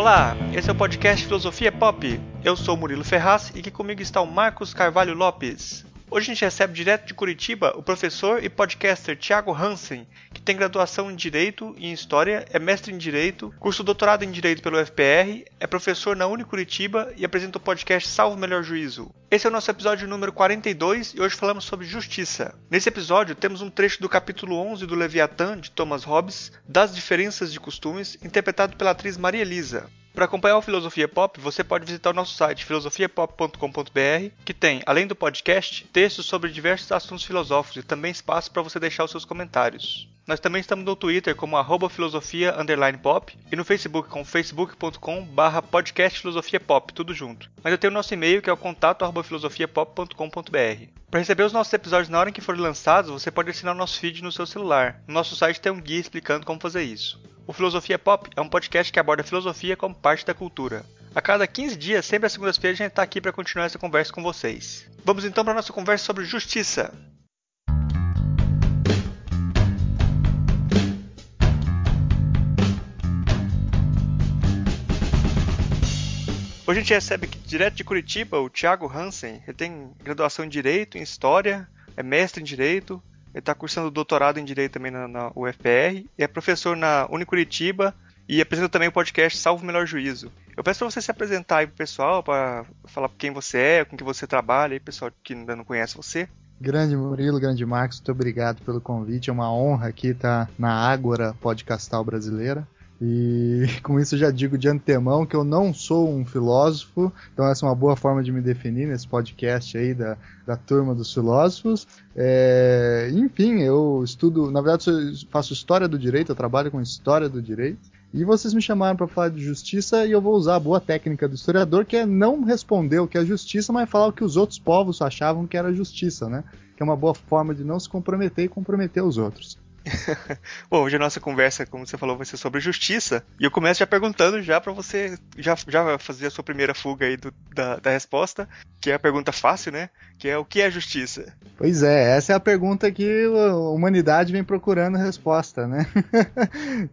Olá, esse é o podcast Filosofia Pop. Eu sou Murilo Ferraz e aqui comigo está o Marcos Carvalho Lopes. Hoje a gente recebe direto de Curitiba o professor e podcaster Thiago Hansen, que tem graduação em Direito e em História, é mestre em Direito, curso doutorado em Direito pelo FPR, é professor na Unicuritiba e apresenta o podcast Salvo Melhor Juízo. Esse é o nosso episódio número 42 e hoje falamos sobre justiça. Nesse episódio temos um trecho do capítulo 11 do Leviatã, de Thomas Hobbes, Das Diferenças de Costumes, interpretado pela atriz Maria Elisa. Para acompanhar o Filosofia Pop, você pode visitar o nosso site filosofiapop.com.br, que tem, além do podcast, textos sobre diversos assuntos filosóficos e também espaço para você deixar os seus comentários. Nós também estamos no Twitter como arroba filosofia pop e no Facebook com facebook.com barra podcast filosofia pop, tudo junto. Mas eu tenho o nosso e-mail que é o contato arroba filosofiapop.com.br. Para receber os nossos episódios na hora em que forem lançados, você pode assinar o nosso feed no seu celular. No nosso site tem um guia explicando como fazer isso. O Filosofia Pop é um podcast que aborda filosofia como parte da cultura. A cada 15 dias, sempre às segundas-feiras, a gente está aqui para continuar essa conversa com vocês. Vamos então para a nossa conversa sobre justiça. Hoje a gente recebe aqui, direto de Curitiba o Thiago Hansen. Ele tem graduação em Direito, em História, é mestre em Direito, ele está cursando doutorado em Direito também na, na UFPR, é professor na Unicuritiba e apresenta também o podcast Salvo o Melhor Juízo. Eu peço para você se apresentar aí pro pessoal, para falar quem você é, com que você trabalha, aí, pessoal que ainda não conhece você. Grande Murilo, grande Marcos, muito obrigado pelo convite. É uma honra aqui estar na Ágora Podcastal Brasileira. E com isso já digo de antemão que eu não sou um filósofo, então essa é uma boa forma de me definir nesse podcast aí da, da turma dos filósofos. É, enfim, eu estudo, na verdade, faço história do direito, eu trabalho com história do direito. E vocês me chamaram para falar de justiça e eu vou usar a boa técnica do historiador, que é não responder o que é justiça, mas falar o que os outros povos achavam que era justiça, né? Que é uma boa forma de não se comprometer e comprometer os outros. Bom, hoje a nossa conversa, como você falou, vai ser sobre justiça. E eu começo já perguntando já para você já, já fazer a sua primeira fuga aí do, da, da resposta, que é a pergunta fácil, né? Que é o que é justiça? Pois é, essa é a pergunta que a humanidade vem procurando resposta, né?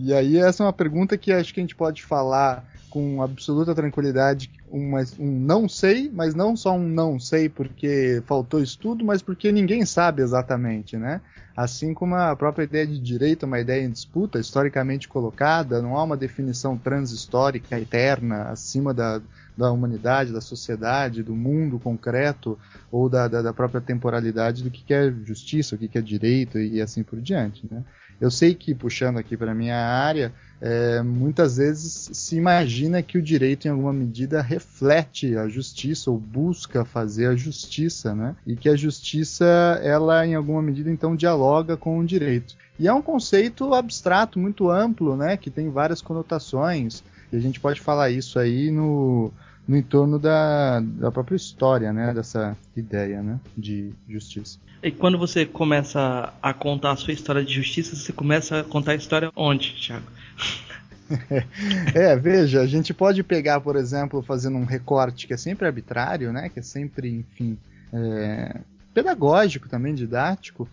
e aí essa é uma pergunta que acho que a gente pode falar com absoluta tranquilidade um, um não sei, mas não só um não sei porque faltou estudo, mas porque ninguém sabe exatamente, né? Assim como a própria ideia de direito é uma ideia em disputa, historicamente colocada, não há uma definição transhistórica eterna acima da, da humanidade, da sociedade, do mundo concreto ou da, da, da própria temporalidade do que, que é justiça, o que, que é direito e assim por diante, né? Eu sei que, puxando aqui para minha área, é, muitas vezes se imagina que o direito, em alguma medida, reflete a justiça ou busca fazer a justiça, né? E que a justiça, ela, em alguma medida, então, dialoga com o direito. E é um conceito abstrato, muito amplo, né? Que tem várias conotações. E a gente pode falar isso aí no, no entorno da, da própria história, né? Dessa ideia, né? De justiça. E quando você começa a contar a sua história de justiça, você começa a contar a história onde, Thiago? é, veja, a gente pode pegar, por exemplo, fazendo um recorte que é sempre arbitrário, né? Que é sempre, enfim, é, pedagógico também, didático.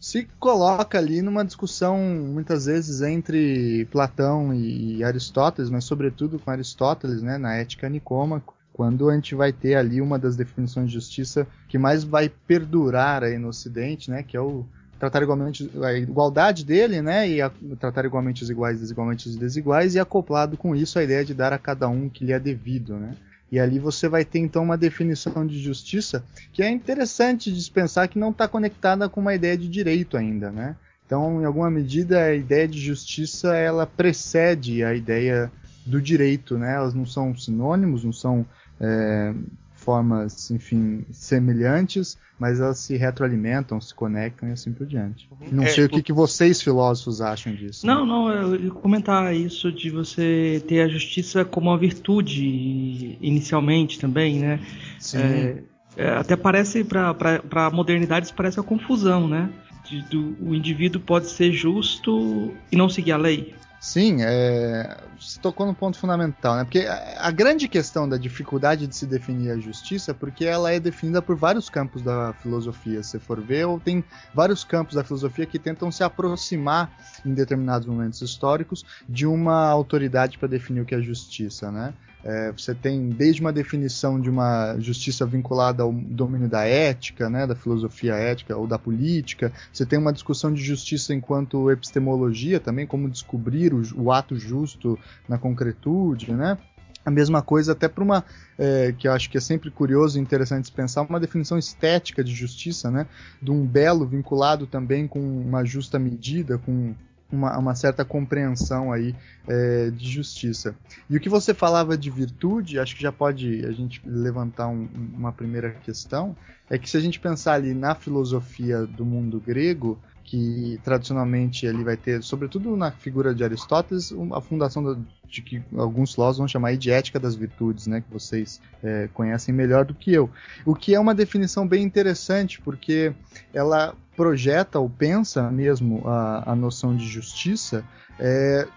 Se coloca ali numa discussão, muitas vezes, entre Platão e Aristóteles, mas sobretudo com Aristóteles, né? Na Ética Nicômaco quando a gente vai ter ali uma das definições de justiça que mais vai perdurar aí no Ocidente, né, que é o tratar igualmente a igualdade dele, né, e a, tratar igualmente os iguais, desigualmente os desiguais, e acoplado com isso a ideia de dar a cada um que lhe é devido, né. E ali você vai ter então uma definição de justiça que é interessante de pensar que não está conectada com uma ideia de direito ainda, né. Então, em alguma medida, a ideia de justiça ela precede a ideia do direito, né? Elas não são sinônimos, não são é, formas, enfim, semelhantes, mas elas se retroalimentam, se conectam e assim por diante. Uhum. Não é, sei o que, que vocês filósofos acham disso. Não, né? não, eu ia comentar isso de você ter a justiça como uma virtude inicialmente também, né? Sim. É, é, até parece, para a modernidade, isso parece uma confusão, né? De, do, o indivíduo pode ser justo e não seguir a lei. Sim, é, você tocou no ponto fundamental, né? Porque a, a, grande questão da dificuldade de se definir a justiça, porque ela é definida por vários campos da filosofia, se for ver, ou tem vários campos da filosofia que tentam se aproximar em determinados momentos históricos de uma autoridade para definir o que é justiça, né? É, você tem desde uma definição de uma justiça vinculada ao domínio da ética, né, da filosofia ética ou da política. Você tem uma discussão de justiça enquanto epistemologia também, como descobrir o, o ato justo na concretude, né? A mesma coisa até para uma é, que eu acho que é sempre curioso e interessante pensar uma definição estética de justiça, né? De um belo vinculado também com uma justa medida, com uma, uma certa compreensão aí é, de justiça. E o que você falava de virtude, acho que já pode a gente levantar um, uma primeira questão, é que se a gente pensar ali na filosofia do mundo grego, que tradicionalmente ele vai ter, sobretudo na figura de Aristóteles, a fundação de que alguns filósofos vão chamar de ética das virtudes, né, que vocês é, conhecem melhor do que eu. O que é uma definição bem interessante, porque ela projeta ou pensa mesmo a, a noção de justiça é,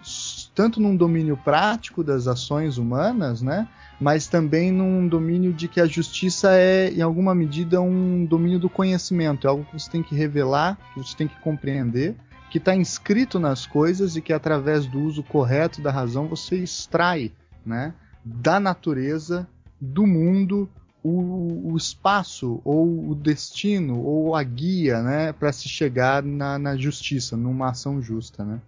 tanto num domínio prático das ações humanas, né, mas também num domínio de que a justiça é, em alguma medida, um domínio do conhecimento, é algo que você tem que revelar, que você tem que compreender, que está inscrito nas coisas e que através do uso correto da razão você extrai, né, da natureza, do mundo, o, o, espaço ou o destino ou a guia, né, para se chegar na, na, justiça, numa ação justa, né?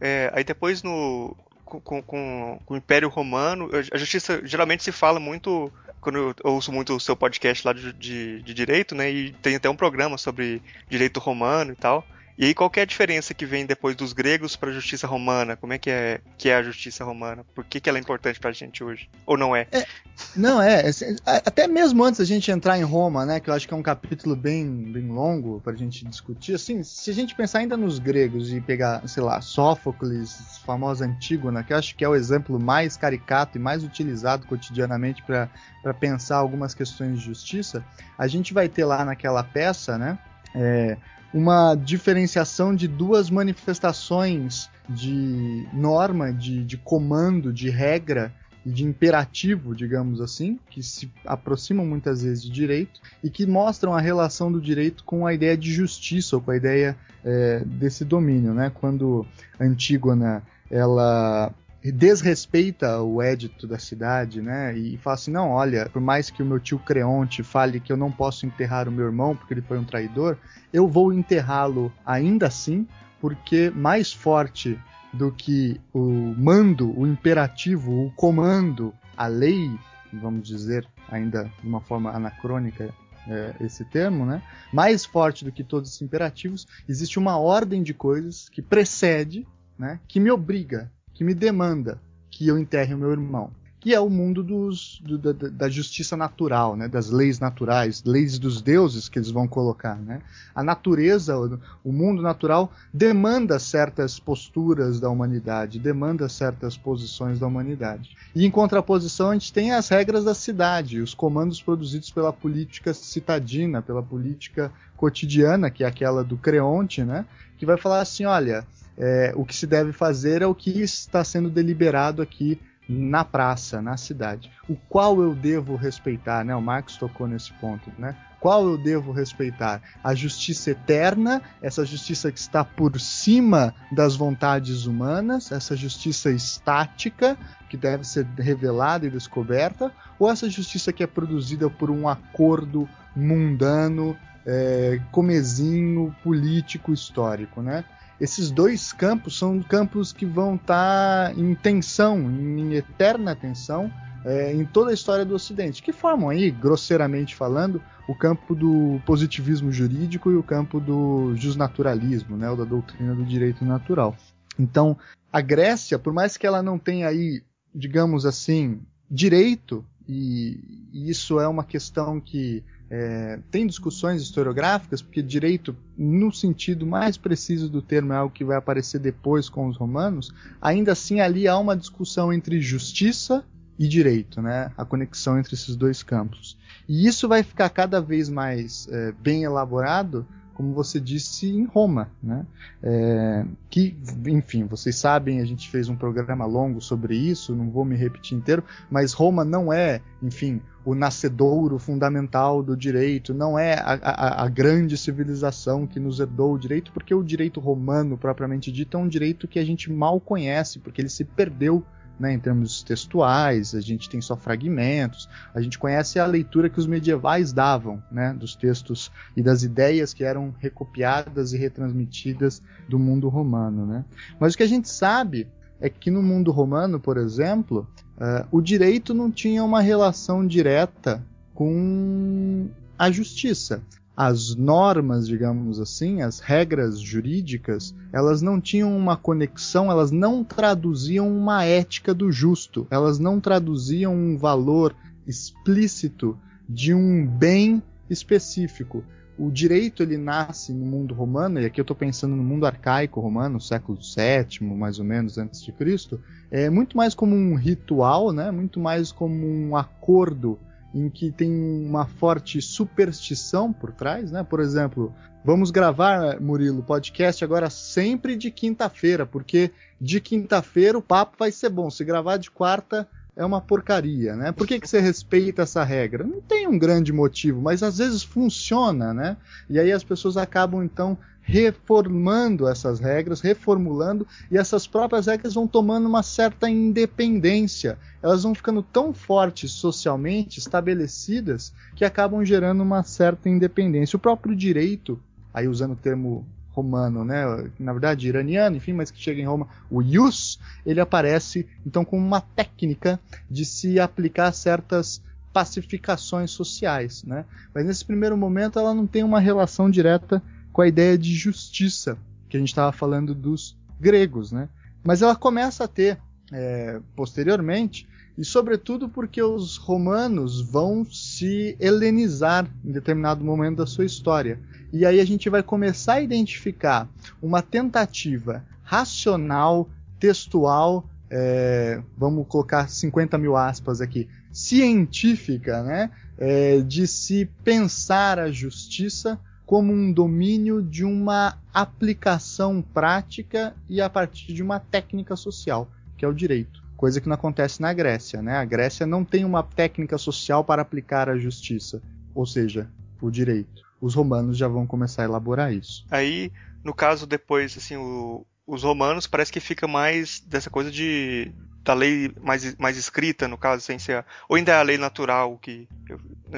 É, aí depois no com, com, com, o Império Romano, a justiça geralmente se fala muito quando eu ouço muito o seu podcast lá de, de, de, direito, né? E tem até um programa sobre direito romano e tal. E aí qual é a diferença que vem depois dos gregos para a justiça romana? Como é que é que é a justiça romana? Por que, que ela é importante para a gente hoje? Ou não é? é não é, é, até mesmo antes da gente entrar em Roma, né, que eu acho que é um capítulo bem, bem longo para a gente discutir. Assim, se a gente pensar ainda nos gregos e pegar, sei lá, Sófocles, famosa Antígona, que eu acho que é o exemplo mais caricato e mais utilizado cotidianamente para pensar algumas questões de justiça, a gente vai ter lá naquela peça, né? É, uma diferenciação de duas manifestações de norma, de, de comando, de regra e de imperativo, digamos assim, que se aproximam muitas vezes de direito e que mostram a relação do direito com a ideia de justiça ou com a ideia é, desse domínio, né? Quando Antígona ela desrespeita o édito da cidade, né? E fala assim: não, olha, por mais que o meu tio Creonte fale que eu não posso enterrar o meu irmão porque ele foi um traidor, eu vou enterrá-lo ainda assim, porque mais forte do que o mando, o imperativo, o comando, a lei, vamos dizer, ainda de uma forma anacrônica é, esse termo, né? Mais forte do que todos os imperativos, existe uma ordem de coisas que precede, né? Que me obriga que me demanda que eu enterre o meu irmão. Que é o mundo dos, do, da, da, justiça natural, né? das leis naturais, leis dos deuses que eles vão colocar. Né? A natureza, o mundo natural, demanda certas posturas da humanidade, demanda certas posições da humanidade. E em contraposição, a gente tem as regras da cidade, os comandos produzidos pela política citadina, pela política cotidiana, que é aquela do Creonte, né? que vai falar assim: olha é, o que se deve fazer é o que está sendo deliberado aqui na praça, na cidade. O qual eu devo respeitar, né? O Marx tocou nesse ponto, né? Qual eu devo respeitar? A justiça eterna, essa justiça que está por cima das vontades humanas, essa justiça estática que deve ser revelada e descoberta, ou essa justiça que é produzida por um acordo mundano, é, comezinho político histórico, né? Esses dois campos são campos que vão estar tá em tensão, em eterna tensão, é, em toda a história do Ocidente, que formam aí, grosseiramente falando, o campo do positivismo jurídico e o campo do justnaturalismo, né, ou da doutrina do direito natural. Então, a Grécia, por mais que ela não tenha aí, digamos assim, direito, e isso é uma questão que é, tem discussões historiográficas, porque direito, no sentido mais preciso do termo, é algo que vai aparecer depois com os romanos, ainda assim ali há uma discussão entre justiça e direito, né? a conexão entre esses dois campos. E isso vai ficar cada vez mais é, bem elaborado como você disse, em Roma, né? É, que, enfim, vocês sabem, a gente fez um programa longo sobre isso, não vou me repetir inteiro, mas Roma não é, enfim, o nascedouro fundamental do direito, não é a, a, a, grande civilização que nos herdou o direito, porque o direito romano, propriamente dito, é um direito que a gente mal conhece, porque ele se perdeu né, em termos textuais, a gente tem só fragmentos, a gente conhece a leitura que os medievais davam né, dos textos e das ideias que eram recopiadas e retransmitidas do mundo romano. Né? Mas o que a gente sabe é que no mundo romano, por exemplo, uh, o direito não tinha uma relação direta com a justiça as normas, digamos assim, as regras jurídicas, elas não tinham uma conexão, elas não traduziam uma ética do justo, elas não traduziam um valor explícito de um bem específico. O direito ele nasce no mundo romano, e aqui eu estou pensando no mundo arcaico romano, século VII, mais ou menos antes de Cristo, é muito mais como um ritual, né? muito mais como um acordo em que tem uma forte superstição por trás, né? Por exemplo, vamos gravar, Murilo, podcast agora sempre de quinta-feira, porque de quinta-feira o papo vai ser bom. Se gravar de quarta é uma porcaria, né? Por que, que você respeita essa regra? Não tem um grande motivo, mas às vezes funciona, né? E aí as pessoas acabam então reformando essas regras, reformulando, e essas próprias regras vão tomando uma certa independência. Elas vão ficando tão fortes socialmente, estabelecidas, que acabam gerando uma certa independência. O próprio direito, aí usando o termo romano, né? Na verdade, iraniano, enfim, mas que chega em Roma, o ius, ele aparece então como uma técnica de se aplicar certas pacificações sociais, né? Mas nesse primeiro momento ela não tem uma relação direta com a ideia de justiça que a gente estava falando dos gregos, né? Mas ela começa a ter é, posteriormente e sobretudo porque os romanos vão se helenizar em determinado momento da sua história. E aí a gente vai começar a identificar uma tentativa racional, textual, é, vamos colocar 50 mil aspas aqui, científica, né, é, de se pensar a justiça como um domínio de uma aplicação prática e a partir de uma técnica social, que é o direito. Coisa que não acontece na Grécia, né? A Grécia não tem uma técnica social para aplicar a justiça, ou seja, o direito. Os romanos já vão começar a elaborar isso. Aí, no caso depois, assim, o, os romanos parece que fica mais dessa coisa de da lei mais, mais escrita, no caso, sem ser, ou ainda é a lei natural que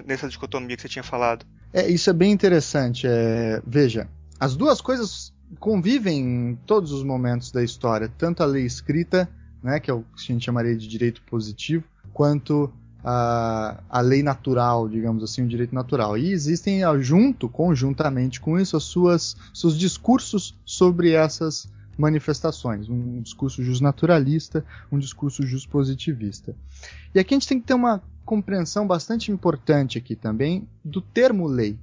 nessa dicotomia que você tinha falado. É, isso é bem interessante. É, veja, as duas coisas convivem em todos os momentos da história, tanto a lei escrita, né, que é o que a gente chamaria de direito positivo, quanto a, a lei natural, digamos assim, o direito natural. E existem junto, conjuntamente com isso, as suas seus discursos sobre essas manifestações, um discurso justnaturalista, um discurso justpositivista. E aqui a gente tem que ter uma compreensão bastante importante aqui também do termo lei.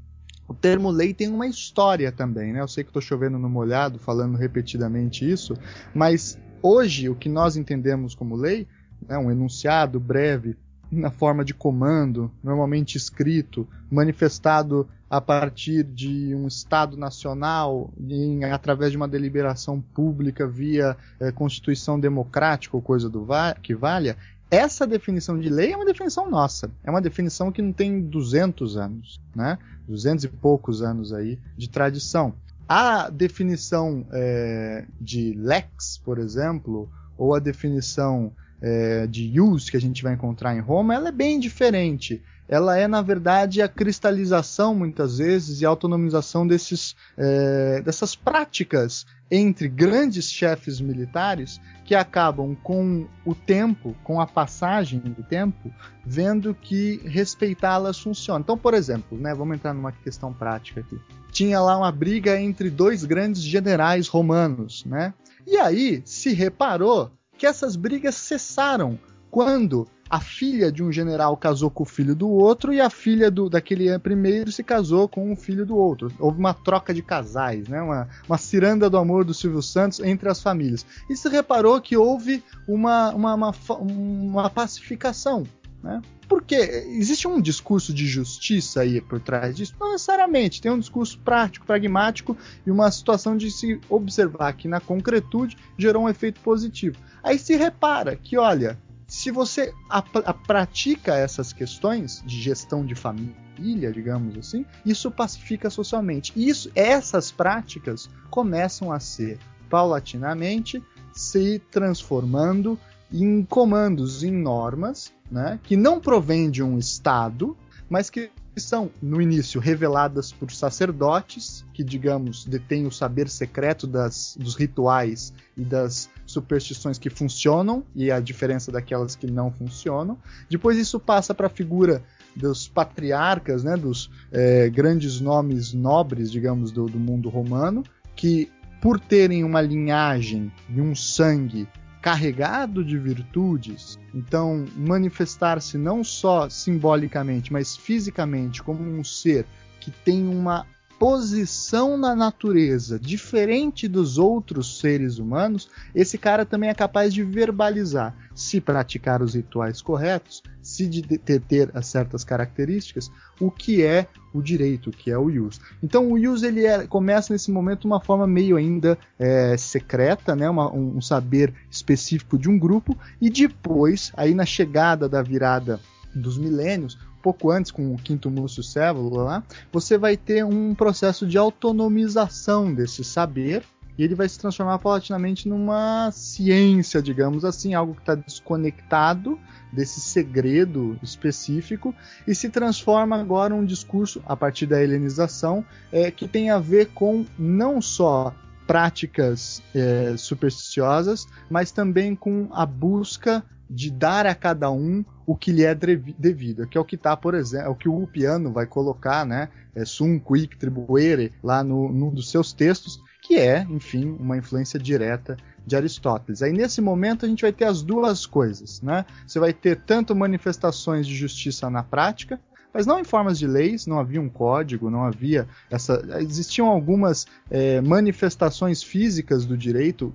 O termo lei tem uma história também, né? Eu sei que estou chovendo no molhado, falando repetidamente isso, mas hoje o que nós entendemos como lei é um enunciado breve na forma de comando, normalmente escrito, manifestado a partir de um Estado nacional, em, através de uma deliberação pública via é, Constituição Democrática ou coisa do va que valha, essa definição de lei é uma definição nossa. É uma definição que não tem 200 anos, né? 200 e poucos anos aí de tradição. A definição é, de lex, por exemplo, ou a definição é, de use que a gente vai encontrar em Roma, ela é bem diferente ela é, na verdade, a cristalização, muitas vezes, e a autonomização desses, é, dessas práticas entre grandes chefes militares que acabam com o tempo, com a passagem do tempo, vendo que respeitá-las funciona. Então, por exemplo, né, vamos entrar numa questão prática aqui. Tinha lá uma briga entre dois grandes generais romanos, né? E aí se reparou que essas brigas cessaram quando a filha de um general casou com o filho do outro e a filha do, daquele primeiro se casou com o filho do outro. Houve uma troca de casais, né? uma, uma ciranda do amor do Silvio Santos entre as famílias. E se reparou que houve uma, uma, uma, uma pacificação. Né? Porque existe um discurso de justiça aí por trás disso? Não necessariamente. Tem um discurso prático, pragmático e uma situação de se observar que na concretude gerou um efeito positivo. Aí se repara que, olha, se você a, a, pratica essas questões de gestão de família, digamos assim, isso pacifica socialmente. E isso, essas práticas começam a ser paulatinamente se transformando em comandos, em normas, né, que não provêm de um Estado, mas que são, no início, reveladas por sacerdotes, que, digamos, detêm o saber secreto das, dos rituais e das superstições que funcionam, e a diferença daquelas que não funcionam. Depois isso passa para a figura dos patriarcas, né, dos é, grandes nomes nobres, digamos, do, do mundo romano, que, por terem uma linhagem e um sangue carregado de virtudes, então manifestar-se não só simbolicamente, mas fisicamente como um ser que tem uma posição na natureza diferente dos outros seres humanos, esse cara também é capaz de verbalizar, se praticar os rituais corretos, se de ter, ter certas características, o que é o direito, o que é o use. Então o use ele é, começa nesse momento uma forma meio ainda é, secreta, né, uma, um, um saber específico de um grupo, e depois, aí na chegada da virada dos milênios, pouco antes com o quinto Múcio Cévolo lá, você vai ter um processo de autonomização desse saber e ele vai se transformar paulatinamente numa ciência, digamos assim, algo que está desconectado desse segredo específico e se transforma agora um discurso a partir da helenização é, que tem a ver com não só práticas é, supersticiosas, mas também com a busca de dar a cada um o que lhe é devido, que é o que está, por exemplo, é o que o Piano vai colocar, né, é, sum quic tribuere, lá no, num dos seus textos, que é, enfim, uma influência direta de Aristóteles. Aí nesse momento a gente vai ter as duas coisas, né? Você vai ter tanto manifestações de justiça na prática, mas não em formas de leis, não havia um código, não havia essa. Existiam algumas é, manifestações físicas do direito,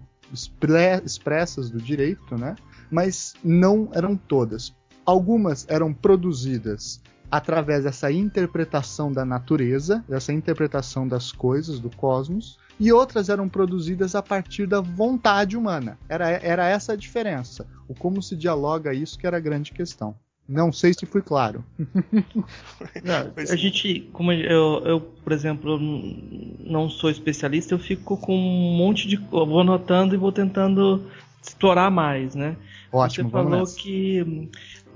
expressas do direito, né? Mas não eram todas. Algumas eram produzidas através dessa interpretação da natureza, dessa interpretação das coisas, do cosmos, e outras eram produzidas a partir da vontade humana. Era, era essa a diferença. O como se dialoga isso que era a grande questão. Não sei se fui claro. não, a gente, como eu, eu, por exemplo, não sou especialista, eu fico com um monte de. Eu vou anotando e vou tentando explorar mais, né? Ótimo, você falou que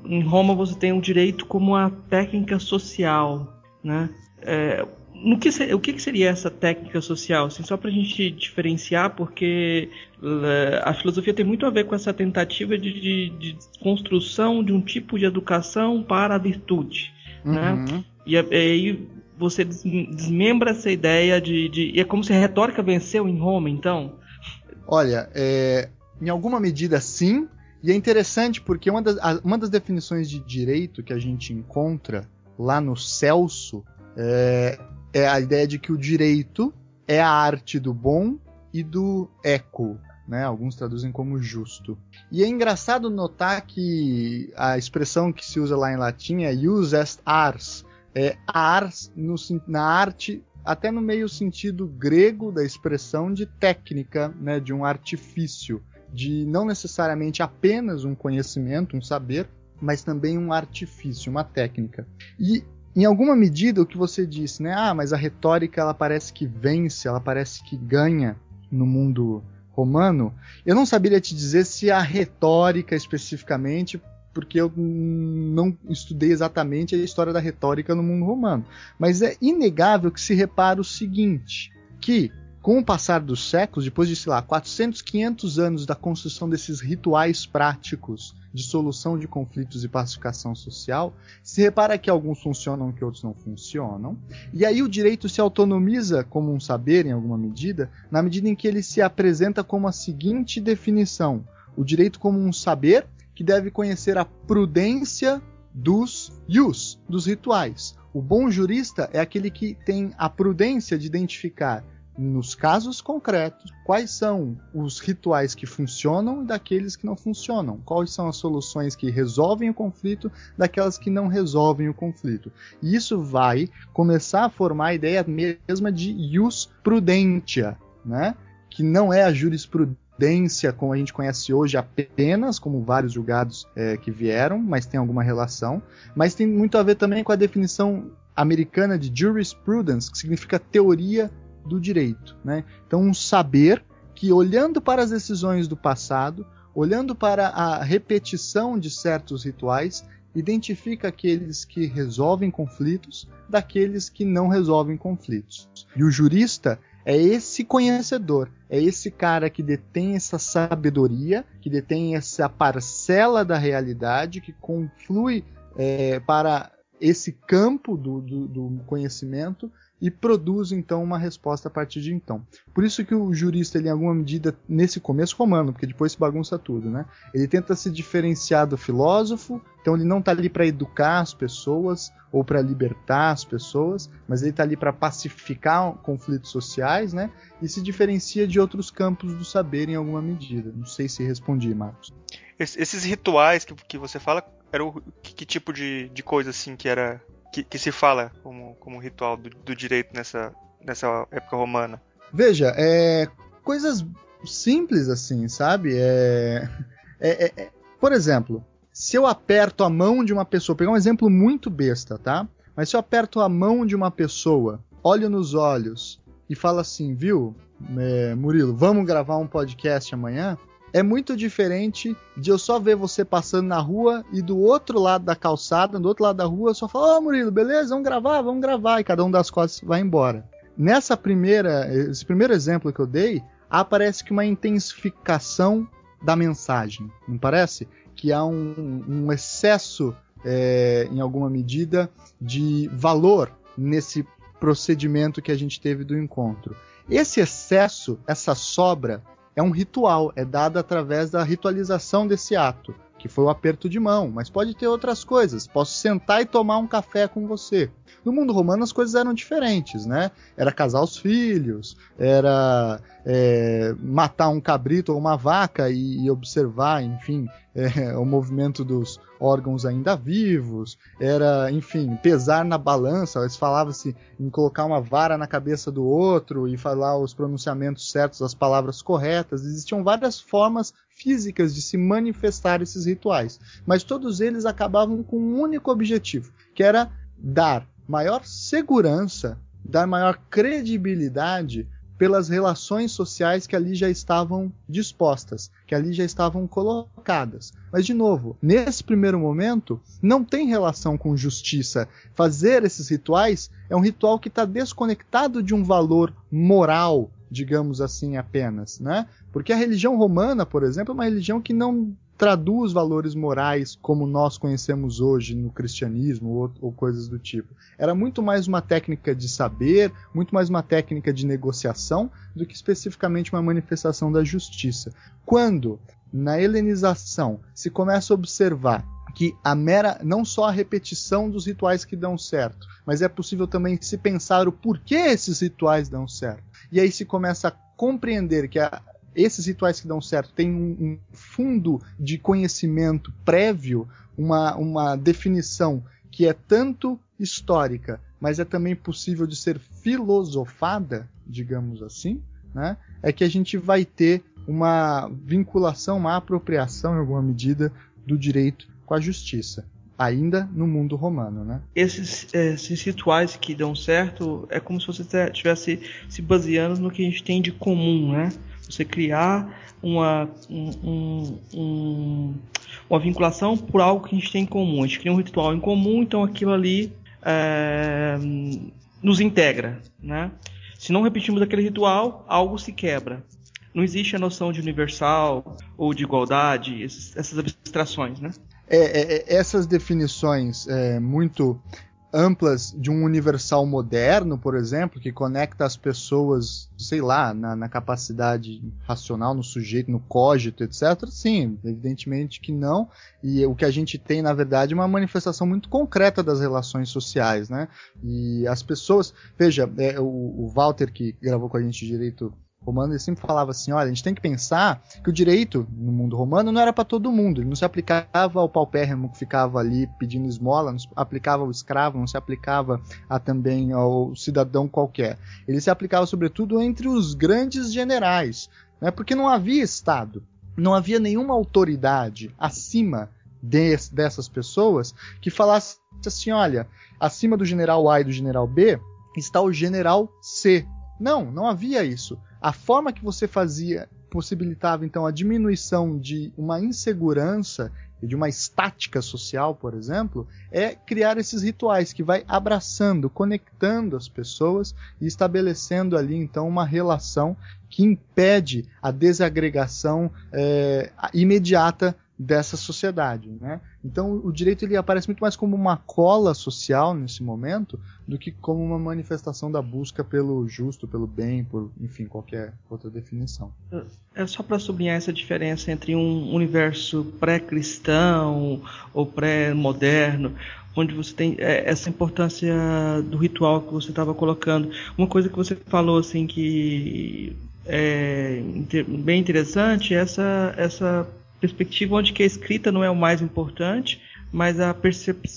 em Roma você tem o um direito como a técnica social, né? É, no que, o que seria essa técnica social? Assim, só para a gente diferenciar, porque uh, a filosofia tem muito a ver com essa tentativa de, de, de construção de um tipo de educação para a virtude. Né? Uhum. Né? E, aí você desmembra essa ideia de, de. É como se a retórica venceu em Roma, então? Olha, é, em alguma medida sim. E é interessante porque uma das, uma das definições de direito que a gente encontra lá no Celso é, é a ideia de que o direito é a arte do bom e do eco, né? Alguns traduzem como justo. E é engraçado notar que a expressão que se usa lá em latim é "jus est ars, é ars no, na arte até no meio sentido grego da expressão de técnica, né, de um artifício, de não necessariamente apenas um conhecimento, um saber, mas também um artifício, uma técnica. E em alguma medida o que você disse, né? Ah, mas a retórica ela parece que vence, ela parece que ganha no mundo romano. Eu não saberia te dizer se a retórica especificamente, porque eu não estudei exatamente a história da retórica no mundo romano. Mas é inegável que se repara o seguinte, que com o passar dos séculos, depois de, sei lá, 400, 500 anos da construção desses rituais práticos de solução de conflitos e pacificação social, se repara que alguns funcionam que outros não funcionam, e aí o direito se autonomiza como um saber, em alguma medida, na medida em que ele se apresenta como a seguinte definição: o direito como um saber que deve conhecer a prudência dos ius, dos rituais. O bom jurista é aquele que tem a prudência de identificar nos casos concretos, quais são os rituais que funcionam e daqueles que não funcionam, quais são as soluções que resolvem o conflito daquelas que não resolvem o conflito. E isso vai começar a formar a ideia mesma de jus prudentia, né? que não é a jurisprudência como a gente conhece hoje apenas, como vários julgados é, que vieram, mas tem alguma relação, mas tem muito a ver também com a definição americana de jurisprudence, que significa teoria do direito. Né? Então, um saber que, olhando para as decisões do passado, olhando para a repetição de certos rituais, identifica aqueles que resolvem conflitos daqueles que não resolvem conflitos. E o jurista é esse conhecedor, é esse cara que detém essa sabedoria, que detém essa parcela da realidade que conflui é, para esse campo do, do, do conhecimento e produz então uma resposta a partir de então. Por isso que o jurista, ele, em alguma medida, nesse começo romano, porque depois se bagunça tudo, né? Ele tenta se diferenciar do filósofo, então ele não está ali para educar as pessoas ou para libertar as pessoas, mas ele está ali para pacificar conflitos sociais, né? E se diferencia de outros campos do saber em alguma medida. Não sei se respondi, Marcos. Esses rituais que, que você fala, era o que, que tipo de, de coisa assim que era que, que se fala como, como ritual do, do, direito nessa, nessa época romana? Veja, é, coisas simples assim, sabe? É, é, é, é, por exemplo, se eu aperto a mão de uma pessoa, pegar um exemplo muito besta, tá? Mas se eu aperto a mão de uma pessoa, olho nos olhos e falo assim, viu, é, Murilo, vamos gravar um podcast amanhã? É muito diferente de eu só ver você passando na rua e do outro lado da calçada, do outro lado da rua, eu só falar, ô oh, Murilo, beleza, vamos gravar, vamos gravar, e cada um das costas vai embora. Nessa primeira, esse primeiro exemplo que eu dei, aparece que uma intensificação da mensagem, não parece? Que há um, um excesso, é, em alguma medida, de valor nesse procedimento que a gente teve do encontro. Esse excesso, essa sobra, é um ritual, é dado através da ritualização desse ato, que foi o aperto de mão, mas pode ter outras coisas. Posso sentar e tomar um café com você. No mundo romano as coisas eram diferentes, né? Era casar os filhos, era é, matar um cabrito ou uma vaca e, e observar, enfim, é, o movimento dos órgãos ainda vivos, era, enfim, pesar na balança, eles falavam-se em colocar uma vara na cabeça do outro e falar os pronunciamentos certos, as palavras corretas, existiam várias formas físicas de se manifestar esses rituais, mas todos eles acabavam com um único objetivo, que era dar maior segurança, dar maior credibilidade pelas relações sociais que ali já estavam dispostas, que ali já estavam colocadas. Mas, de novo, nesse primeiro momento, não tem relação com justiça. Fazer esses rituais é um ritual que está desconectado de um valor moral, digamos assim, apenas, né? Porque a religião romana, por exemplo, é uma religião que não traduz valores morais como nós conhecemos hoje no cristianismo ou, ou, coisas do tipo. Era muito mais uma técnica de saber, muito mais uma técnica de negociação do que especificamente uma manifestação da justiça. Quando na helenização se começa a observar que a mera não só a repetição dos rituais que dão certo, mas é possível também se pensar o porquê esses rituais dão certo. E aí se começa a compreender que a, esses rituais que dão certo têm um, um fundo de conhecimento prévio, uma, uma definição que é tanto histórica, mas é também possível de ser filosofada, digamos assim, né? é que a gente vai ter uma vinculação, uma apropriação, em alguma medida, do direito com a justiça ainda no mundo romano, né? Esses, esses rituais que dão certo é como se você estivesse se baseando no que a gente tem de comum, né? Você criar uma, um, um, uma vinculação por algo que a gente tem em comum. A gente cria um ritual em comum, então aquilo ali é, nos integra. Né? Se não repetimos aquele ritual, algo se quebra. Não existe a noção de universal ou de igualdade, essas abstrações, né? É, é, é, essas definições é, muito amplas de um universal moderno, por exemplo, que conecta as pessoas, sei lá, na, na, capacidade racional, no sujeito, no cógito, etc. Sim, evidentemente que não. E o que a gente tem, na verdade, é uma manifestação muito concreta das relações sociais, né? E as pessoas, veja, é, o, o Walter que gravou com a gente direito romano, ele sempre falava assim: olha, a gente tem que pensar que o direito no mundo romano não era para todo mundo, ele não se aplicava ao paupérrimo que ficava ali pedindo esmola, não se aplicava ao escravo, não se aplicava a, também ao cidadão qualquer. Ele se aplicava, sobretudo, entre os grandes generais, né, porque não havia Estado, não havia nenhuma autoridade acima de, dessas pessoas que falasse assim: olha, acima do general A e do general B está o general C. Não, não havia isso. A forma que você fazia possibilitava então a diminuição de uma insegurança e de uma estática social, por exemplo, é criar esses rituais que vai abraçando, conectando as pessoas e estabelecendo ali então uma relação que impede a desagregação é, imediata dessa sociedade, né? Então o direito ele aparece muito mais como uma cola social nesse momento do que como uma manifestação da busca pelo justo, pelo bem, por enfim qualquer outra definição. É só para sublinhar essa diferença entre um universo pré-cristão ou pré-moderno, onde você tem é, essa importância do ritual que você estava colocando. Uma coisa que você falou assim que é bem interessante é essa essa perspectiva onde que a escrita não é o mais importante, mas a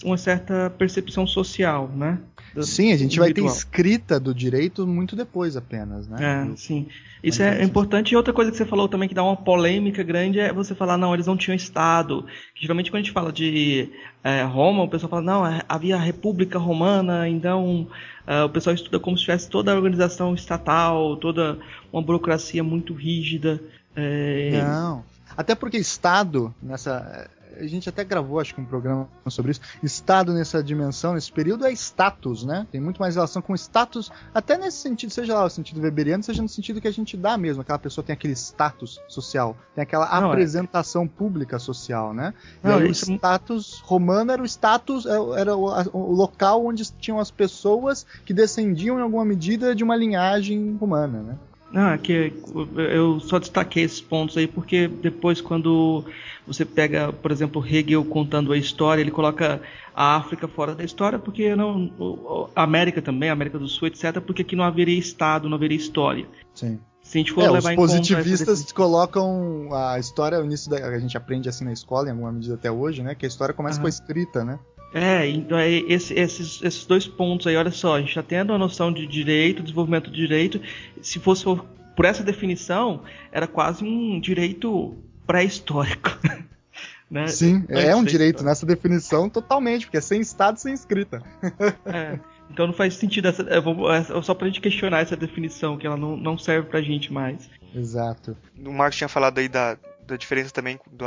uma certa percepção social, né? Sim, a gente vai ter escrita do direito muito depois apenas, né? É, sim. Isso é importante. E outra coisa que você falou também que dá uma polêmica grande é você falar, não, eles não tinham Estado. Geralmente quando a gente fala de é, Roma, o pessoal fala, não, é, havia a República Romana, então é, o pessoal estuda como se tivesse toda a organização estatal, toda uma burocracia muito rígida. É... Não. Até porque Estado, nessa. A gente até gravou, acho que um programa sobre isso. Estado nessa dimensão, nesse período, é status, né? Tem muito mais relação com status, até nesse sentido, seja lá o sentido weberiano, seja no sentido que a gente dá mesmo. Aquela pessoa tem aquele status social, tem aquela Não, é. apresentação é... pública social, né? Não, e aí, isso... o status romano era o status, é, era o, o, local onde tinham as pessoas que descendiam em alguma medida de uma linhagem romana, né? Ah, que eu só destaquei esses pontos aí porque depois quando você pega, por exemplo, Hegel contando a história, ele coloca a África fora da história porque não a América também, a América do Sul, etc, porque aqui não haveria estado, não haveria história. Sim. Se a gente for é, levar os positivistas colocam a história, o início da, a gente aprende assim na escola, em alguma medida até hoje, né? Que a história começa com a escrita, né? É, então é esse, esses, esses dois pontos aí, olha só, a gente já tá tendo a noção de direito, desenvolvimento de direito, se fosse por essa definição, era quase um direito pré-histórico. né? Sim, é um direito nessa definição totalmente, porque é sem Estado, sem escrita. é, então não faz sentido essa, é, é só pra gente questionar essa definição, que ela não, não serve pra gente mais. Exato. O Marcos tinha falado aí da, da diferença também do,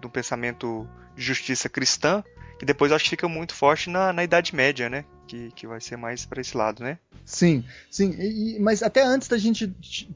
do pensamento de justiça cristã, que depois eu acho que fica muito forte na, na Idade Média, né? Que, que vai ser mais para esse lado, né? Sim, sim. E, mas até antes da gente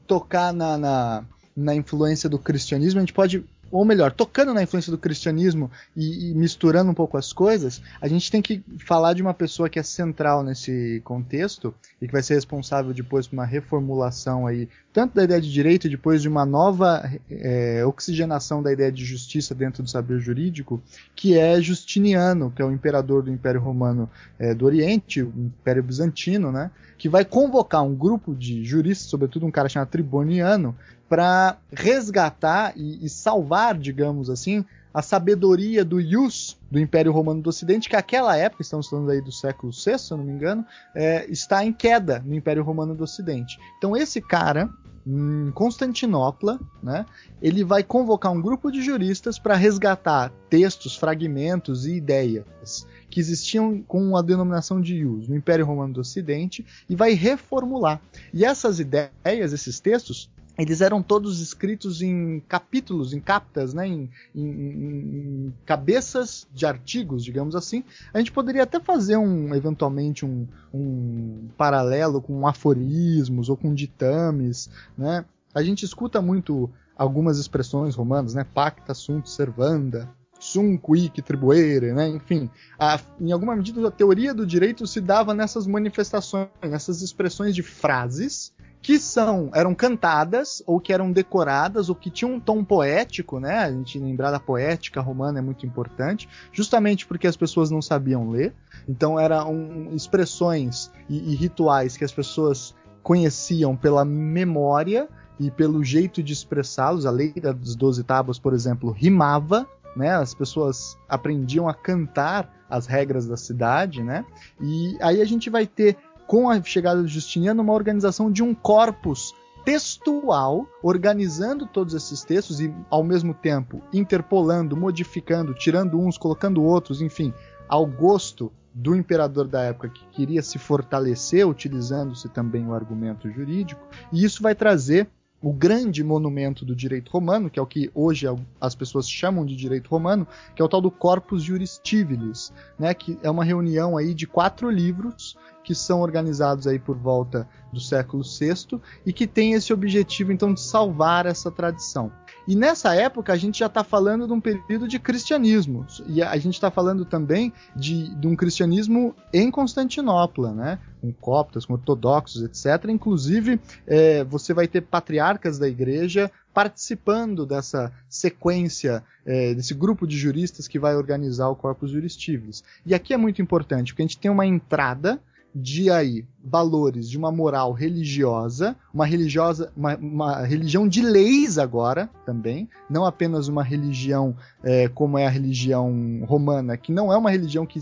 tocar na, na, na influência do cristianismo, a gente pode ou melhor, tocando na influência do cristianismo e, e, misturando um pouco as coisas, a gente tem que falar de uma pessoa que é central nesse contexto e que vai ser responsável depois por uma reformulação aí, tanto da ideia de direito depois de uma nova é, oxigenação da ideia de justiça dentro do saber jurídico, que é Justiniano, que é o imperador do Império Romano é, do Oriente, o Império Bizantino, né? Que vai convocar um grupo de juristas, sobretudo um cara chamado Triboniano, para resgatar e, e, salvar, digamos assim, a sabedoria do Ius do Império Romano do Ocidente, que naquela época, estamos falando aí do século VI, se eu não me engano, é, está em queda no Império Romano do Ocidente. Então esse cara, em Constantinopla, né, ele vai convocar um grupo de juristas para resgatar textos, fragmentos e ideias que existiam com a denominação de ius no Império Romano do Ocidente e vai reformular. E essas ideias, esses textos, eles eram todos escritos em capítulos, em captas, né, em, em, em, cabeças de artigos, digamos assim. A gente poderia até fazer um, eventualmente, um, um paralelo com aforismos ou com ditames, né? A gente escuta muito algumas expressões romanas, né? Pacta sunt servanda, sum quic tribuere, né? Enfim, a, em alguma medida a teoria do direito se dava nessas manifestações, nessas expressões de frases que são eram cantadas ou que eram decoradas ou que tinham um tom poético, né? A gente lembrar da poética romana é muito importante, justamente porque as pessoas não sabiam ler. Então eram expressões e, e rituais que as pessoas conheciam pela memória e pelo jeito de expressá-los. A lei das doze tábuas, por exemplo, rimava, né? As pessoas aprendiam a cantar as regras da cidade, né? E aí a gente vai ter com a chegada do Justiniano, uma organização de um corpus textual, organizando todos esses textos e, ao mesmo tempo, interpolando, modificando, tirando uns, colocando outros, enfim, ao gosto do imperador da época que queria se fortalecer, utilizando-se também o argumento jurídico, e isso vai trazer o grande monumento do direito romano, que é o que hoje as pessoas chamam de direito romano, que é o tal do Corpus Juris né, que é uma reunião aí de quatro livros que são organizados aí por volta do século VI e que tem esse objetivo então de salvar essa tradição. E nessa época a gente já está falando de um período de cristianismo e a gente está falando também de, de, um cristianismo em Constantinopla, né? Com coptas, com ortodoxos, etc. Inclusive é, você vai ter patriarcas da igreja participando dessa sequência, é, desse grupo de juristas que vai organizar o Corpus Juris E aqui é muito importante, porque a gente tem uma entrada de aí valores de uma moral religiosa, uma religiosa, uma, uma religião de leis agora também, não apenas uma religião é, como é a religião romana, que não é uma religião que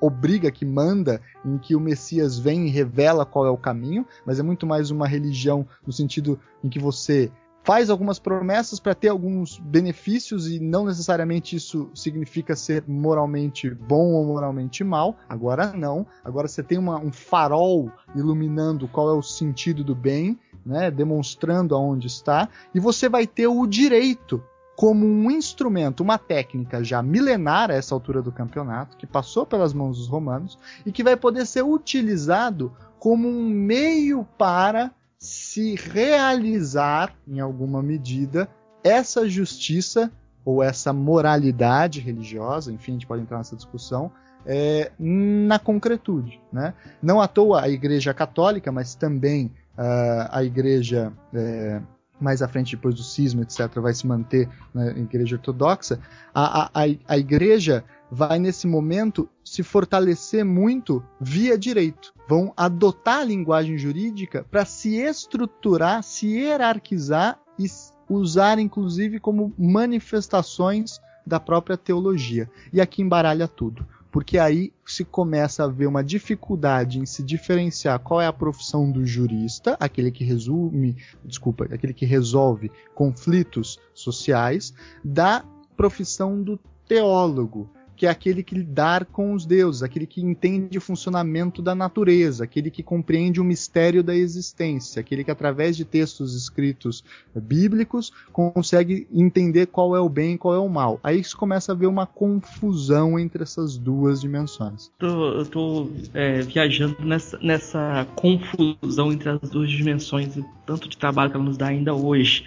obriga, que manda, em que o Messias vem e revela qual é o caminho, mas é muito mais uma religião no sentido em que você faz algumas promessas para ter alguns benefícios e não necessariamente isso significa ser moralmente bom ou moralmente mal. Agora não. Agora você tem uma, um farol iluminando qual é o sentido do bem, né, demonstrando aonde está, e você vai ter o direito como um instrumento, uma técnica já milenar a essa altura do campeonato, que passou pelas mãos dos romanos e que vai poder ser utilizado como um meio para se realizar, em alguma medida, essa justiça ou essa moralidade religiosa, enfim, a gente pode entrar nessa discussão, é, na concretude. Né? Não à toa a Igreja Católica, mas também uh, a Igreja é, mais à frente, depois do cisma, etc., vai se manter na Igreja Ortodoxa. A, a, a Igreja vai, nesse momento, se fortalecer muito via direito. Vão adotar a linguagem jurídica para se estruturar, se hierarquizar e usar, inclusive, como manifestações da própria teologia. E aqui embaralha tudo. Porque aí se começa a ver uma dificuldade em se diferenciar qual é a profissão do jurista, aquele que resume, desculpa, aquele que resolve conflitos sociais, da profissão do teólogo, que é aquele que lidar com os deuses, aquele que entende o funcionamento da natureza, aquele que compreende o mistério da existência, aquele que através de textos escritos bíblicos consegue entender qual é o bem e qual é o mal. Aí se começa a ver uma confusão entre essas duas dimensões. Tô, eu tô é, viajando nessa, nessa confusão entre as duas dimensões, e tanto de trabalho que ela nos dá ainda hoje.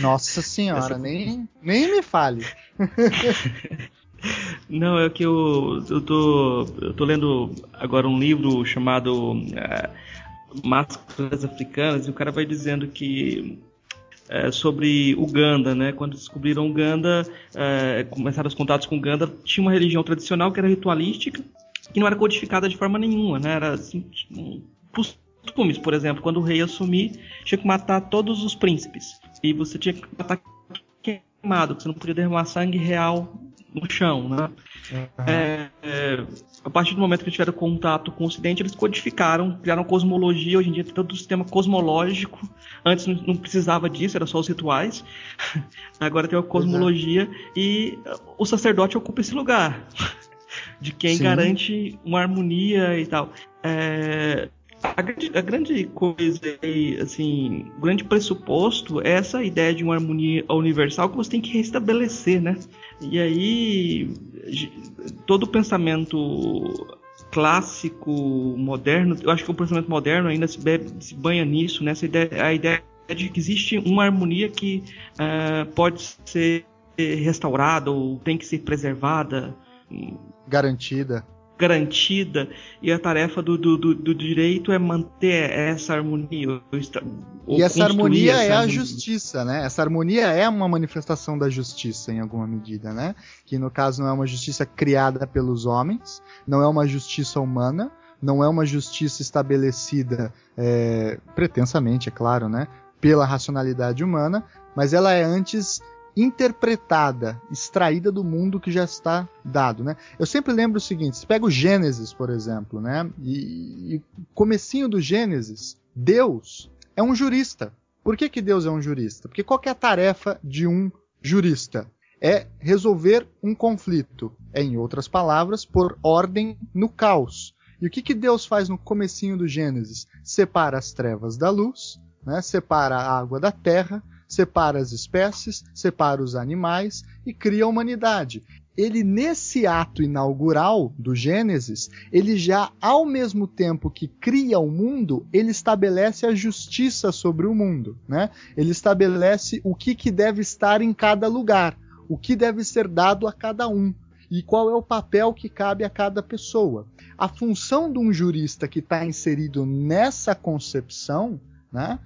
Nossa senhora, Essa... nem, nem me fale. Não, é que eu, eu, tô, eu tô lendo agora um livro chamado uh, Máscaras Africanas e o cara vai dizendo que é, sobre Uganda, né? Quando descobriram Uganda, é, começaram os contatos com Uganda, tinha uma religião tradicional que era ritualística, que não era codificada de forma nenhuma, né? Era assim, costumes, por exemplo, quando o rei assumir, tinha que matar todos os príncipes. E você tinha que matar queimado, você não podia derramar sangue real no chão, né? Uhum. É, é, a partir do momento que tiveram contato com o Ocidente, eles codificaram, criaram cosmologia. Hoje em dia tem todo o sistema cosmológico. Antes não, não precisava disso, era só os rituais. Agora tem a cosmologia e o sacerdote ocupa esse lugar de quem Sim. garante uma harmonia e tal. É, a grande, a grande coisa, assim, o grande pressuposto é essa ideia de uma harmonia universal que você tem que restabelecer, né? E aí, todo o pensamento clássico, moderno, eu acho que o pensamento moderno ainda se, bebe, se banha nisso, nessa ideia, a ideia de que existe uma harmonia que uh, pode ser restaurada ou tem que ser preservada. Garantida garantida e a tarefa do, do, do, do direito é manter essa harmonia. e essa harmonia essa é harmonia. a justiça, né? Essa harmonia é uma manifestação da justiça em alguma medida, né? Que no caso não é uma justiça criada pelos homens, não é uma justiça humana, não é uma justiça estabelecida é, pretensamente, é claro, né? Pela racionalidade humana, mas ela é antes interpretada, extraída do mundo que já está dado, né? Eu sempre lembro o seguinte: você pega o Gênesis, por exemplo, né? E, e comecinho do Gênesis, Deus é um jurista. Por que, que Deus é um jurista? Porque qual é a tarefa de um jurista? É resolver um conflito. É, em outras palavras, pôr ordem no caos. E o que, que Deus faz no comecinho do Gênesis? Separa as trevas da luz, né? separa a água da terra, separa as espécies, separa os animais e cria a humanidade. Ele, nesse ato inaugural do Gênesis, ele já, ao mesmo tempo que cria o mundo, ele estabelece a justiça sobre o mundo. Né? Ele estabelece o que, que deve estar em cada lugar, o que deve ser dado a cada um e qual é o papel que cabe a cada pessoa. A função de um jurista que está inserido nessa concepção, né,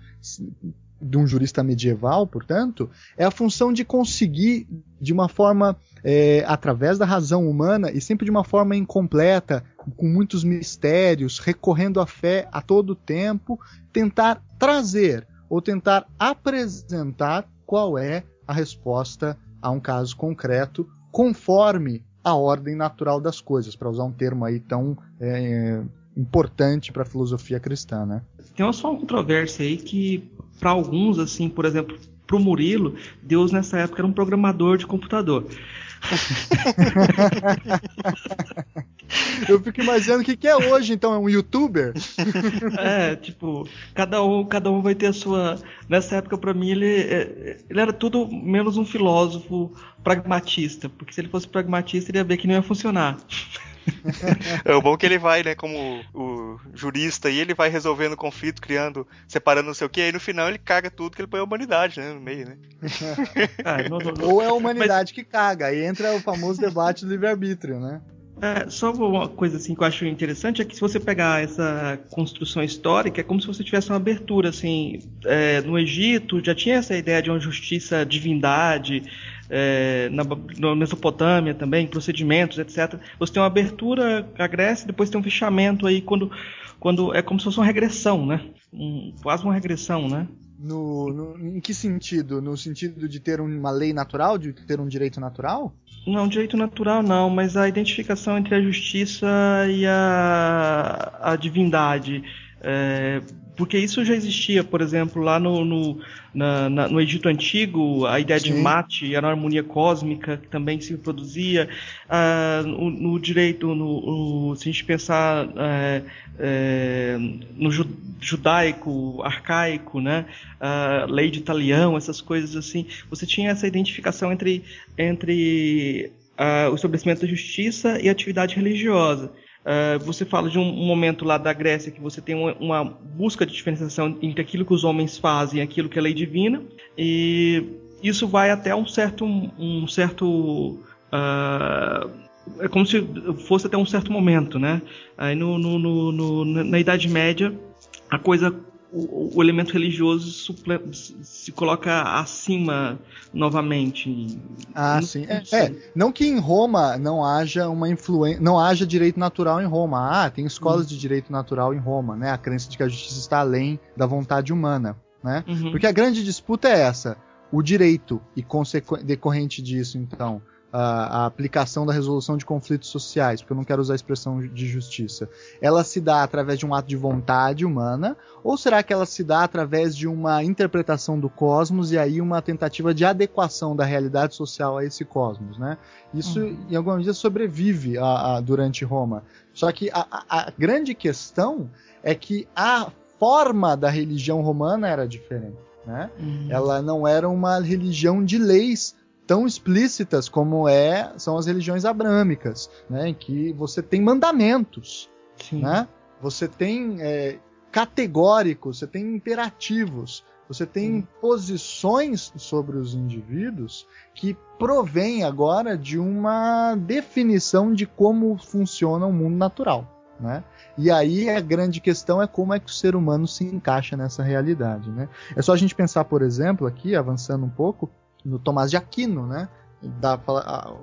de um jurista medieval, portanto, é a função de conseguir, de uma forma, é, através da razão humana, e sempre de uma forma incompleta, com muitos mistérios, recorrendo à fé a todo tempo, tentar trazer ou tentar apresentar qual é a resposta a um caso concreto, conforme a ordem natural das coisas, para usar um termo aí tão é, importante para a filosofia cristã, né? Tem uma só uma controvérsia aí que para alguns, assim, por exemplo, para o Murilo, Deus nessa época era um programador de computador. Eu fico imaginando o que, que é hoje, então, é um youtuber? É, tipo, cada um, cada um vai ter a sua. Nessa época, para mim, ele, é, ele era tudo menos um filósofo pragmatista, porque se ele fosse pragmatista, ele ia ver que não ia funcionar. é o bom que ele vai, né, como o jurista, e ele vai resolvendo o conflito, criando, separando não sei o que, aí no final ele caga tudo que ele põe a humanidade, né, no meio, né? ah, não, não, não. Ou é a humanidade Mas... que caga, aí entra o famoso debate do livre-arbítrio, né? É, só uma coisa assim que eu acho interessante é que se você pegar essa construção histórica, é como se você tivesse uma abertura assim. É, no Egito já tinha essa ideia de uma justiça divindade, é, na, na, Mesopotâmia também, procedimentos, etc. Você tem uma abertura à Grécia, depois tem um fechamento aí quando, quando é como se fosse uma regressão, né? Um, quase uma regressão, né? No, no, em que sentido? No sentido de ter uma lei natural, de ter um direito natural? Não, direito natural não, mas a identificação entre a justiça e a, a divindade. É, porque isso já existia, por exemplo, lá no, no, na, na, no Egito Antigo, a ideia Sim. de mate era uma harmonia cósmica que também se reproduzia. Ah, no, no, direito, no, no, se a gente pensar é, é, no judaico, arcaico, né? Ah, lei de Italião, essas coisas assim, você tinha essa identificação entre, entre ah, o estabelecimento da justiça e a atividade religiosa. Uh, você fala de um, momento lá da Grécia que você tem uma, uma, busca de diferenciação entre aquilo que os homens fazem e aquilo que é lei divina, e isso vai até um certo. Um certo uh, é como se fosse até um certo momento, né? Aí no, no, no, na Idade Média a coisa o, o elemento religioso suple, se coloca acima novamente. Ah, não, sim. É, é, não que em Roma não haja uma influência, não haja direito natural em Roma. Ah, tem escolas uhum. de direito natural em Roma, né? A crença de que a justiça está além da vontade humana, né? Uhum. Porque a grande disputa é essa: o direito e decorrente disso, então, a, a, aplicação da resolução de conflitos sociais, porque eu não quero usar a expressão de justiça, ela se dá através de um ato de vontade humana, ou será que ela se dá através de uma interpretação do cosmos e aí uma tentativa de adequação da realidade social a esse cosmos, né? Isso, uhum. em alguma medida, sobrevive a, a, durante Roma. Só que a, grande questão é que a forma da religião romana era diferente. Né? Uhum. Ela não era uma religião de leis tão explícitas como é são as religiões abrâmicas, né, em que você tem mandamentos, Sim. né? Você tem é, categóricos, você tem imperativos, você tem hum. posições sobre os indivíduos que provém agora de uma definição de como funciona o mundo natural. Né? E aí a grande questão é como é que o ser humano se encaixa nessa realidade. Né? É só a gente pensar, por exemplo, aqui, avançando um pouco, no Tomás de Aquino, né? Da,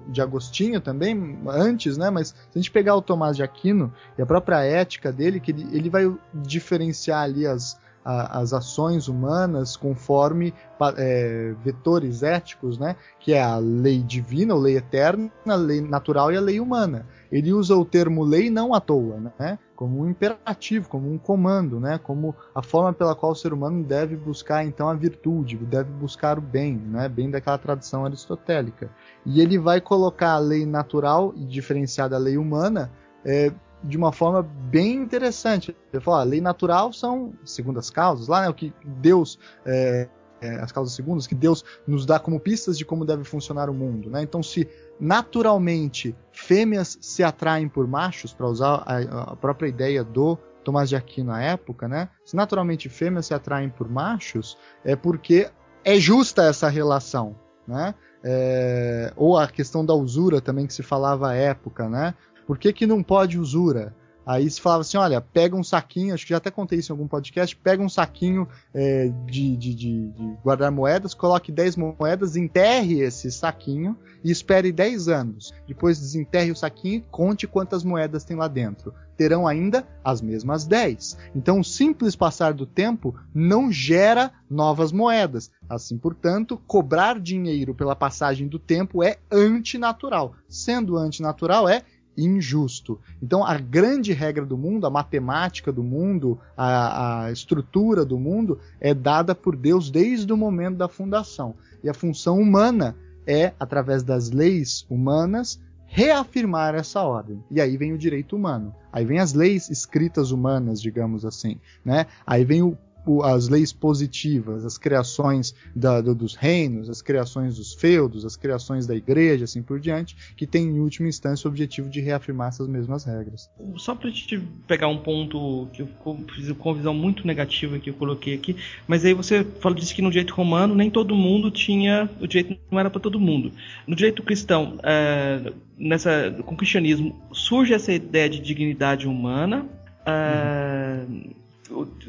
de Agostinho também, antes, né? Mas se a gente pegar o Tomás de Aquino e a própria ética dele, que ele, ele vai diferenciar ali as, a, as ações humanas conforme é, vetores éticos, né? Que é a lei divina, ou lei eterna, a lei natural e a lei humana. Ele usa o termo lei não à toa, né? Como um imperativo, como um comando, né? Como a forma pela qual o ser humano deve buscar então a virtude, deve buscar o bem, né? Bem daquela tradição aristotélica. E ele vai colocar a lei natural e diferenciar da lei humana é, de uma forma bem interessante. Ele fala, a lei natural são, segundo as causas, lá, né, o que Deus, é, é, as causas segundas, que Deus nos dá como pistas de como deve funcionar o mundo. Né? Então, se naturalmente fêmeas se atraem por machos, para usar a, a, própria ideia do Tomás de Aquino na época, né? se naturalmente fêmeas se atraem por machos, é porque é justa essa relação. Né? É, ou a questão da usura também que se falava à época, né? Por que, que não pode usura? Aí se falava assim, olha, pega um saquinho, acho que já até contei isso em algum podcast, pega um saquinho é, de, de, de, de, guardar moedas, coloque 10 moedas, enterre esse saquinho e espere 10 anos. Depois desenterre o saquinho e conte quantas moedas tem lá dentro. Terão ainda as mesmas 10. Então o simples passar do tempo não gera novas moedas. Assim, portanto, cobrar dinheiro pela passagem do tempo é antinatural. Sendo antinatural, é injusto. Então, a grande regra do mundo, a matemática do mundo, a, a estrutura do mundo é dada por Deus desde o momento da fundação. E a função humana é, através das leis humanas, reafirmar essa ordem. E aí vem o direito humano. Aí vem as leis escritas humanas, digamos assim, né? Aí vem o as leis positivas, as criações da, do, dos reinos, as criações dos feudos, as criações da igreja, assim por diante, que tem em última instância o objetivo de reafirmar essas mesmas regras. Só para gente pegar um ponto que eu fiz com uma visão muito negativa que eu coloquei aqui, mas aí você falou disse que no direito romano nem todo mundo tinha o direito não era para todo mundo. No direito cristão, é, nessa com o cristianismo surge essa ideia de dignidade humana. É, uhum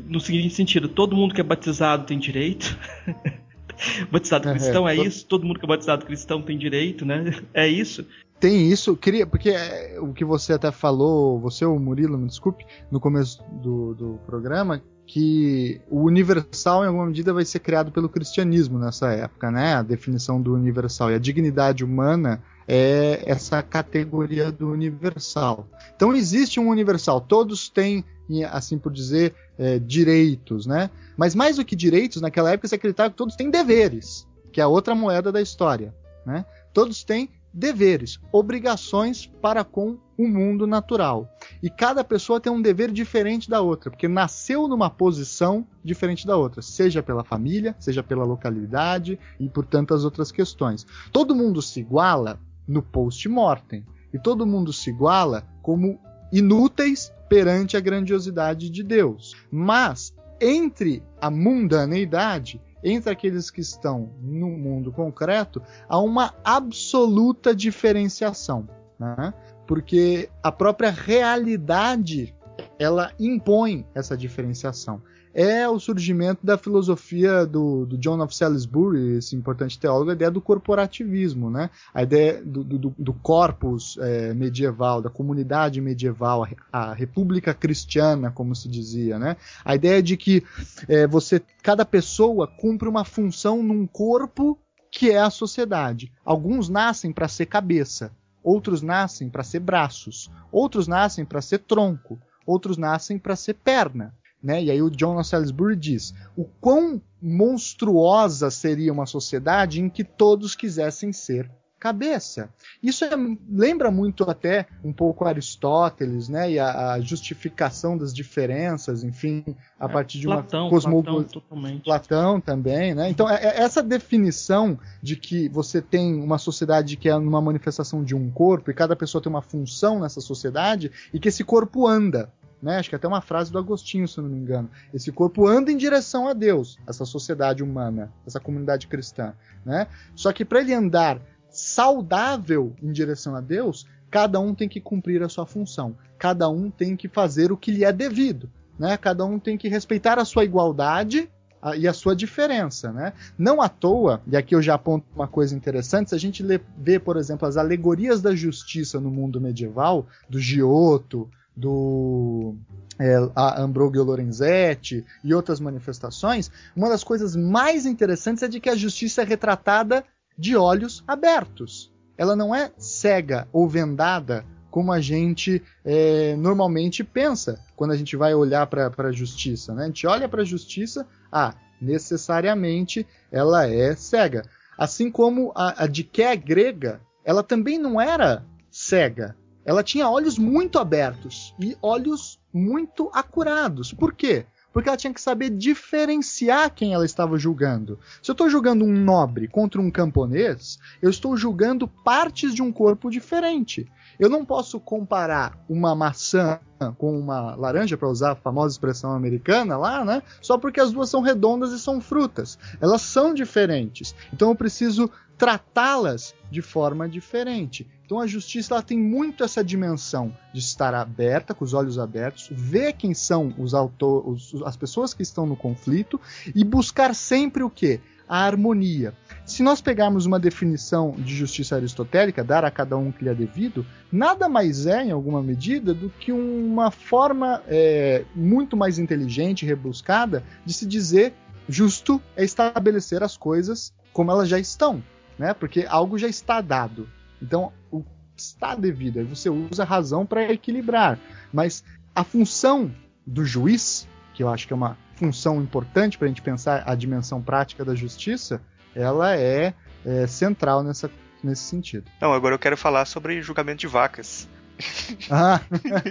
no seguinte sentido, todo mundo que é batizado tem direito. batizado cristão é, isso? Todo mundo que é batizado cristão tem direito, né? É isso? Tem isso, queria, porque é, o que você até falou, você ou o Murilo, me desculpe, no começo do, do programa, que o universal, em alguma medida, vai ser criado pelo cristianismo nessa época, né? A definição do universal. E a dignidade humana é essa categoria do universal. Então existe um universal, todos têm, assim por dizer, é, direitos, né? Mas mais do que direitos, naquela época se acreditava que todos têm deveres, que é a outra moeda da história, né? Todos têm deveres, obrigações para com o mundo natural. E cada pessoa tem um dever diferente da outra, porque nasceu numa posição diferente da outra, seja pela família, seja pela localidade e por tantas outras questões. Todo mundo se iguala no post-mortem. E todo mundo se iguala como inúteis perante a grandiosidade de Deus. Mas entre a mundaneidade, entre aqueles que estão no mundo concreto, há uma absoluta diferenciação. Né? Porque a própria realidade ela impõe essa diferenciação é o surgimento da filosofia do, do John of Salisbury, esse importante teólogo, a ideia do corporativismo, né? a ideia do, do, do corpus é, medieval, da comunidade medieval, a, a, república cristiana, como se dizia. Né? A ideia de que é, você, cada pessoa cumpre uma função num corpo que é a sociedade. Alguns nascem para ser cabeça, outros nascem para ser braços, outros nascem para ser tronco, outros nascem para ser perna. Né? E aí o John Salisbury diz: o quão monstruosa seria uma sociedade em que todos quisessem ser cabeça. Isso é, lembra muito até um pouco Aristóteles, né? E a, a justificação das diferenças, enfim, a é, partir de Platão, uma cosmogonia. Platão, Platão, também, né? Então, é, é essa definição de que você tem uma sociedade que é uma manifestação de um corpo e cada pessoa tem uma função nessa sociedade e que esse corpo anda né? Acho que até uma frase do Agostinho, se não me engano. Esse corpo anda em direção a Deus, essa sociedade humana, essa comunidade cristã, né? Só que para ele andar saudável em direção a Deus, cada um tem que cumprir a sua função. Cada um tem que fazer o que lhe é devido, né? Cada um tem que respeitar a sua igualdade e a sua diferença, né? Não à toa, e aqui eu já aponto uma coisa interessante, se a gente lê, vê, por exemplo, as alegorias da justiça no mundo medieval, do Giotto, do é, Ambrogio Lorenzetti e outras manifestações, uma das coisas mais interessantes é de que a justiça é retratada de olhos abertos. Ela não é cega ou vendada como a gente é, normalmente pensa quando a gente vai olhar para a justiça. Né? A gente olha para a justiça, ah, necessariamente ela é cega. Assim como a, a Diké grega, ela também não era cega. Ela tinha olhos muito abertos e olhos muito acurados. Por quê? Porque ela tinha que saber diferenciar quem ela estava julgando. Se eu estou julgando um nobre contra um camponês, eu estou julgando partes de um corpo diferente. Eu não posso comparar uma maçã com uma laranja, para usar a famosa expressão americana lá, né? Só porque as duas são redondas e são frutas. Elas são diferentes. Então eu preciso tratá-las de forma diferente. Então a justiça ela tem muito essa dimensão de estar aberta, com os olhos abertos, ver quem são os autores, as pessoas que estão no conflito e buscar sempre o que? A harmonia. Se nós pegarmos uma definição de justiça aristotélica, dar a cada um o que lhe é devido, nada mais é, em alguma medida, do que uma forma é, muito mais inteligente rebuscada de se dizer justo é estabelecer as coisas como elas já estão né? Porque algo já está dado. Então, o está devido, aí você usa a razão para equilibrar. Mas a função do juiz, que eu acho que é uma função importante para a gente pensar a dimensão prática da justiça, ela é, é central nessa, nesse sentido. Não, agora eu quero falar sobre julgamento de vacas. Ah.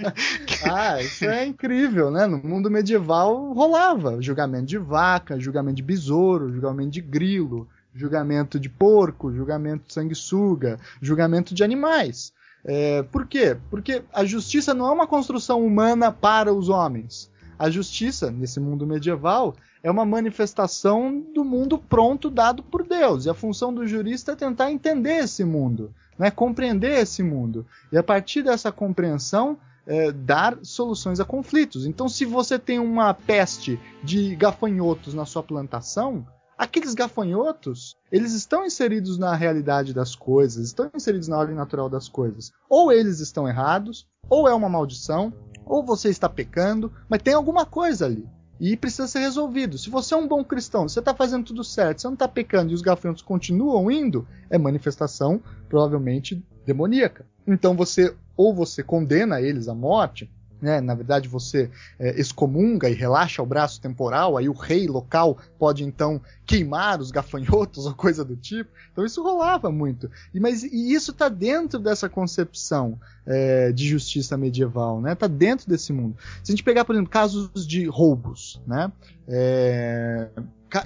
ah, isso é incrível, né? No mundo medieval rolava julgamento de vaca, julgamento de besouro, julgamento de grilo, julgamento de porco, julgamento de sanguessuga, julgamento de animais. É, por quê? Porque a justiça não é uma construção humana para os homens. A justiça, nesse mundo medieval, é uma manifestação do mundo pronto dado por Deus. E a função do jurista é tentar entender esse mundo, né? compreender esse mundo. E a partir dessa compreensão, é, dar soluções a conflitos. Então, se você tem uma peste de gafanhotos na sua plantação, aqueles gafanhotos, eles estão inseridos na realidade das coisas, estão inseridos na ordem natural das coisas. Ou eles estão errados, ou é uma maldição, ou você está pecando, mas tem alguma coisa ali. E precisa ser resolvido. Se você é um bom cristão, você está fazendo tudo certo, você não está pecando e os gafanhotos continuam indo, é manifestação provavelmente demoníaca. Então você ou você condena eles à morte, né? Na verdade, você é, excomunga e relaxa o braço temporal, aí o rei local pode então queimar os gafanhotos ou coisa do tipo. Então isso rolava muito. E, mas e isso está dentro dessa concepção é, de justiça medieval, né? Está dentro desse mundo. Se a gente pegar, por exemplo, casos de roubos, né? É,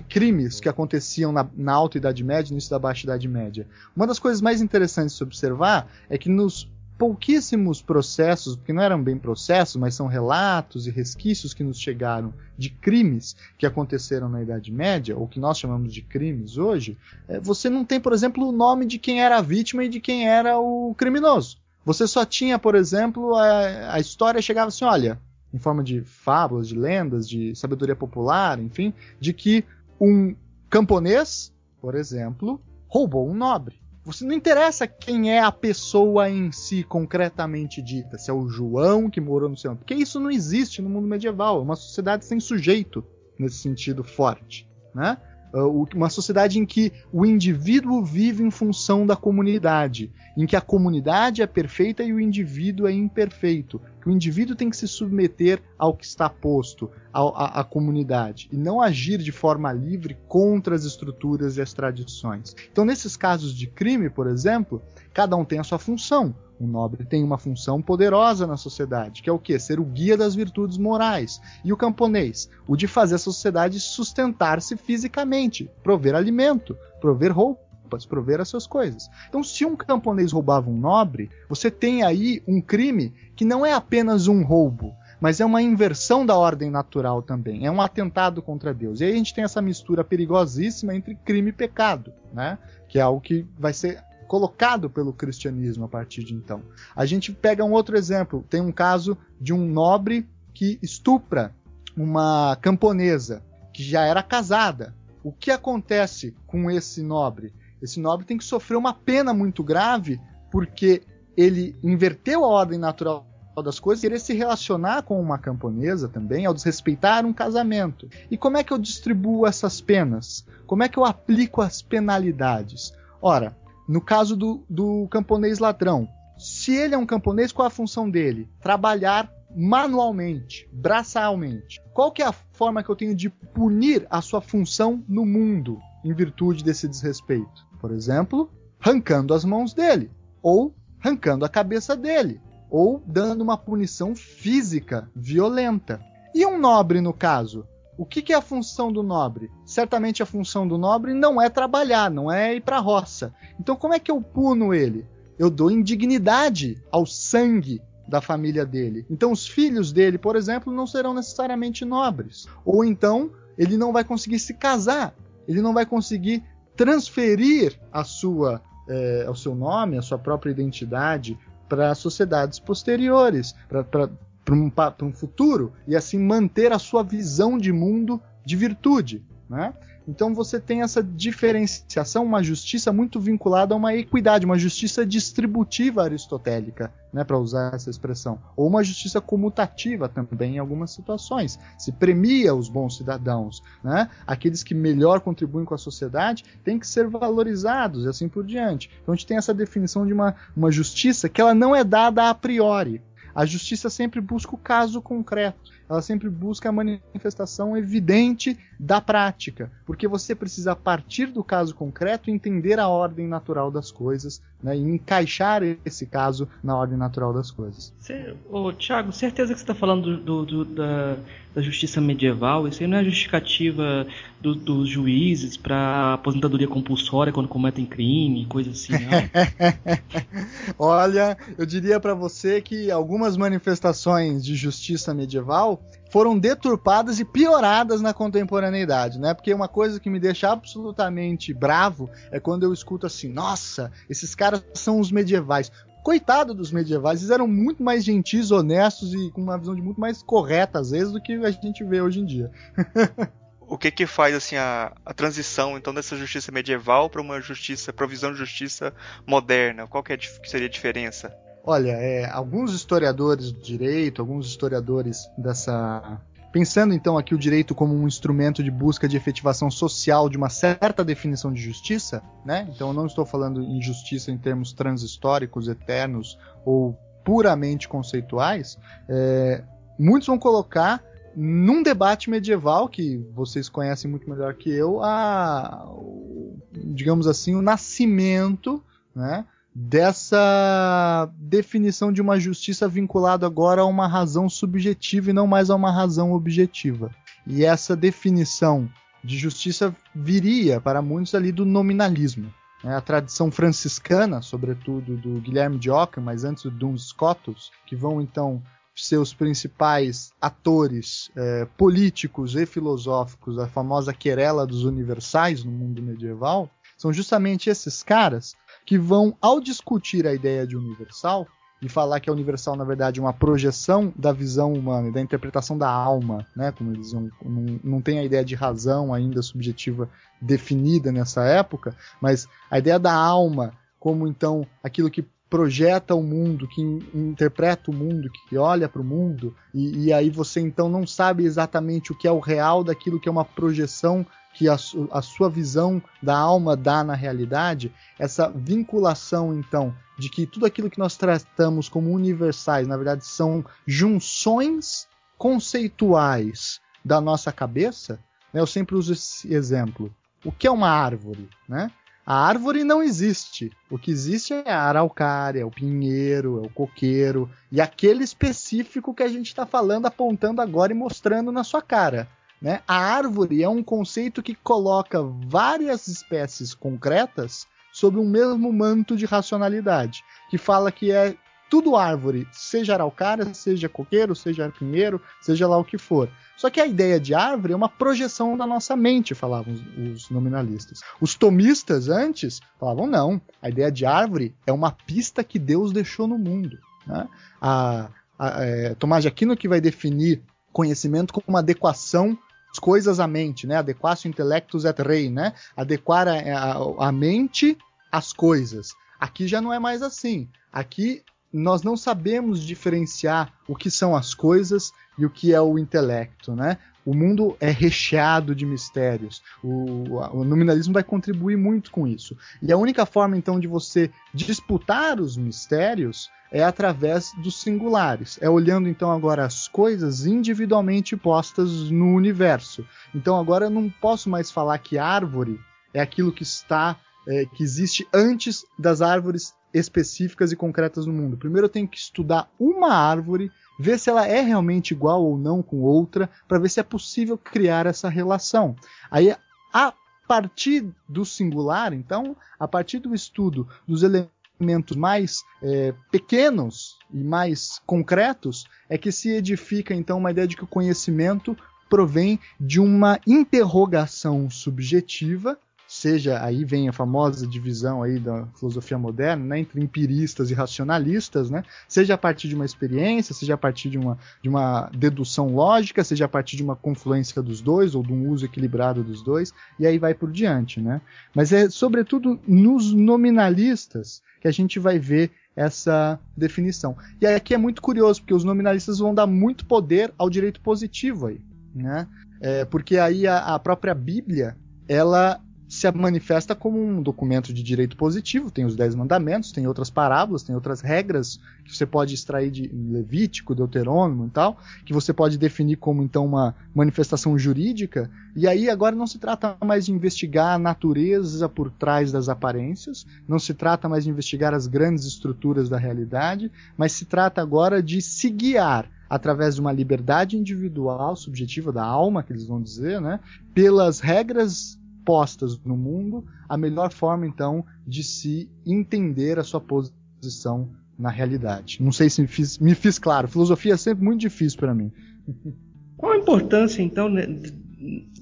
crimes que aconteciam na, na Alta Idade Média no início da Baixa Idade Média. Uma das coisas mais interessantes de se observar é que nos pouquíssimos processos, porque não eram bem processos, mas são relatos e resquícios que nos chegaram de crimes que aconteceram na Idade Média, ou que nós chamamos de crimes hoje, é, você não tem, por exemplo, o nome de quem era a vítima e de quem era o criminoso. Você só tinha, por exemplo, a, a história chegava assim, olha, em forma de fábulas, de lendas, de sabedoria popular, enfim, de que um camponês, por exemplo, roubou um nobre. Você não interessa quem é a pessoa em si concretamente dita, se é o João que morou no céu, porque isso não existe no mundo medieval, é uma sociedade sem sujeito nesse sentido forte, né? Uh, uma sociedade em que o indivíduo vive em função da comunidade, em que a comunidade é perfeita e o indivíduo é imperfeito, que o indivíduo tem que se submeter ao que está posto, à, à comunidade, e não agir de forma livre contra as estruturas e as tradições. Então, nesses casos de crime, por exemplo, cada um tem a sua função. O nobre tem uma função poderosa na sociedade, que é o que? Ser o guia das virtudes morais. E o camponês? O de fazer a sociedade sustentar-se fisicamente, prover alimento, prover roupas, prover as suas coisas. Então, se um camponês roubava um nobre, você tem aí um crime que não é apenas um roubo, mas é uma inversão da ordem natural também, é um atentado contra Deus. E aí a gente tem essa mistura perigosíssima entre crime e pecado, né? Que é algo que vai ser colocado pelo cristianismo a partir de então. A gente pega um outro exemplo, tem um caso de um nobre que estupra uma camponesa que já era casada. O que acontece com esse nobre? Esse nobre tem que sofrer uma pena muito grave porque ele inverteu a ordem natural das coisas, querer se relacionar com uma camponesa também, ao desrespeitar um casamento. E como é que eu distribuo essas penas? Como é que eu aplico as penalidades? Ora, no caso do, do camponês ladrão, se ele é um camponês, qual é a função dele? Trabalhar manualmente, braçalmente. Qual que é a forma que eu tenho de punir a sua função no mundo em virtude desse desrespeito? Por exemplo, arrancando as mãos dele, ou arrancando a cabeça dele, ou dando uma punição física violenta. E um nobre, no caso? O que, que, é a função do nobre? Certamente a função do nobre não é trabalhar, não é ir para a roça. Então, como é que eu puno ele? Eu dou indignidade ao sangue da família dele. Então, os filhos dele, por exemplo, não serão necessariamente nobres. Ou então, ele não vai conseguir se casar, ele não vai conseguir transferir a sua, é, o seu nome, a sua própria identidade para sociedades posteriores, para um, um futuro, e assim manter a sua visão de mundo de virtude. Né? Então você tem essa diferenciação, uma justiça muito vinculada a uma equidade, uma justiça distributiva aristotélica, né, para usar essa expressão, ou uma justiça comutativa também em algumas situações. Se premia os bons cidadãos, né? Aqueles que melhor contribuem com a sociedade têm que ser valorizados e assim por diante. Então a gente tem essa definição de uma, uma justiça que ela não é dada a priori. A justiça sempre busca o caso concreto. Ela sempre busca a manifestação evidente da prática, porque você precisa partir do caso concreto entender a ordem natural das coisas né, e encaixar esse caso na ordem natural das coisas. Cê, ô, Tiago, certeza que você está falando do, do, da, da, justiça medieval? Isso aí não é justificativa do, dos juízes para aposentadoria compulsória quando cometem crime, coisa assim, Olha, eu diria para você que algumas manifestações de justiça medieval foram deturpadas e pioradas na contemporaneidade, né? Porque uma coisa que me deixa absolutamente bravo é quando eu escuto assim: nossa, esses caras são os medievais. Coitado dos medievais, eles eram muito mais gentis, honestos e com uma visão de muito mais correta, às vezes, do que a gente vê hoje em dia. o que que faz assim a, a transição então dessa justiça medieval para uma justiça provisão de justiça moderna? Qual que, é, que seria a diferença? Olha, é, alguns historiadores do direito, alguns historiadores dessa. Pensando então aqui o direito como um instrumento de busca de efetivação social de uma certa definição de justiça, né? Então eu não estou falando em justiça em termos transhistóricos, eternos ou puramente conceituais. É, muitos vão colocar num debate medieval que vocês conhecem muito melhor que eu, a, digamos assim, o nascimento, né? Dessa definição de uma justiça vinculada agora a uma razão subjetiva e não mais a uma razão objetiva. E essa definição de justiça viria para muitos ali do nominalismo. Né? A tradição franciscana, sobretudo do Guilherme de Ockham, mas antes do Duns Scotus, que vão então ser os principais atores é, políticos e filosóficos, a famosa querela dos universais no mundo medieval, são justamente esses caras que vão, ao discutir a ideia de universal, e falar que a universal, na verdade, é uma projeção da visão humana e da interpretação da alma, né? Como eles não, não tem a ideia de razão ainda subjetiva definida nessa época, mas a ideia da alma como então aquilo que projeta o mundo, que interpreta o mundo, que olha para o mundo, e, e, aí você então não sabe exatamente o que é o real daquilo que é uma projeção que a, a sua visão da alma dá na realidade, essa vinculação, então, de que tudo aquilo que nós tratamos como universais, na verdade, são junções conceituais da nossa cabeça. Né? Eu sempre uso esse exemplo. O que é uma árvore? Né? A árvore não existe. O que existe é a araucária, é o pinheiro, é o coqueiro e aquele específico que a gente está falando, apontando agora e mostrando na sua cara. Né? A árvore é um conceito que coloca várias espécies concretas sob um mesmo manto de racionalidade, que fala que é tudo árvore, seja araucária, seja coqueiro, seja arpinheiro, seja lá o que for. Só que a ideia de árvore é uma projeção da nossa mente, falavam os, os nominalistas. Os tomistas antes falavam não, a ideia de árvore é uma pista que Deus deixou no mundo. Né? A, a, é, Tomás de Aquino que vai definir conhecimento como uma adequação das coisas à mente, né? Adequatio intellectus et rei, né? Adequar a, a, a mente às coisas. Aqui já não é mais assim. Aqui nós não sabemos diferenciar o que são as coisas e o que é o intelecto, né? O mundo é recheado de mistérios. O, o, nominalismo vai contribuir muito com isso. E a única forma, então, de você disputar os mistérios é através dos singulares. É olhando, então, agora as coisas individualmente postas no universo. Então, agora eu não posso mais falar que árvore é aquilo que está, é, que existe antes das árvores específicas e concretas no mundo. Primeiro eu tenho que estudar uma árvore, ver se ela é realmente igual ou não com outra, para ver se é possível criar essa relação. Aí, a partir do singular, então, a partir do estudo dos elementos mais é, pequenos e mais concretos, é que se edifica então uma ideia de que o conhecimento provém de uma interrogação subjetiva seja aí vem a famosa divisão aí da filosofia moderna, né, entre empiristas e racionalistas, né, seja a partir de uma experiência, seja a partir de uma, de uma dedução lógica, seja a partir de uma confluência dos dois ou de um uso equilibrado dos dois, e aí vai por diante, né? Mas é sobretudo nos nominalistas que a gente vai ver essa definição. E aqui é muito curioso, porque os nominalistas vão dar muito poder ao direito positivo aí, né? É, porque aí a, a própria Bíblia, ela se manifesta como um documento de direito positivo, tem os Dez Mandamentos, tem outras parábolas, tem outras regras que você pode extrair de Levítico, Deuterônimo e tal, que você pode definir como então uma manifestação jurídica, e aí agora não se trata mais de investigar a natureza por trás das aparências, não se trata mais de investigar as grandes estruturas da realidade, mas se trata agora de se guiar através de uma liberdade individual, subjetiva da alma, que eles vão dizer, né, pelas regras postas no mundo, a melhor forma então de se entender a sua posição na realidade. Não sei se me fiz, me fiz claro. Filosofia é sempre muito difícil para mim. Qual a importância então né,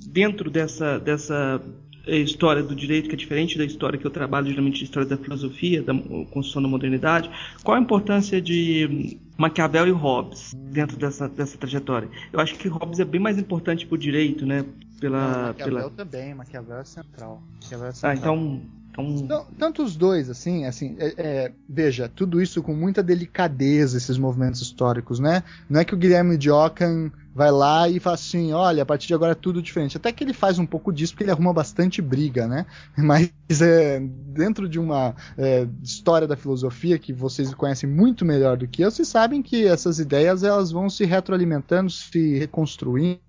dentro dessa dessa história do direito que é diferente da história que eu trabalho geralmente a história da filosofia, da construção da modernidade? Qual a importância de Maquiavel e Hobbes dentro dessa, dessa trajetória? Eu acho que Hobbes é bem mais importante para o direito, né? Pela. Maquiavel pela... também, Maquiavel é central. Maquiavel é central. Ah, então. então... tanto os dois, assim, assim, é, é, veja, tudo isso com muita delicadeza, esses movimentos históricos, né? Não é que o Guilherme de Ockham vai lá e fala assim, olha, a partir de agora é tudo diferente. Até que ele faz um pouco disso, porque ele arruma bastante briga, né? Mas é, dentro de uma é, história da filosofia que vocês conhecem muito melhor do que eu, vocês sabem que essas ideias elas vão se retroalimentando, se reconstruindo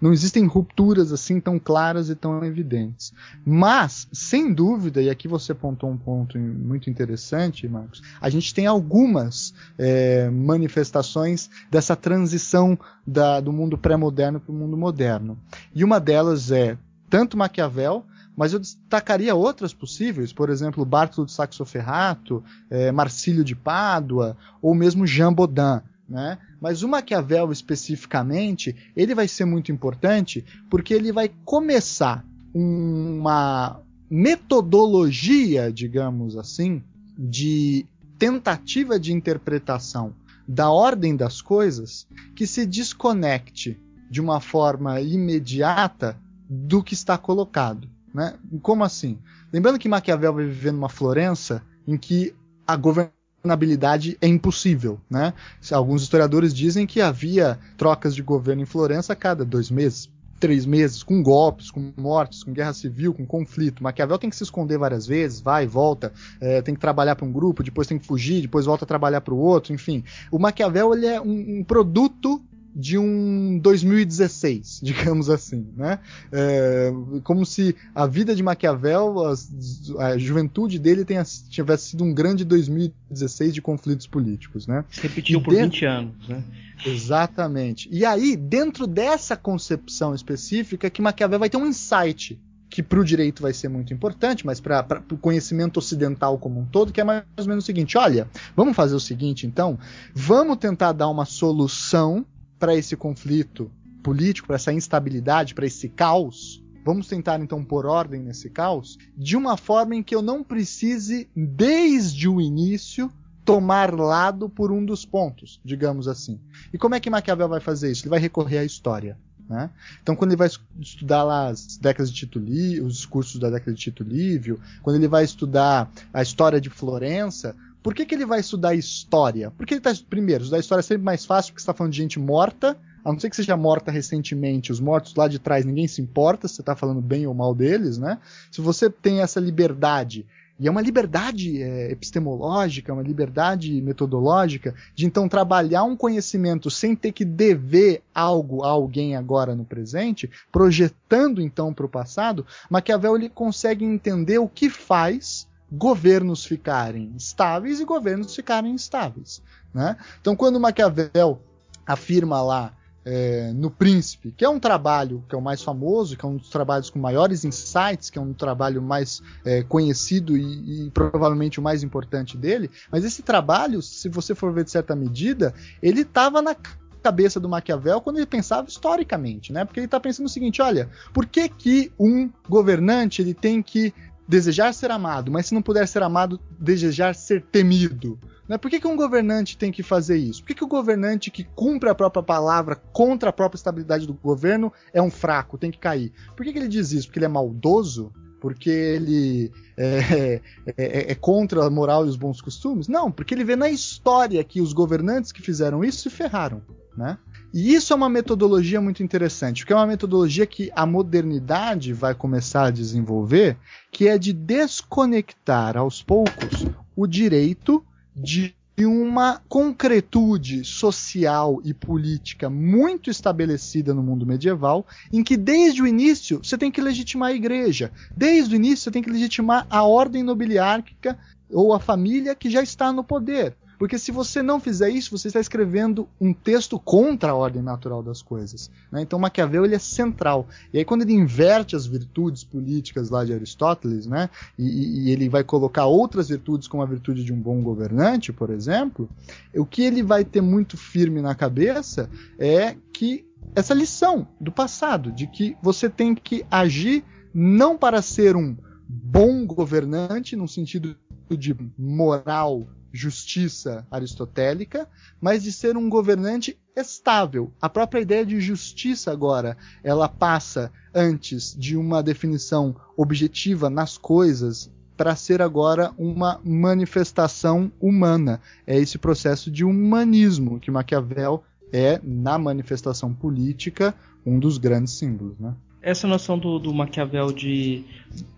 não existem rupturas assim tão claras e tão evidentes. Mas, sem dúvida, e aqui você apontou um ponto muito interessante, Marcos, a gente tem algumas é, manifestações dessa transição da, do mundo pré-moderno para o mundo moderno. E uma delas é tanto Maquiavel, mas eu destacaria outras possíveis, por exemplo, Bartolo de Saxo Ferrato, é, Marcílio de Pádua, ou mesmo Jean Baudin. Né? Mas o Maquiavel especificamente, ele vai ser muito importante porque ele vai começar uma metodologia, digamos assim, de tentativa de interpretação da ordem das coisas que se desconecte de uma forma imediata do que está colocado. Né? Como assim? Lembrando que Maquiavel vai viver numa Florença em que a governança governabilidade é impossível, né? Alguns historiadores dizem que havia trocas de governo em Florença a cada dois meses, três meses, com golpes, com mortes, com guerra civil, com conflito. Maquiavel tem que se esconder várias vezes, vai, volta, é, tem que trabalhar para um grupo, depois tem que fugir, depois volta a trabalhar para o outro, enfim. O Maquiavel ele é um, um produto de um 2016, digamos assim, né? É, como se a vida de Maquiavel, a, a juventude dele tenha, tivesse sido um grande 2016 de conflitos políticos, né? Repetiu por dentro, 20 anos, né? Exatamente. E aí, dentro dessa concepção específica, que Maquiavel vai ter um insight que para o direito vai ser muito importante, mas para o conhecimento ocidental como um todo, que é mais ou menos o seguinte: olha, vamos fazer o seguinte, então, vamos tentar dar uma solução para esse conflito político, para essa instabilidade, para esse caos. Vamos tentar então pôr ordem nesse caos de uma forma em que eu não precise, desde o início, tomar lado por um dos pontos, digamos assim. E como é que Maquiavel vai fazer isso? Ele vai recorrer à história. Né? Então, quando ele vai estudar lá as décadas de Tito Livio, os discursos da década de Tito Livio, quando ele vai estudar a história de Florença, por que, que ele vai estudar história? Porque ele está, primeiro, estudar história é sempre mais fácil porque está falando de gente morta, a não ser que seja morta recentemente, os mortos lá de trás ninguém se importa se você está falando bem ou mal deles, né? Se você tem essa liberdade e é uma liberdade é, epistemológica, uma liberdade metodológica de então trabalhar um conhecimento sem ter que dever algo a alguém agora no presente, projetando então para o passado. Maquiavel ele consegue entender o que faz governos ficarem estáveis e governos ficarem instáveis. Né? Então, quando Maquiavel afirma lá é, no Príncipe, que é um trabalho que é o mais famoso, que é um dos trabalhos com maiores insights, que é um trabalho mais é, conhecido e, e, provavelmente o mais importante dele. Mas esse trabalho, se você for ver de certa medida, ele estava na cabeça do Maquiavel quando ele pensava historicamente, né? Porque ele está pensando o seguinte: olha, por que que um governante ele tem que desejar ser amado, mas se não puder ser amado, desejar ser temido? Né? Por que, que um governante tem que fazer isso? Por que, que o governante que cumpre a própria palavra contra a própria estabilidade do governo é um fraco, tem que cair? Por que, que ele diz isso? Porque ele é maldoso? Porque ele é, é, é, é contra a moral e os bons costumes? Não, porque ele vê na história que os governantes que fizeram isso se ferraram. Né? E isso é uma metodologia muito interessante, porque é uma metodologia que a modernidade vai começar a desenvolver, que é de desconectar aos poucos o direito de uma concretude social e política muito estabelecida no mundo medieval, em que desde o início você tem que legitimar a igreja, desde o início você tem que legitimar a ordem nobiliárquica ou a família que já está no poder. Porque se você não fizer isso, você está escrevendo um texto contra a ordem natural das coisas. Né? Então Maquiavel ele é central. E aí quando ele inverte as virtudes políticas lá de Aristóteles, né? E, e, ele vai colocar outras virtudes como a virtude de um bom governante, por exemplo, o que ele vai ter muito firme na cabeça é que essa lição do passado, de que você tem que agir não para ser um bom governante no sentido de moral justiça aristotélica, mas de ser um governante estável. A própria ideia de justiça agora, ela passa antes de uma definição objetiva nas coisas para ser agora uma manifestação humana. É esse processo de humanismo que Maquiavel é na manifestação política um dos grandes símbolos, né? Essa noção do, do Maquiavel de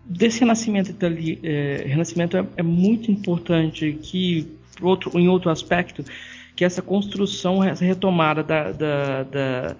desse renascimento itali, é, renascimento é, é, muito importante que outro, em outro aspecto que essa construção essa retomada da, da, da,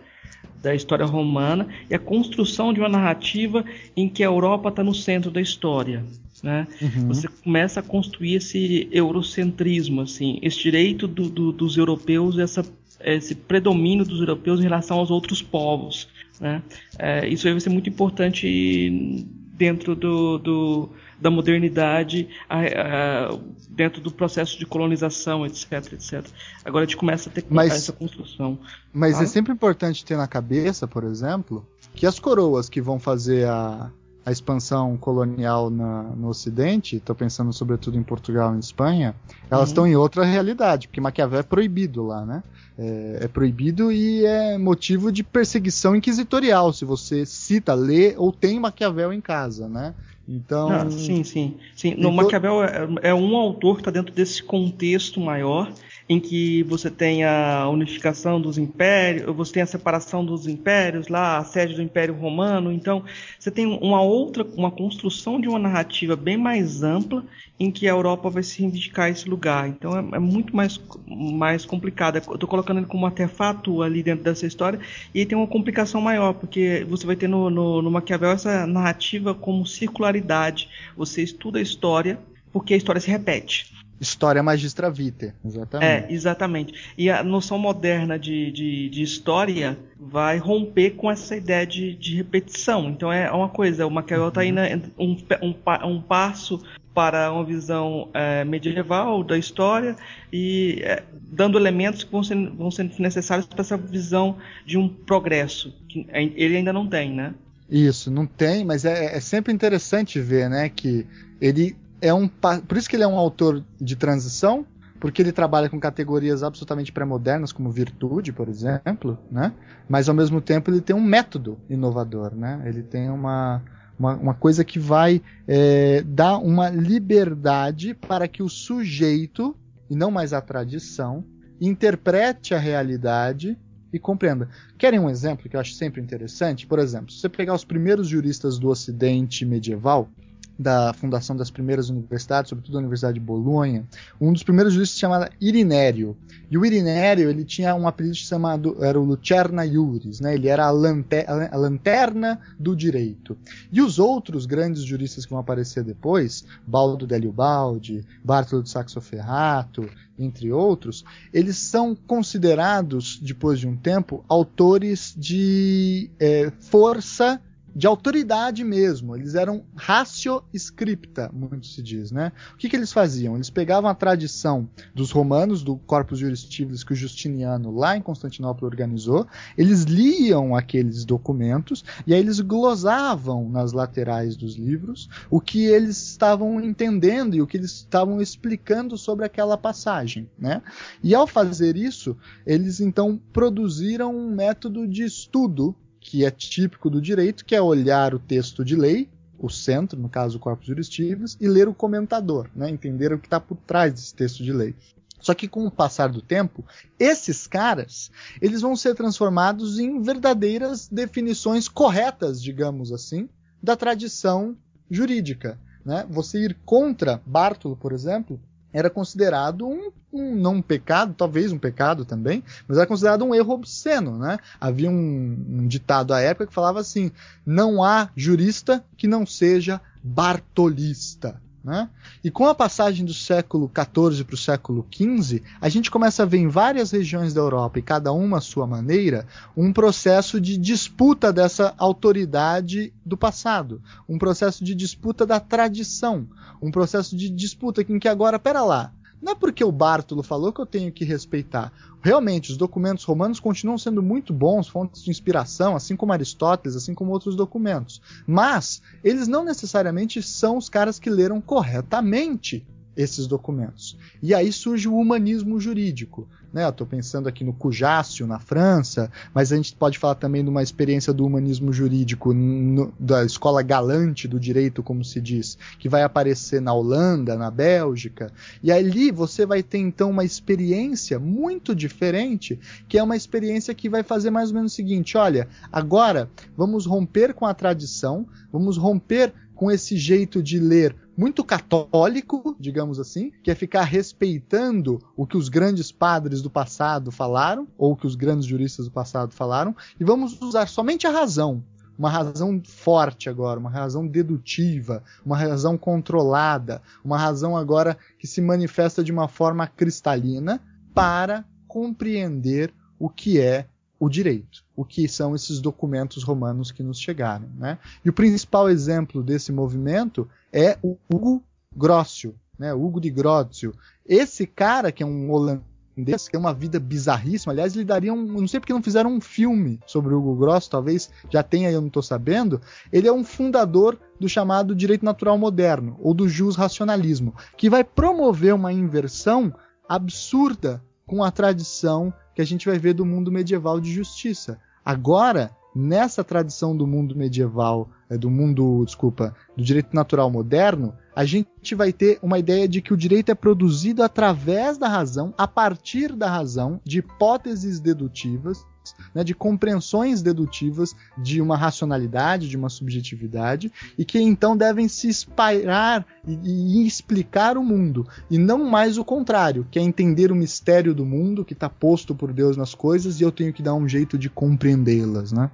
da história romana e a construção de uma narrativa em que a Europa está no centro da história né? Uhum. Você começa a construir esse eurocentrismo, assim, esse direito do, do, dos europeus, essa, esse predomínio dos europeus em relação aos outros povos. Né? É, isso aí vai ser muito importante dentro do, do da modernidade, a, a, dentro do processo de colonização, etc, etc. Agora a gente começa a ter mas, essa construção. Mas é sempre importante ter na cabeça, por exemplo, que as coroas que vão fazer a, a expansão colonial na, no Ocidente, estou pensando sobretudo em Portugal e em Espanha, elas estão uhum. em outra realidade, porque Maquiavel é proibido lá, né? é, é, proibido e é motivo de perseguição inquisitorial se você cita, lê ou tem Maquiavel em casa, né? Então. Ah, sim, sim. sim. No, então... Maquiavel é, é, um autor que está dentro desse contexto maior em que você tem a unificação dos impérios, você tem a separação dos impérios lá, a sede do Império Romano, então você tem uma outra, uma construção de uma narrativa bem mais ampla em que a Europa vai se reivindicar esse lugar. Então é, é muito mais, mais complicado. Eu estou colocando ele como artefato ali dentro dessa história e aí tem uma complicação maior, porque você vai ter no, no, no Maquiavel essa narrativa como circularidade. Você estuda a história porque a história se repete. História magistra vitae, exatamente. É, exatamente. E a noção moderna de, de, de história vai romper com essa ideia de, de repetição. Então é uma coisa, o Maquiavel está indo um, um, um passo para uma visão é, medieval da história e é, dando elementos que vão ser, vão ser necessários para essa visão de um progresso que ele ainda não tem, né? Isso, não tem, mas é, é sempre interessante ver, né, que ele é um. Por isso que ele é um autor de transição, porque ele trabalha com categorias absolutamente pré-modernas, como virtude, por exemplo, né? Mas ao mesmo tempo ele tem um método inovador, né? Ele tem uma, uma, uma coisa que vai é, dar uma liberdade para que o sujeito, e não mais a tradição, interprete a realidade e compreenda. Querem um exemplo que eu acho sempre interessante? Por exemplo, se você pegar os primeiros juristas do Ocidente medieval, da fundação das primeiras universidades, sobretudo a Universidade de Bolonha, um dos primeiros juristas se chamava Irinério. E o Irinério, ele tinha um apelido chamado, era o Lucerna Iuris, né? Ele era a, a lanterna do direito. E os outros grandes juristas que vão aparecer depois, Baldo Delio Baldi, Bartolo de Saxo Ferrato, entre outros, eles são considerados, depois de um tempo, autores de é, força de autoridade mesmo. Eles eram ratio scripta, muito se diz, né? O que, que eles faziam? Eles pegavam a tradição dos romanos, do Corpus Juris Civilis que o Justiniano lá em Constantinopla organizou, eles liam aqueles documentos e aí eles glosavam nas laterais dos livros o que eles estavam entendendo e o que eles estavam explicando sobre aquela passagem, né? E ao fazer isso, eles então produziram um método de estudo que é típico do direito, que é olhar o texto de lei, o centro, no caso o corpus juristivus, e ler o comentador, né, entender o que está por trás desse texto de lei. Só que com o passar do tempo, esses caras, eles vão ser transformados em verdadeiras definições corretas, digamos assim, da tradição jurídica. Né? Você ir contra Bartolo, por exemplo, era considerado um, um, não pecado, talvez um pecado também, mas era considerado um erro obsceno, né? Havia um, um ditado à época que falava assim: não há jurista que não seja bartolista. Né? E com a passagem do século XIV para o século XV, a gente começa a ver em várias regiões da Europa, e cada uma à sua maneira, um processo de disputa dessa autoridade do passado, um processo de disputa da tradição, um processo de disputa em que agora, pera lá, não é porque o Bartolo falou que eu tenho que respeitar. Realmente, os documentos romanos continuam sendo muito bons, fontes de inspiração, assim como Aristóteles, assim como outros documentos. Mas eles não necessariamente são os caras que leram corretamente esses documentos. E aí surge o humanismo jurídico. Né? Estou pensando aqui no Cujácio, na França, mas a gente pode falar também de uma experiência do humanismo jurídico, no, da escola galante do direito, como se diz, que vai aparecer na Holanda, na Bélgica. E ali você vai ter então uma experiência muito diferente, que é uma experiência que vai fazer mais ou menos o seguinte: olha, agora vamos romper com a tradição, vamos romper com esse jeito de ler muito católico, digamos assim, que é ficar respeitando o que os grandes padres do passado falaram, ou o que os grandes juristas do passado falaram, e vamos usar somente a razão. Uma razão forte agora, uma razão dedutiva, uma razão controlada, uma razão agora que se manifesta de uma forma cristalina para compreender o que é o direito, o que são esses documentos romanos que nos chegaram. Né? E o principal exemplo desse movimento é o Hugo Grossio, né? Hugo de Grossio. Esse cara, que é um holandês, que tem uma vida bizarríssima, aliás, ele daria um. Não sei porque não fizeram um filme sobre o Hugo Grossio, talvez já tenha, eu não estou sabendo. Ele é um fundador do chamado direito natural moderno, ou do jus racionalismo, que vai promover uma inversão absurda com a tradição que a gente vai ver do mundo medieval de justiça. Agora, nessa tradição do mundo medieval, é, do mundo, desculpa, do direito natural moderno, a gente vai ter uma ideia de que o direito é produzido através da razão, a partir da razão, de hipóteses dedutivas, né, de compreensões dedutivas de uma racionalidade, de uma subjetividade, e que então devem se espalhar e, e explicar o mundo, e não mais o contrário, que é entender o mistério do mundo que está posto por Deus nas coisas e eu tenho que dar um jeito de compreendê-las. Né?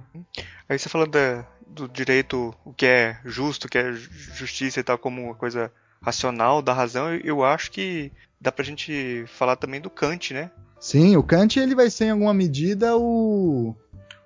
Aí você falando da, do direito, o que é justo, o que é justiça e tal, como uma coisa racional, da razão, eu acho que dá pra gente falar também do Kant, né? Sim, o Kant ele vai ser em alguma medida o,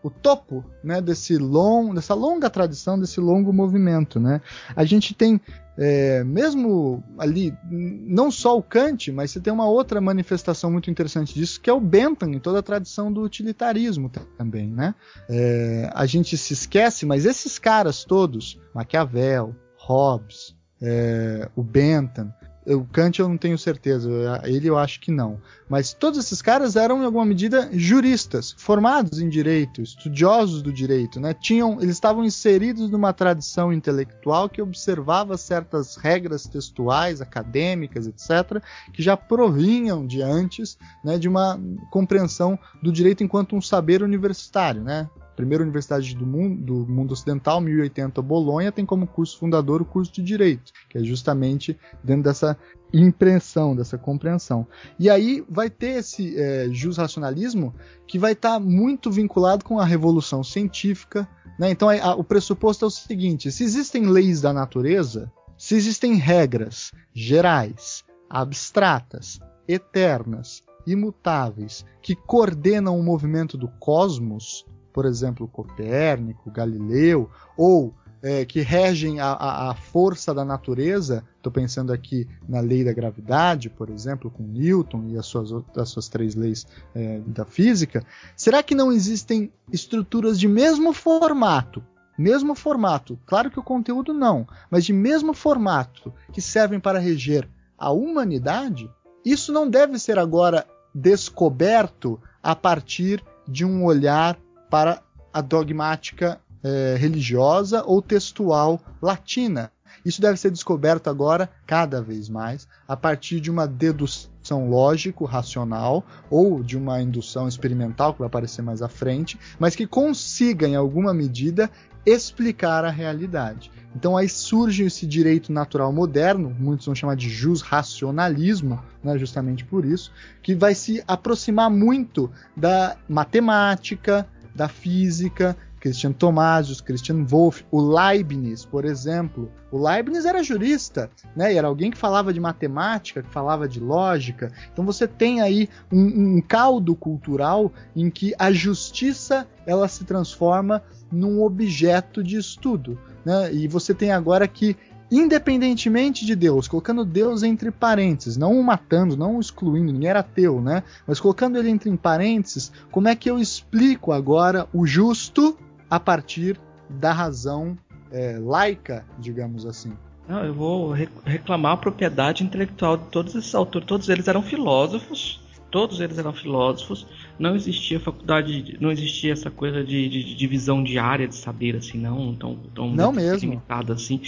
o topo né, desse long, dessa longa tradição, desse longo movimento. Né? A gente tem, é, mesmo ali, não só o Kant, mas você tem uma outra manifestação muito interessante disso, que é o Bentham, em toda a tradição do utilitarismo também. Né? É, a gente se esquece, mas esses caras todos, Maquiavel, Hobbes, é, o Bentham, o Kant eu não tenho certeza, ele eu acho que não. Mas todos esses caras eram, em alguma medida, juristas, formados em direito, estudiosos do direito, né? Tinham, eles estavam inseridos numa tradição intelectual que observava certas regras textuais, acadêmicas, etc., que já provinham de antes né, de uma compreensão do direito enquanto um saber universitário, né? Primeira universidade do mundo, do mundo ocidental, 1080 Bolonha, tem como curso fundador o curso de Direito, que é justamente dentro dessa impressão, dessa compreensão. E aí vai ter esse é, racionalismo que vai estar tá muito vinculado com a revolução científica. Né? Então a, o pressuposto é o seguinte: se existem leis da natureza, se existem regras gerais, abstratas, eternas, imutáveis, que coordenam o movimento do cosmos, por exemplo, Copérnico, Galileu, ou é, que regem a, a, a, força da natureza, estou pensando aqui na lei da gravidade, por exemplo, com Newton e as suas, as suas três leis é, da física, será que não existem estruturas de mesmo formato? Mesmo formato, claro que o conteúdo não, mas de mesmo formato, que servem para reger a humanidade? Isso não deve ser agora descoberto a partir de um olhar para a dogmática é, religiosa ou textual latina. Isso deve ser descoberto agora cada vez mais a partir de uma dedução lógico-racional ou de uma indução experimental que vai aparecer mais à frente, mas que consiga em alguma medida explicar a realidade. Então aí surge esse direito natural moderno, muitos vão chamar de jus-racionalismo, né, justamente por isso, que vai se aproximar muito da matemática, da física, Christian Tomasius, Christian Wolff, o Leibniz, por exemplo. O Leibniz era jurista, né? E era alguém que falava de matemática, que falava de lógica. Então você tem aí um, um caldo cultural em que a justiça ela se transforma num objeto de estudo, né? E você tem agora que independentemente de Deus, colocando Deus entre parênteses, não o matando, não o excluindo, ninguém era ateu, né? Mas colocando ele entre parênteses, como é que eu explico agora o justo a partir da razão é, laica, digamos assim? Não, eu vou reclamar a propriedade intelectual de todos esses autores. Todos eles eram filósofos, todos eles eram filósofos, não existia faculdade, não existia essa coisa de, de, de divisão de área de saber assim, não tão, tão não mesmo assim.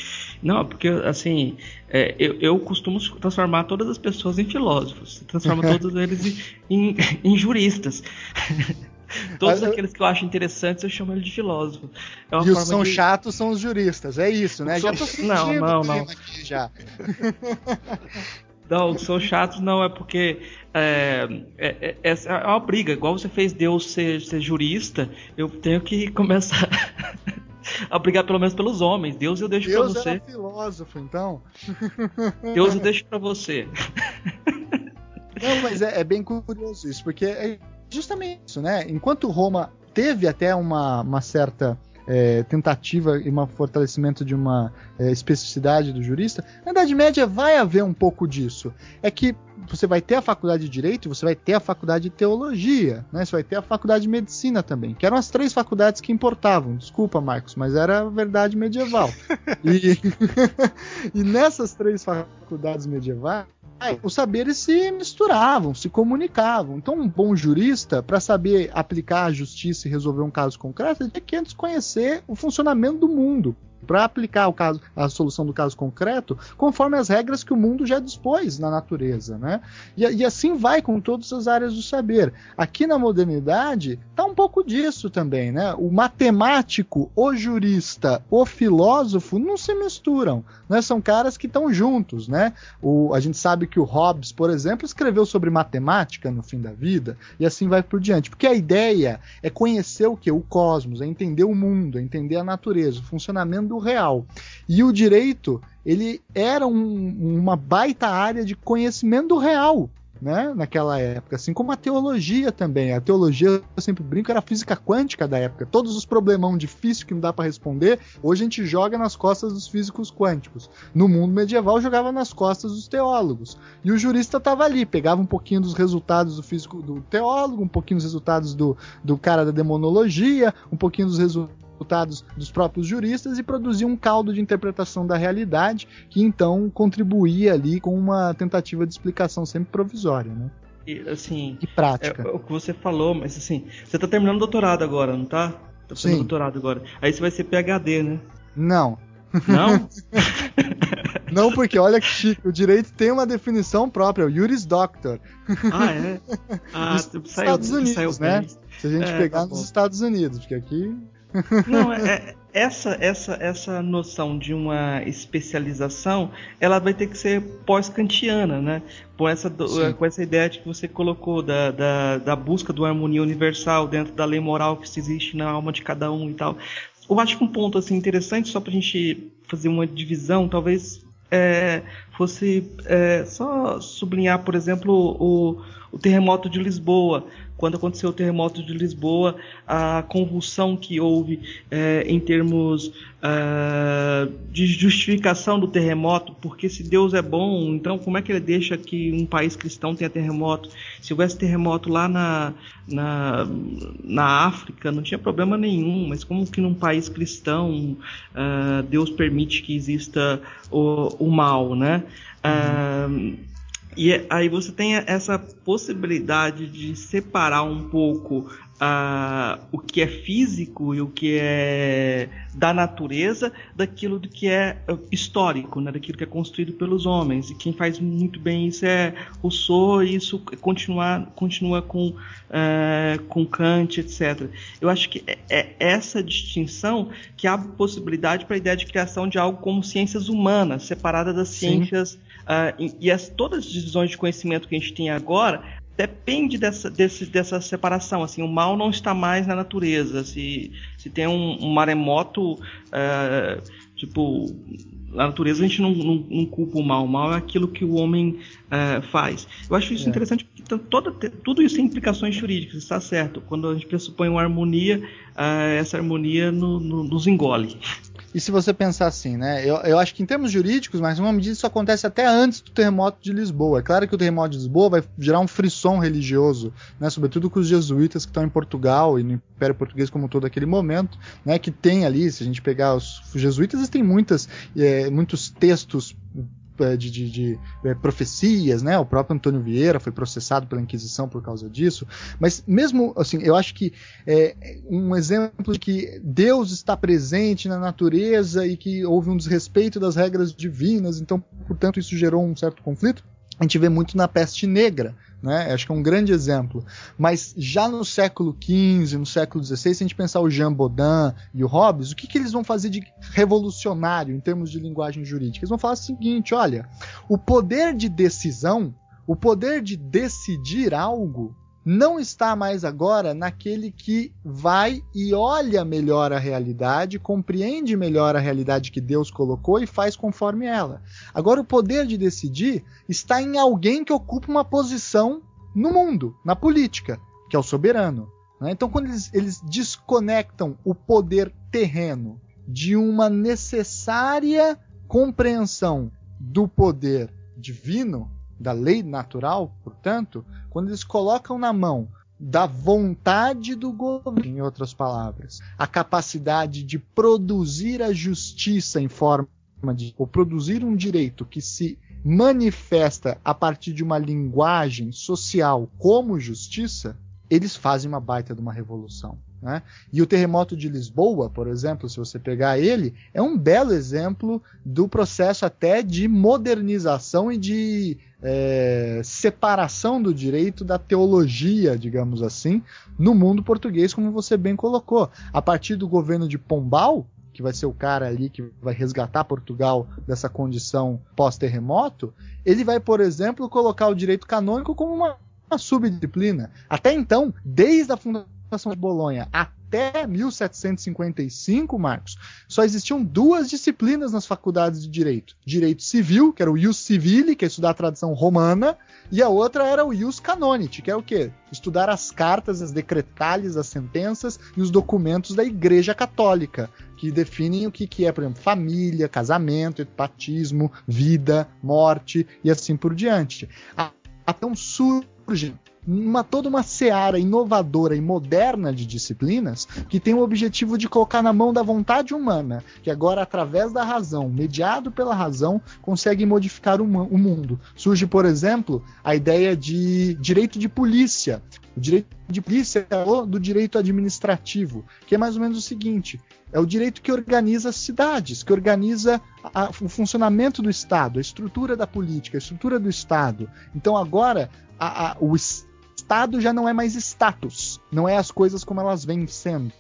Não, porque assim, é, eu, eu costumo transformar todas as pessoas em filósofos, transformo todos eles em, em, juristas. Todos Mas, aqueles que eu acho interessantes eu chamo ele de filósofo. É e os que são de... chatos são os juristas, é isso, né? Já tô não, não, não. já. Não, são chatos não, é porque é, é, é, é, uma briga. Igual você fez Deus ser, ser jurista, eu tenho que começar a brigar pelo menos pelos homens. Deus eu deixo Deus pra você. Deus é filósofo, então. Deus eu deixo pra você. Não, mas é, é bem curioso isso, porque é justamente isso, né? Enquanto Roma teve até uma, uma certa é, tentativa e um fortalecimento de uma é, especificidade do jurista, na Idade Média vai haver um pouco disso. É que você vai ter a faculdade de Direito, você vai ter a faculdade de Teologia, né? você vai ter a faculdade de Medicina também, que eram as três faculdades que importavam. Desculpa, Marcos, mas era a verdade medieval. e, e nessas três faculdades medievais, os saberes se misturavam, se comunicavam. Então, um bom jurista, para saber aplicar a justiça e resolver um caso concreto, ele tem que antes conhecer o funcionamento do mundo para aplicar o caso, a solução do caso concreto conforme as regras que o mundo já dispôs na natureza, né? E, e assim vai com todas as áreas do saber. Aqui na modernidade tá um pouco disso também, né? O matemático, o jurista, o filósofo não se misturam, né? São caras que estão juntos, né? O, a gente sabe que o Hobbes, por exemplo, escreveu sobre matemática no fim da vida e assim vai por diante, porque a ideia é conhecer o que o cosmos, é entender o mundo, é entender a natureza, o funcionamento mundo real. E o direito, ele era um, uma baita área de conhecimento real né, naquela época, assim como a teologia também. A teologia, eu sempre brinco, era a física quântica da época. Todos os problemão difíceis que não dá para responder, hoje a gente joga nas costas dos físicos quânticos. No mundo medieval, jogava nas costas dos teólogos. E o jurista estava ali, pegava um pouquinho dos resultados do físico do teólogo, um pouquinho dos resultados do, do cara da demonologia, um pouquinho dos resultados resultados dos próprios juristas e produzia um caldo de interpretação da realidade que então contribuía ali com uma tentativa de explicação sempre provisória, né? E, assim, e prática. É, o que você falou, mas assim, você está terminando o doutorado agora, não tá? Tá fazendo doutorado agora. Aí você vai ser PhD, né? Não. Não? Não, porque olha que chique, o direito tem uma definição própria, o Juris Doctor. Ah, é? Ah, nos saiu, Estados Unidos, né? Se a gente é, pegar tá nos Estados Unidos, porque aqui não, é, é, essa, essa, essa noção de uma especialização, ela vai ter que ser pós-kantiana, né? Com essa, com essa ideia de que você colocou da, da, da busca do harmonia universal dentro da lei moral que existe na alma de cada um e tal. Eu acho que um ponto assim interessante, só para a gente fazer uma divisão, talvez é, fosse é, só sublinhar, por exemplo, o, o terremoto de Lisboa quando aconteceu o terremoto de Lisboa, a convulsão que houve é, em termos uh, de justificação do terremoto, porque se Deus é bom, então como é que ele deixa que um país cristão tenha terremoto? Se houvesse terremoto lá na, na, na África, não tinha problema nenhum, mas como que num país cristão uh, Deus permite que exista o, o mal, né? Uhum. E aí você tem essa possibilidade de separar um pouco uh, o que é físico e o que é da natureza daquilo do que é uh, histórico, né? daquilo que é construído pelos homens. E quem faz muito bem isso é Rousseau, e isso continua, continua com, uh, com Kant, etc. Eu acho que é, é essa distinção que abre possibilidade para a ideia de criação de algo como ciências humanas, separada das ciências Uh, e, as, todas as divisões de conhecimento que a gente tem agora depende dessa, desse, dessa separação. Assim, o mal não está mais na natureza. Se, se tem um, um maremoto, uh, tipo, na natureza a gente não, não, não, culpa o mal. O mal é aquilo que o homem uh, faz. Eu acho isso é. interessante porque toda, tudo isso tem implicações jurídicas, está certo. Quando a gente pressupõe uma harmonia, essa harmonia no, no, nos engole. E se você pensar assim, né? Eu, eu acho que em termos jurídicos, mas uma medida isso acontece até antes do terremoto de Lisboa. É claro que o terremoto de Lisboa vai gerar um frisson religioso, né? Sobretudo com os jesuítas que estão em Portugal e no Império Português como todo aquele momento, né? Que tem ali, se a gente pegar os, jesuítas, eles têm muitas, é, muitos textos de, de, de é, profecias, né? O próprio Antônio Vieira foi processado pela Inquisição por causa disso. Mas mesmo assim, eu acho que é um exemplo de que Deus está presente na natureza e que houve um desrespeito das regras divinas, então, portanto, isso gerou um certo conflito. A gente vê muito na peste negra, né? Acho que é um grande exemplo. Mas já no século XV, no século XVI, se a gente pensar o Jean Baudin e o Hobbes, o que, que eles vão fazer de revolucionário em termos de linguagem jurídica? Eles vão falar o seguinte: olha, o poder de decisão, o poder de decidir algo, não está mais agora naquele que vai e olha melhor a realidade, compreende melhor a realidade que Deus colocou e faz conforme ela. Agora, o poder de decidir está em alguém que ocupa uma posição no mundo, na política, que é o soberano. Né? Então, quando eles, eles desconectam o poder terreno de uma necessária compreensão do poder divino, da lei natural, portanto, quando eles colocam na mão da vontade do governo, em outras palavras, a capacidade de produzir a justiça em forma de ou produzir um direito que se manifesta a partir de uma linguagem social como justiça, eles fazem uma baita de uma revolução. Né? E o terremoto de Lisboa, por exemplo, se você pegar ele, é um belo exemplo do processo até de modernização e de é, separação do direito da teologia, digamos assim, no mundo português, como você bem colocou. A partir do governo de Pombal, que vai ser o cara ali que vai resgatar Portugal dessa condição pós-terremoto, ele vai, por exemplo, colocar o direito canônico como uma, uma subdisciplina. Até então, desde a fundação de Bolonha até até 1755, Marcos, só existiam duas disciplinas nas faculdades de direito: direito civil, que era o ius civile, que é estudar a tradição romana, e a outra era o ius canonici, que é o quê? Estudar as cartas, as decretales, as sentenças e os documentos da Igreja Católica, que definem o que, que é, por exemplo, família, casamento, batismo, vida, morte e assim por diante. Então surge uma, toda uma seara inovadora e moderna de disciplinas que tem o objetivo de colocar na mão da vontade humana, que agora, através da razão, mediado pela razão, consegue modificar o, o mundo. Surge, por exemplo, a ideia de direito de polícia. O direito de polícia é do direito administrativo, que é mais ou menos o seguinte: é o direito que organiza as cidades, que organiza a, o funcionamento do Estado, a estrutura da política, a estrutura do Estado. Então agora a, a, o Estado já não é mais status, não é as coisas como elas vêm sendo.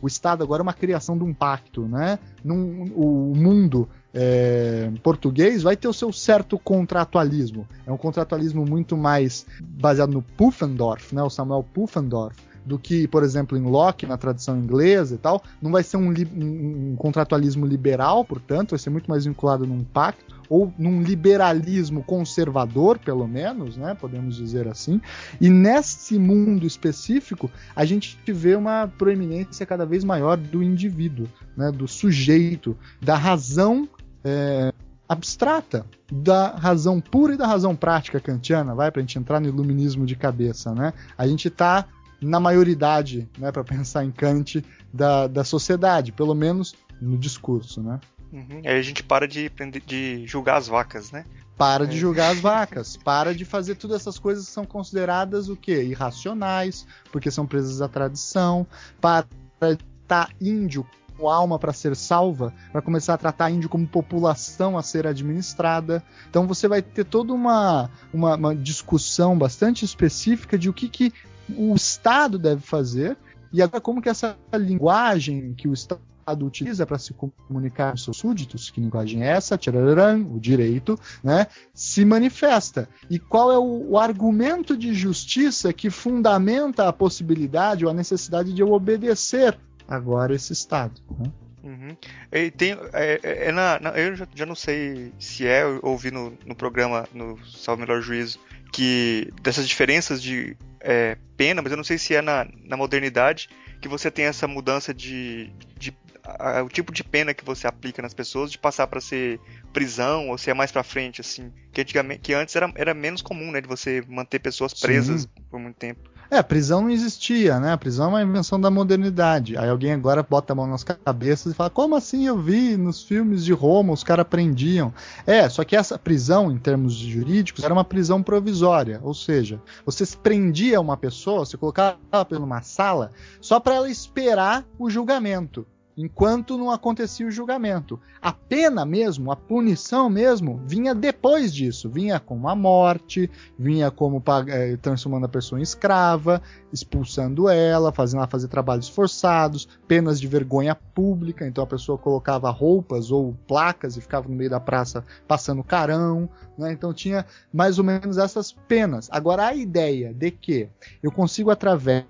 O Estado agora é uma criação de um pacto, né? Num, o mundo é, português vai ter o seu certo contratualismo. É um contratualismo muito mais baseado no Pufendorf, né? O Samuel Pufendorf, do que, por exemplo, em Locke, na tradição inglesa e tal. Não vai ser um, um, um contratualismo liberal, portanto, vai ser muito mais vinculado num pacto ou num liberalismo conservador, pelo menos, né, podemos dizer assim. E nesse mundo específico, a gente vê uma proeminência cada vez maior do indivíduo, né, do sujeito, da razão é, abstrata, da razão pura e da razão prática kantiana, vai para a gente entrar no iluminismo de cabeça, né? A gente está na maioridade, né, para pensar em Kant da, da sociedade, pelo menos no discurso, né? Uhum. Aí a gente para de, de julgar as vacas, né? Para é. de julgar as vacas, para de fazer todas essas coisas que são consideradas o quê? Irracionais, porque são presas à tradição, para tratar índio com alma para ser salva, para começar a tratar índio como população a ser administrada. Então você vai ter toda uma, uma, uma discussão bastante específica de o que, que o Estado deve fazer e agora como que essa linguagem que o Estado utiliza para se comunicar com seus súditos, que linguagem é essa, tchararam, o direito, né, se manifesta. E qual é o, o, argumento de justiça que fundamenta a possibilidade ou a necessidade de eu obedecer agora esse Estado? Né? Uhum. E tem, é, é, é na, na, eu já, já, não sei se é, eu ouvi no, no programa, no Salve Melhor Juízo, que dessas diferenças de é, pena, mas eu não sei se é na, na modernidade que você tem essa mudança de, de a, o tipo de pena que você aplica nas pessoas de passar para ser prisão ou se é mais para frente assim que antigamente que antes era, era menos comum né de você manter pessoas presas Sim. por muito tempo é, prisão não existia, né? A prisão é uma invenção da modernidade. Aí alguém agora bota a mão nas cabeças e fala: como assim eu vi nos filmes de Roma os caras prendiam? É, só que essa prisão, em termos jurídicos, era uma prisão provisória. Ou seja, você prendia uma pessoa, você colocava ela numa sala só para ela esperar o julgamento enquanto não acontecia o julgamento. A pena mesmo, a punição mesmo, vinha depois disso. Vinha como a morte, vinha como é, transformando a pessoa em escrava, expulsando ela, fazendo ela fazer trabalhos forçados, penas de vergonha pública. Então a pessoa colocava roupas ou placas e ficava no meio da praça passando carão. Né? Então tinha mais ou menos essas penas. Agora a ideia de que eu consigo através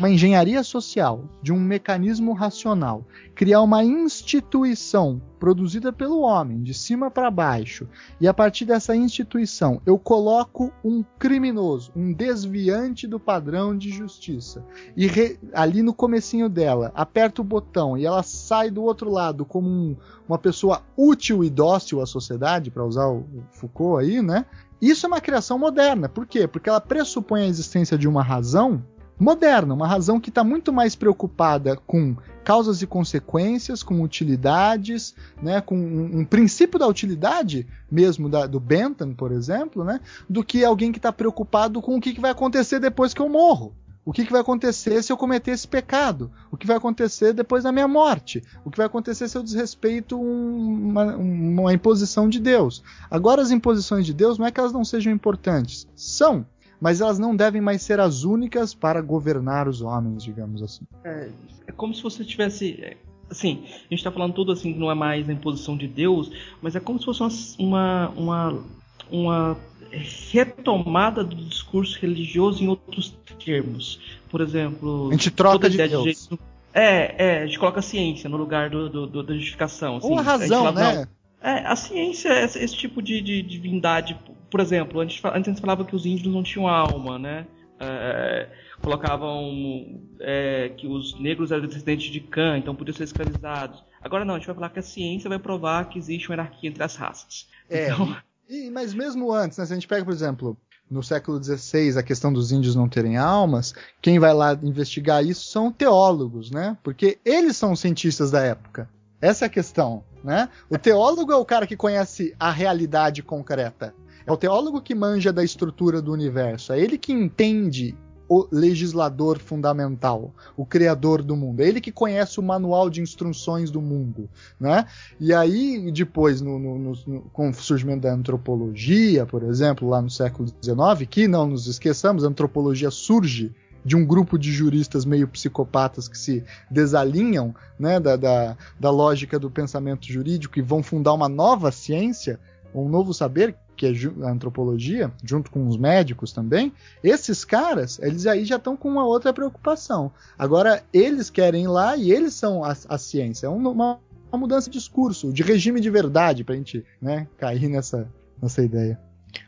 uma engenharia social, de um mecanismo racional, criar uma instituição produzida pelo homem, de cima para baixo, e a partir dessa instituição eu coloco um criminoso, um desviante do padrão de justiça, e re, ali no comecinho dela, aperto o botão e ela sai do outro lado como um, uma pessoa útil e dócil à sociedade, para usar o Foucault aí, né? Isso é uma criação moderna. Por quê? Porque ela pressupõe a existência de uma razão moderna, uma razão que está muito mais preocupada com causas e consequências, com utilidades, né, com um, um princípio da utilidade mesmo da, do Bentham, por exemplo, né, do que alguém que está preocupado com o que, que, vai acontecer depois que eu morro. O que, que, vai acontecer se eu cometer esse pecado? O que vai acontecer depois da minha morte? O que vai acontecer se eu desrespeito uma, uma imposição de Deus? Agora, as imposições de Deus não é que elas não sejam importantes. São mas elas não devem mais ser as únicas para governar os homens, digamos assim. É, é como se você tivesse. É, assim, a gente está falando tudo assim que não é mais a imposição de Deus, mas é como se fosse uma, uma, uma retomada do discurso religioso em outros termos. Por exemplo, a gente troca de Deus. De É, é, a gente coloca a ciência no lugar do, do, do da justificação. Assim. Ou a razão, a fala, né? É, a ciência é esse tipo de, de divindade. Por exemplo, antes, antes a gente falava que os índios não tinham alma, né? É, colocavam é, que os negros eram descendentes de Cã, então podiam ser escravizados. Agora não, a gente vai falar que a ciência vai provar que existe uma hierarquia entre as raças. É, então... e, mas mesmo antes, né, se a gente pega, por exemplo, no século XVI, a questão dos índios não terem almas, quem vai lá investigar isso são teólogos, né? Porque eles são os cientistas da época. Essa é a questão, né? O teólogo é o cara que conhece a realidade concreta. É o teólogo que manja da estrutura do universo. É ele que entende o legislador fundamental, o criador do mundo. É ele que conhece o manual de instruções do mundo, né? E aí depois, no, no, no, com o surgimento da antropologia, por exemplo, lá no século XIX, que não nos esqueçamos, a antropologia surge de um grupo de juristas meio psicopatas que se desalinham né, da, da, da lógica do pensamento jurídico e vão fundar uma nova ciência, um novo saber, que é a antropologia, junto com os médicos também, esses caras, eles aí já estão com uma outra preocupação. Agora, eles querem ir lá e eles são a, a ciência. É uma, uma, mudança de discurso, de regime de verdade, para a gente né, cair nessa, nessa ideia.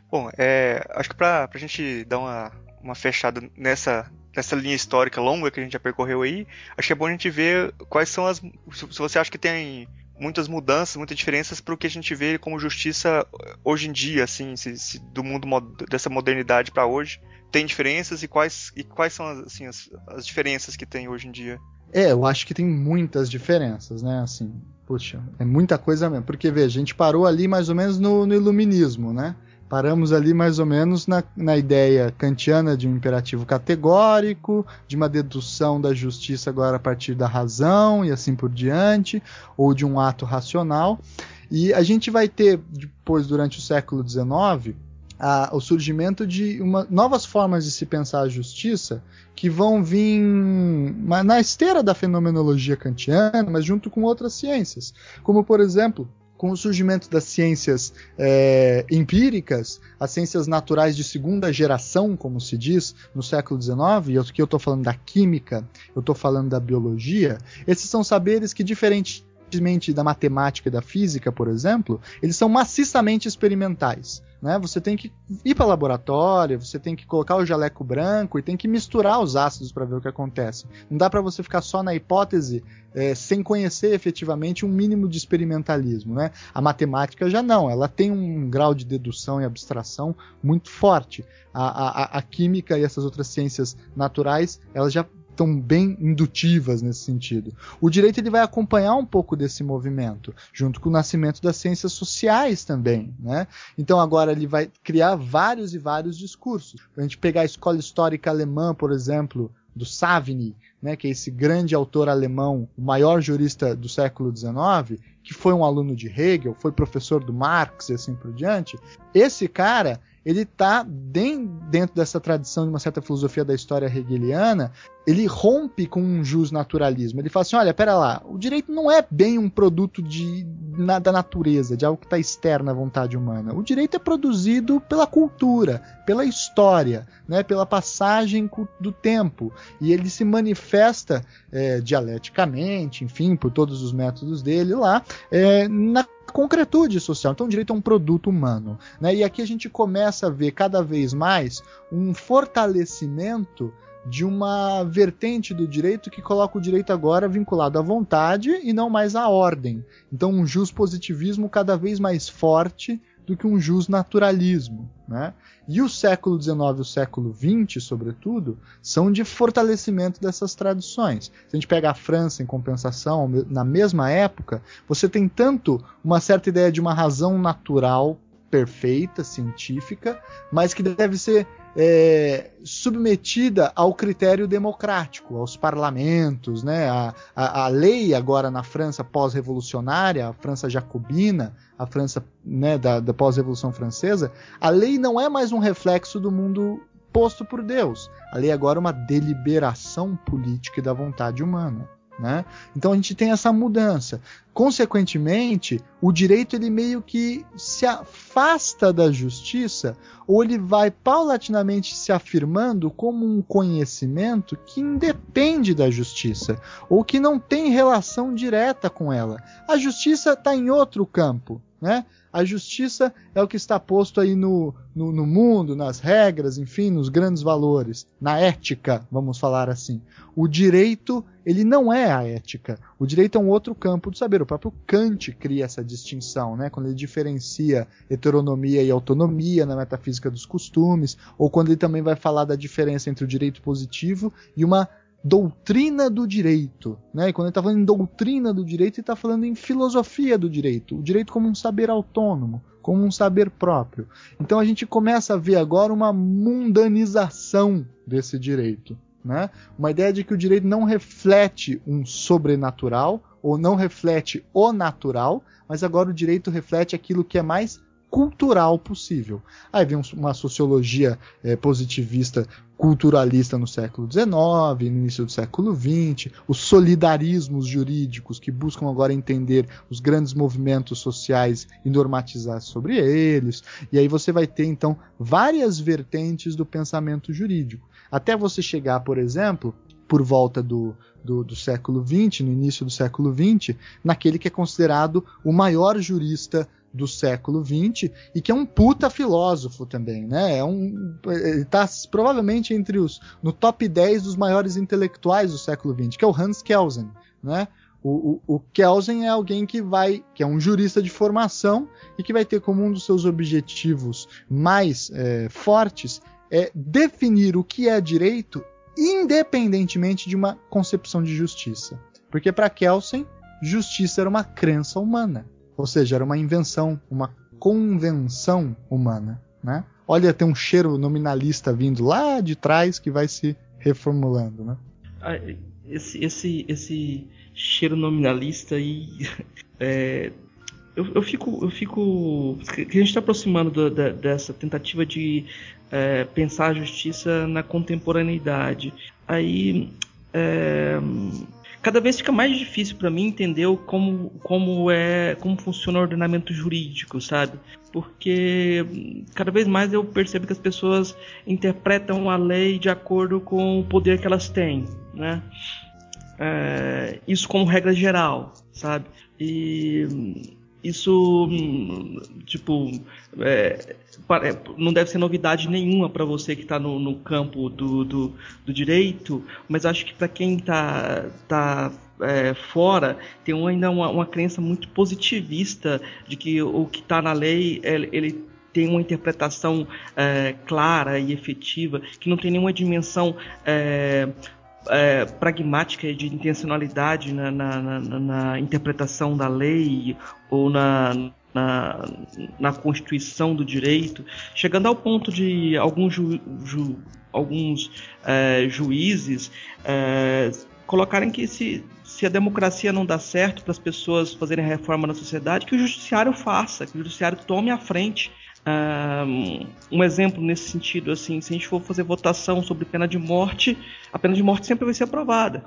Bom, é, acho que para a gente dar uma, uma fechada nessa, nessa linha histórica longa que a gente já percorreu aí, acho que é bom a gente ver quais são as. Se você acha que tem muitas mudanças, muitas diferenças para o que a gente vê como justiça hoje em dia, assim, se, se do mundo dessa modernidade para hoje tem diferenças e quais e quais são assim, as, as diferenças que tem hoje em dia? É, eu acho que tem muitas diferenças, né? Assim, puxa, é muita coisa mesmo. Porque, veja, a gente parou ali mais ou menos no, no iluminismo, né? Paramos ali mais ou menos na, na ideia kantiana de um imperativo categórico, de uma dedução da justiça agora a partir da razão e assim por diante, ou de um ato racional. E a gente vai ter, depois, durante o século XIX, a, o surgimento de uma, novas formas de se pensar a justiça que vão vir na esteira da fenomenologia kantiana, mas junto com outras ciências. Como, por exemplo, com o surgimento das ciências é, empíricas, as ciências naturais de segunda geração, como se diz, no século XIX, e aqui eu estou falando da química, eu estou falando da biologia, esses são saberes que, diferentemente da matemática e da física, por exemplo, eles são maciçamente experimentais. Né? Você tem que ir para laboratório, você tem que colocar o jaleco branco e tem que misturar os ácidos para ver o que acontece. Não dá para você ficar só na hipótese é, sem conhecer efetivamente um mínimo de experimentalismo. Né? A matemática já não, ela tem um grau de dedução e abstração muito forte. A, a, a química e essas outras ciências naturais, elas já tão bem indutivas nesse sentido. O direito ele vai acompanhar um pouco desse movimento, junto com o nascimento das ciências sociais também, né? Então agora ele vai criar vários e vários discursos. A gente pegar a escola histórica alemã, por exemplo, do Savigny, né, que é esse grande autor alemão, o maior jurista do século XIX, que foi um aluno de Hegel, foi professor do Marx e assim por diante. Esse cara, ele está dentro dessa tradição de uma certa filosofia da história hegeliana, ele rompe com um jus naturalismo. Ele fala assim: olha, pera lá, o direito não é bem um produto de, na, da natureza, de algo que está externo à vontade humana. O direito é produzido pela cultura, pela história, né, pela passagem do tempo. E ele se manifesta é, dialeticamente, enfim, por todos os métodos dele lá, é, na concretude social. Então, o direito é um produto humano. Né? E aqui a gente começa a ver cada vez mais um fortalecimento de uma vertente do direito que coloca o direito agora vinculado à vontade e não mais à ordem. Então, um jus positivismo cada vez mais forte do que um jus naturalismo. Né? E o século XIX e o século XX, sobretudo, são de fortalecimento dessas tradições. Se a gente pega a França em compensação, na mesma época, você tem tanto uma certa ideia de uma razão natural perfeita, científica, mas que deve ser é, submetida ao critério democrático, aos parlamentos, né? A, a, a lei agora na França pós-revolucionária, a França jacobina, a França né, da, da pós-revolução francesa, a lei não é mais um reflexo do mundo posto por Deus. A lei agora é uma deliberação política e da vontade humana. Né? Então a gente tem essa mudança. Consequentemente, o direito ele meio que se afasta da justiça, ou ele vai paulatinamente se afirmando como um conhecimento que independe da justiça, ou que não tem relação direta com ela. A justiça está em outro campo. Né? A justiça é o que está posto aí no, no, no, mundo, nas regras, enfim, nos grandes valores, na ética, vamos falar assim. O direito, ele não é a ética. O direito é um outro campo do saber. O próprio Kant cria essa distinção, né? quando ele diferencia heteronomia e autonomia na metafísica dos costumes, ou quando ele também vai falar da diferença entre o direito positivo e uma doutrina do direito. Né? E quando ele está falando em doutrina do direito, ele está falando em filosofia do direito. O direito como um saber autônomo, como um saber próprio. Então a gente começa a ver agora uma mundanização desse direito. Né? Uma ideia de que o direito não reflete um sobrenatural ou não reflete o natural, mas agora o direito reflete aquilo que é mais cultural possível. Aí vem uma sociologia é, positivista culturalista no século XIX, no início do século XX, os solidarismos jurídicos que buscam agora entender os grandes movimentos sociais e normatizar sobre eles. E aí você vai ter então várias vertentes do pensamento jurídico. Até você chegar, por exemplo, por volta do, do, do, século XX, no início do século XX, naquele que é considerado o maior jurista do século XX e que é um puta filósofo também, né? É um, ele está provavelmente entre os no top 10 dos maiores intelectuais do século XX, que é o Hans Kelsen, né? O, o, o, Kelsen é alguém que vai, que é um jurista de formação e que vai ter como um dos seus objetivos mais é, fortes é definir o que é direito independentemente de uma concepção de justiça. Porque para Kelsen, justiça era uma crença humana. Ou seja, era uma invenção, uma convenção humana. Né? Olha, tem um cheiro nominalista vindo lá de trás que vai se reformulando. Né? Ah, esse, esse, esse cheiro nominalista aí. É, eu, eu, fico. Eu fico. Que a gente está aproximando do, da, dessa tentativa de é, pensar a justiça na contemporaneidade. Aí. É, cada vez fica mais difícil para mim entender como, como é como funciona o ordenamento jurídico, sabe? Porque cada vez mais eu percebo que as pessoas interpretam a lei de acordo com o poder que elas têm, né? É, isso como regra geral, sabe? E isso, tipo, é, é, não deve ser novidade nenhuma para você que está no, no, campo do, do, do, direito, mas acho que para quem está tá, é, fora tem ainda uma, uma crença muito positivista de que o que está na lei ele tem uma interpretação é, clara e efetiva, que não tem nenhuma dimensão é, é, pragmática de intencionalidade na, na, na, na, interpretação da lei ou na, na, constituição do direito, chegando ao ponto de alguns, ju, ju, alguns é, juízes é, colocarem que se, se a democracia não dá certo para as pessoas fazerem reforma na sociedade, que o judiciário faça, que o judiciário tome a frente um exemplo nesse sentido, assim, se a gente for fazer votação sobre pena de morte, a pena de morte sempre vai ser aprovada.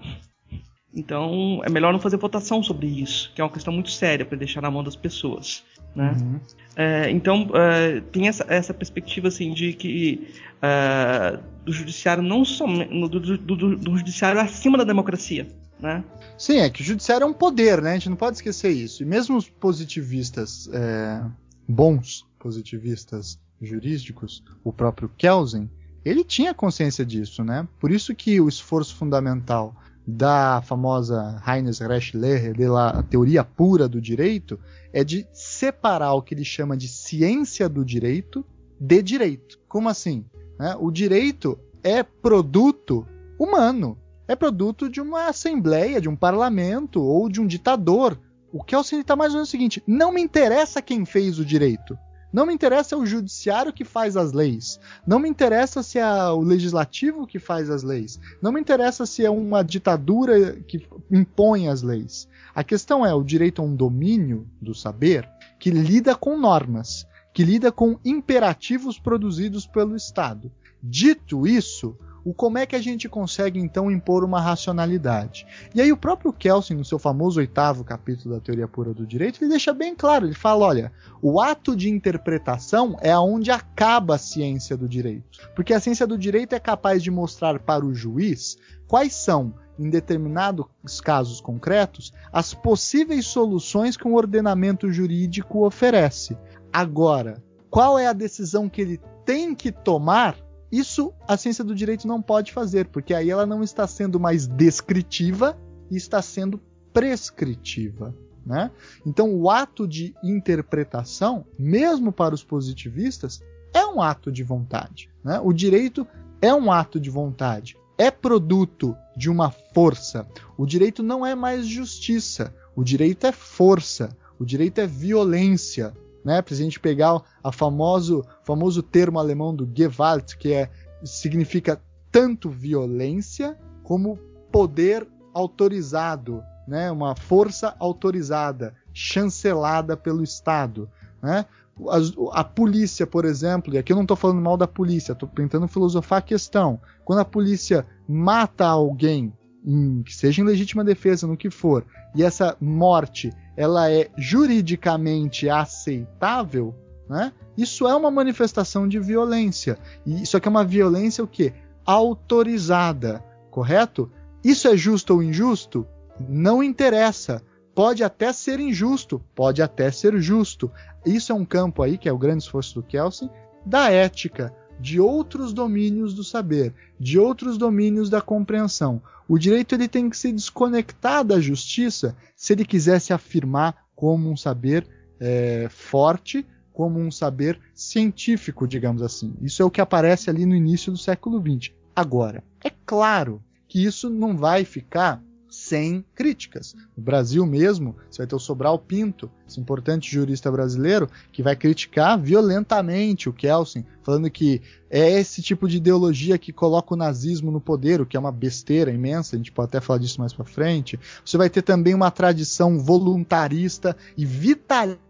Então, é melhor não fazer votação sobre isso, que é uma questão muito séria para deixar na mão das pessoas. Né? Uhum. É, então, é, tem essa, essa, perspectiva assim, de que é, do judiciário não somente do, do, do, do, judiciário acima da democracia. Né? Sim, é que o judiciário é um poder, né? A gente não pode esquecer isso. E mesmo os positivistas é, bons positivistas jurídicos, o próprio Kelsen, ele tinha consciência disso, né? Por isso que o esforço fundamental da famosa Heinz Rechtslehre, da teoria pura do direito, é de separar o que ele chama de ciência do direito de direito. Como assim? Né? O direito é produto humano, é produto de uma assembleia, de um parlamento ou de um ditador. O Kelsen está mais ou menos o seguinte: não me interessa quem fez o direito. Não me interessa o judiciário que faz as leis. Não me interessa se é o legislativo que faz as leis. Não me interessa se é uma ditadura que impõe as leis. A questão é o direito a um domínio do saber que lida com normas, que lida com imperativos produzidos pelo Estado. Dito isso, o como é que a gente consegue então impor uma racionalidade. E aí o próprio Kelsen, no seu famoso oitavo capítulo da teoria pura do direito, ele deixa bem claro, ele fala, olha, o ato de interpretação é aonde acaba a ciência do direito. Porque a ciência do direito é capaz de mostrar para o juiz quais são em determinados casos concretos, as possíveis soluções que um ordenamento jurídico oferece. Agora, qual é a decisão que ele tem que tomar? Isso a ciência do direito não pode fazer, porque aí ela não está sendo mais descritiva e está sendo prescritiva. Né? Então, o ato de interpretação, mesmo para os positivistas, é um ato de vontade. Né? O direito é um ato de vontade é produto de uma força. O direito não é mais justiça. O direito é força. O direito é violência. Né? Para a gente pegar o famoso, famoso termo alemão do Gewalt, que é, significa tanto violência como poder autorizado, né? uma força autorizada, chancelada pelo Estado. Né? A, a, polícia, por exemplo, e aqui eu não estou falando mal da polícia, estou tentando filosofar a questão. Quando a polícia mata alguém, em, que seja em legítima defesa, no que for, e essa morte ela é juridicamente aceitável, né? Isso é uma manifestação de violência. E isso aqui é uma violência o quê? Autorizada, correto? Isso é justo ou injusto? Não interessa. Pode até ser injusto, pode até ser justo. Isso é um campo aí, que é o grande esforço do Kelsen, da ética, de outros domínios do saber, de outros domínios da compreensão. O direito ele tem que se desconectar da justiça se ele quiser se afirmar como um saber é, forte, como um saber científico, digamos assim. Isso é o que aparece ali no início do século XX. Agora, é claro que isso não vai ficar sem críticas. No Brasil mesmo, você vai ter o Sobral Pinto, esse importante jurista brasileiro, que vai criticar violentamente o Kelsen, falando que é esse tipo de ideologia que coloca o nazismo no poder, o que é uma besteira imensa, a gente pode até falar disso mais para frente. Você vai ter também uma tradição voluntarista e vitalista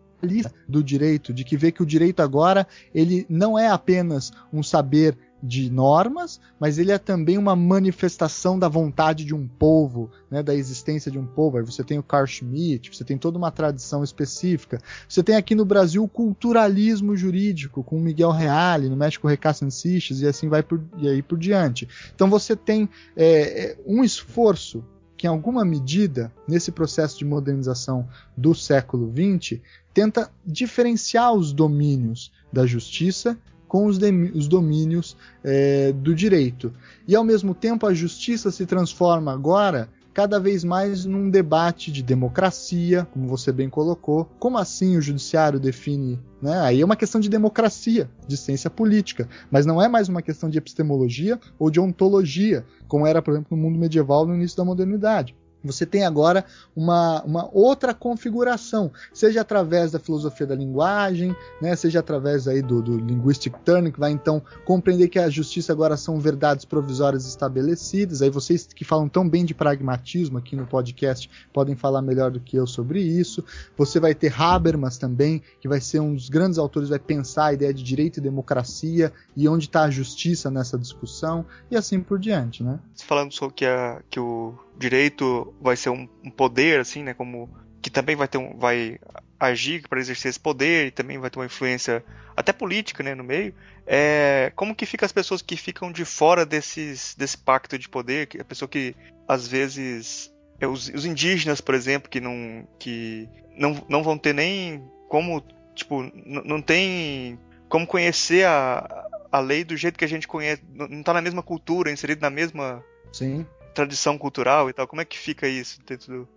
do direito, de que vê que o direito agora ele não é apenas um saber de normas, mas ele é também uma manifestação da vontade de um povo, né, da existência de um povo. Aí você tem o Carl Schmitt, você tem toda uma tradição específica. Você tem aqui no Brasil o culturalismo jurídico, com Miguel Reale, no México Recassan Seixas, e assim vai por, e aí por diante. Então você tem é, é, um esforço que, em alguma medida, nesse processo de modernização do século XX, tenta diferenciar os domínios da justiça com os, os domínios é, do direito. E ao mesmo tempo a justiça se transforma agora cada vez mais num debate de democracia, como você bem colocou. Como assim o judiciário define? Né? Aí é uma questão de democracia, de ciência política, mas não é mais uma questão de epistemologia ou de ontologia, como era, por exemplo, no mundo medieval no início da modernidade. Você tem agora uma, uma outra configuração, seja através da filosofia da linguagem, né, seja através aí do, do linguistic turning, que vai então compreender que a justiça agora são verdades provisórias estabelecidas. Aí vocês que falam tão bem de pragmatismo aqui no podcast podem falar melhor do que eu sobre isso. Você vai ter Habermas também, que vai ser um dos grandes autores, vai pensar a ideia de direito e democracia e onde está a justiça nessa discussão e assim por diante, né? Falando sobre que, a, que o direito vai ser um, um, poder, assim, né? Como que também vai ter um, vai agir para exercer esse poder e também vai ter uma influência até política, né, no meio. É, como que fica as pessoas que ficam de fora desses, desse pacto de poder? A pessoa que às vezes é, os, os, indígenas, por exemplo, que não que não, não vão ter nem como tipo não tem como conhecer a, a lei do jeito que a gente conhece, não está na mesma cultura, inserido na mesma Sim tradição cultural e tal? Como é que fica isso dentro do.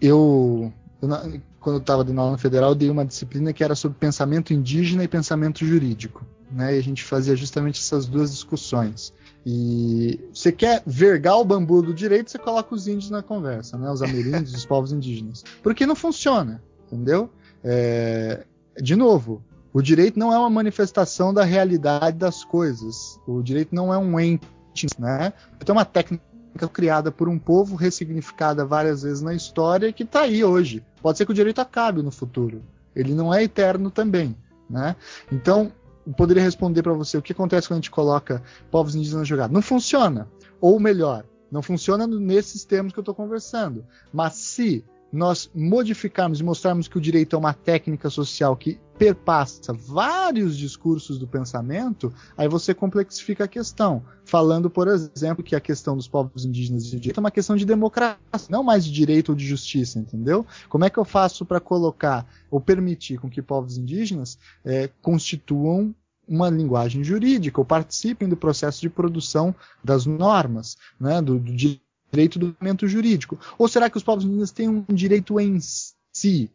Eu, eu quando eu estava na aula federal, eu dei uma disciplina que era sobre pensamento indígena e pensamento jurídico. Né? E a gente fazia justamente essas duas discussões. E você quer vergar o bambu do direito, você coloca os índios na conversa, né? Os ameríndios, os povos indígenas. Porque não funciona, entendeu? É... De novo, o direito não é uma manifestação da realidade das coisas. O direito não é um ente, né? Tem uma técnica criada por um povo, ressignificada várias vezes na história e que está aí hoje. Pode ser que o direito acabe no futuro. Ele não é eterno também. Né? Então, poderia responder para você o que acontece quando a gente coloca povos indígenas jogados. Não funciona. Ou melhor, não funciona nesses termos que eu estou conversando. Mas se nós modificarmos e mostrarmos que o direito é uma técnica social que perpassa vários discursos do pensamento, aí você complexifica a questão, falando, por exemplo, que a questão dos povos indígenas de direito é uma questão de democracia, não mais de direito ou de justiça, entendeu? Como é que eu faço para colocar ou permitir com que povos indígenas é, constituam uma linguagem jurídica ou participem do processo de produção das normas, né, do, do direito do documento jurídico? Ou será que os povos indígenas têm um direito em si?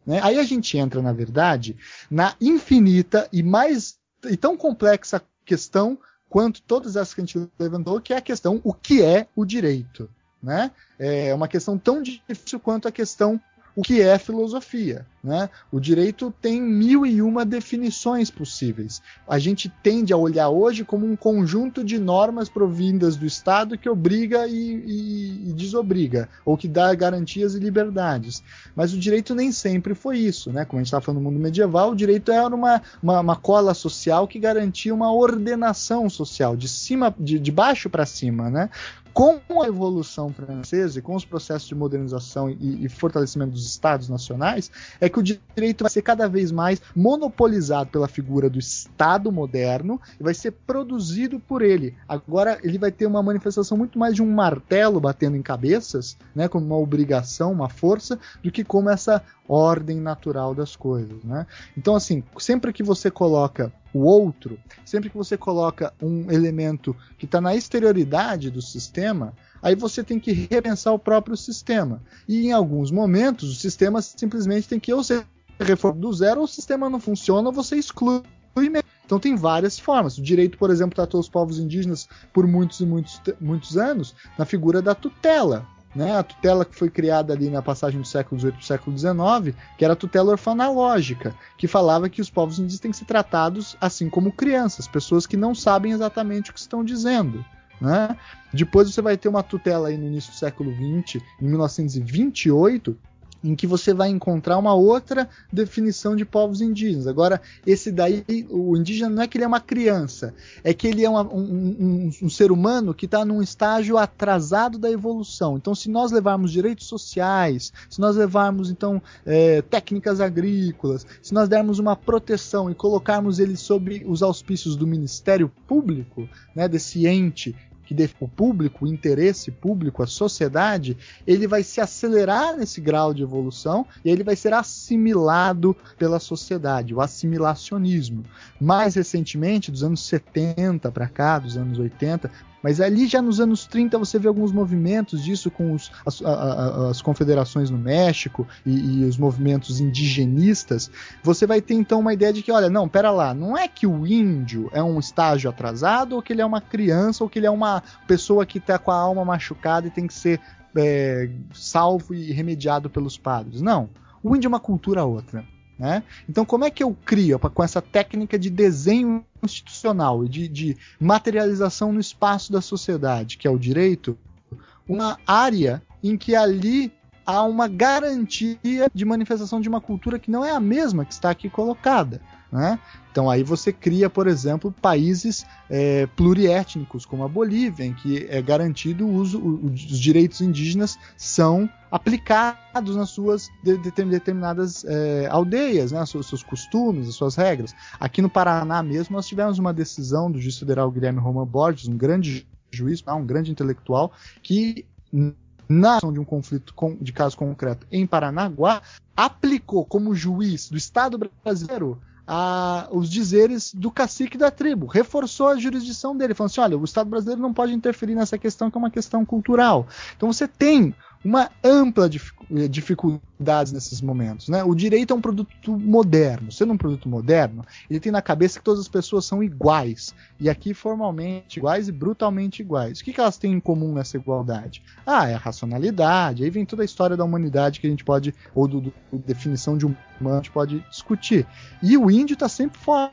Né? Aí a gente entra, na verdade, na infinita e mais e tão complexa questão quanto todas as que a gente levantou, que é a questão o que é o direito. Né? É uma questão tão difícil quanto a questão o que é filosofia. Né? O direito tem mil e uma definições possíveis. A gente tende a olhar hoje como um conjunto de normas provindas do Estado que obriga e, e, e desobriga, ou que dá garantias e liberdades. Mas o direito nem sempre foi isso. Né? Como a gente estava falando no mundo medieval, o direito era uma, uma, uma, cola social que garantia uma ordenação social, de cima, de, de baixo para cima. Né? com a evolução francesa e com os processos de modernização e, e, fortalecimento dos estados nacionais, é que o direito vai ser cada vez mais monopolizado pela figura do Estado moderno e vai ser produzido por ele. Agora ele vai ter uma manifestação muito mais de um martelo batendo em cabeças, né, como uma obrigação, uma força, do que como essa ordem natural das coisas. Né? Então, assim, sempre que você coloca o outro, sempre que você coloca um elemento que está na exterioridade do sistema, aí você tem que repensar o próprio sistema. E em alguns momentos, o sistema simplesmente tem que ou ser reformado do zero, ou o sistema não funciona, ou você exclui. Então tem várias formas. O direito, por exemplo, tratou os povos indígenas por muitos e muitos, muitos anos na figura da tutela né, a tutela que foi criada ali na passagem do século XVIII para o século XIX, que era a tutela orfanológica, que falava que os povos indígenas têm que ser tratados assim como crianças, pessoas que não sabem exatamente o que estão dizendo. Né? Depois você vai ter uma tutela aí no início do século XX, em 1928, em que você vai encontrar uma outra definição de povos indígenas. Agora, esse daí, o indígena não é que ele é uma criança, é que ele é uma, um, um, um, ser humano que está num estágio atrasado da evolução. Então, se nós levarmos direitos sociais, se nós levarmos então é, técnicas agrícolas, se nós dermos uma proteção e colocarmos ele sob os auspícios do Ministério Público, né, desse ente que o público, o interesse público, a sociedade, ele vai se acelerar nesse grau de evolução e ele vai ser assimilado pela sociedade, o assimilacionismo. Mais recentemente, dos anos 70 para cá, dos anos 80, mas ali já nos anos 30 você vê alguns movimentos disso com os, as, a, as, confederações no México e, e, os movimentos indigenistas. Você vai ter então uma ideia de que, olha, não, pera lá, não é que o índio é um estágio atrasado ou que ele é uma criança ou que ele é uma pessoa que está com a alma machucada e tem que ser é, salvo e remediado pelos padres. Não. O índio é uma cultura outra. Né? Então, como é que eu crio, com essa técnica de desenho institucional e de, de materialização no espaço da sociedade, que é o direito, uma área em que ali há uma garantia de manifestação de uma cultura que não é a mesma que está aqui colocada. Né? Então aí você cria, por exemplo, países é, pluriétnicos, como a Bolívia, em que é garantido o uso, os direitos indígenas são aplicados nas suas de, de, determinadas é, aldeias, né, os seus costumes, as suas regras. Aqui no Paraná mesmo nós tivemos uma decisão do juiz federal Guilherme Roman Borges, um grande juiz, um grande intelectual, que na ação de um conflito de caso concreto em Paranaguá, aplicou como juiz do Estado brasileiro a, os dizeres do cacique da tribo, reforçou a jurisdição dele, falando assim: olha, o Estado brasileiro não pode interferir nessa questão que é uma questão cultural. Então você tem uma ampla eh, dificuldades nesses momentos. Né? O direito é um produto moderno. Sendo um produto moderno, ele tem na cabeça que todas as pessoas são iguais. E aqui formalmente iguais e brutalmente iguais. O que, que elas têm em comum nessa igualdade? Ah, é a racionalidade. Aí vem toda a história da humanidade que a gente pode, ou do, do definição de a gente pode discutir. E o índio está sempre fora,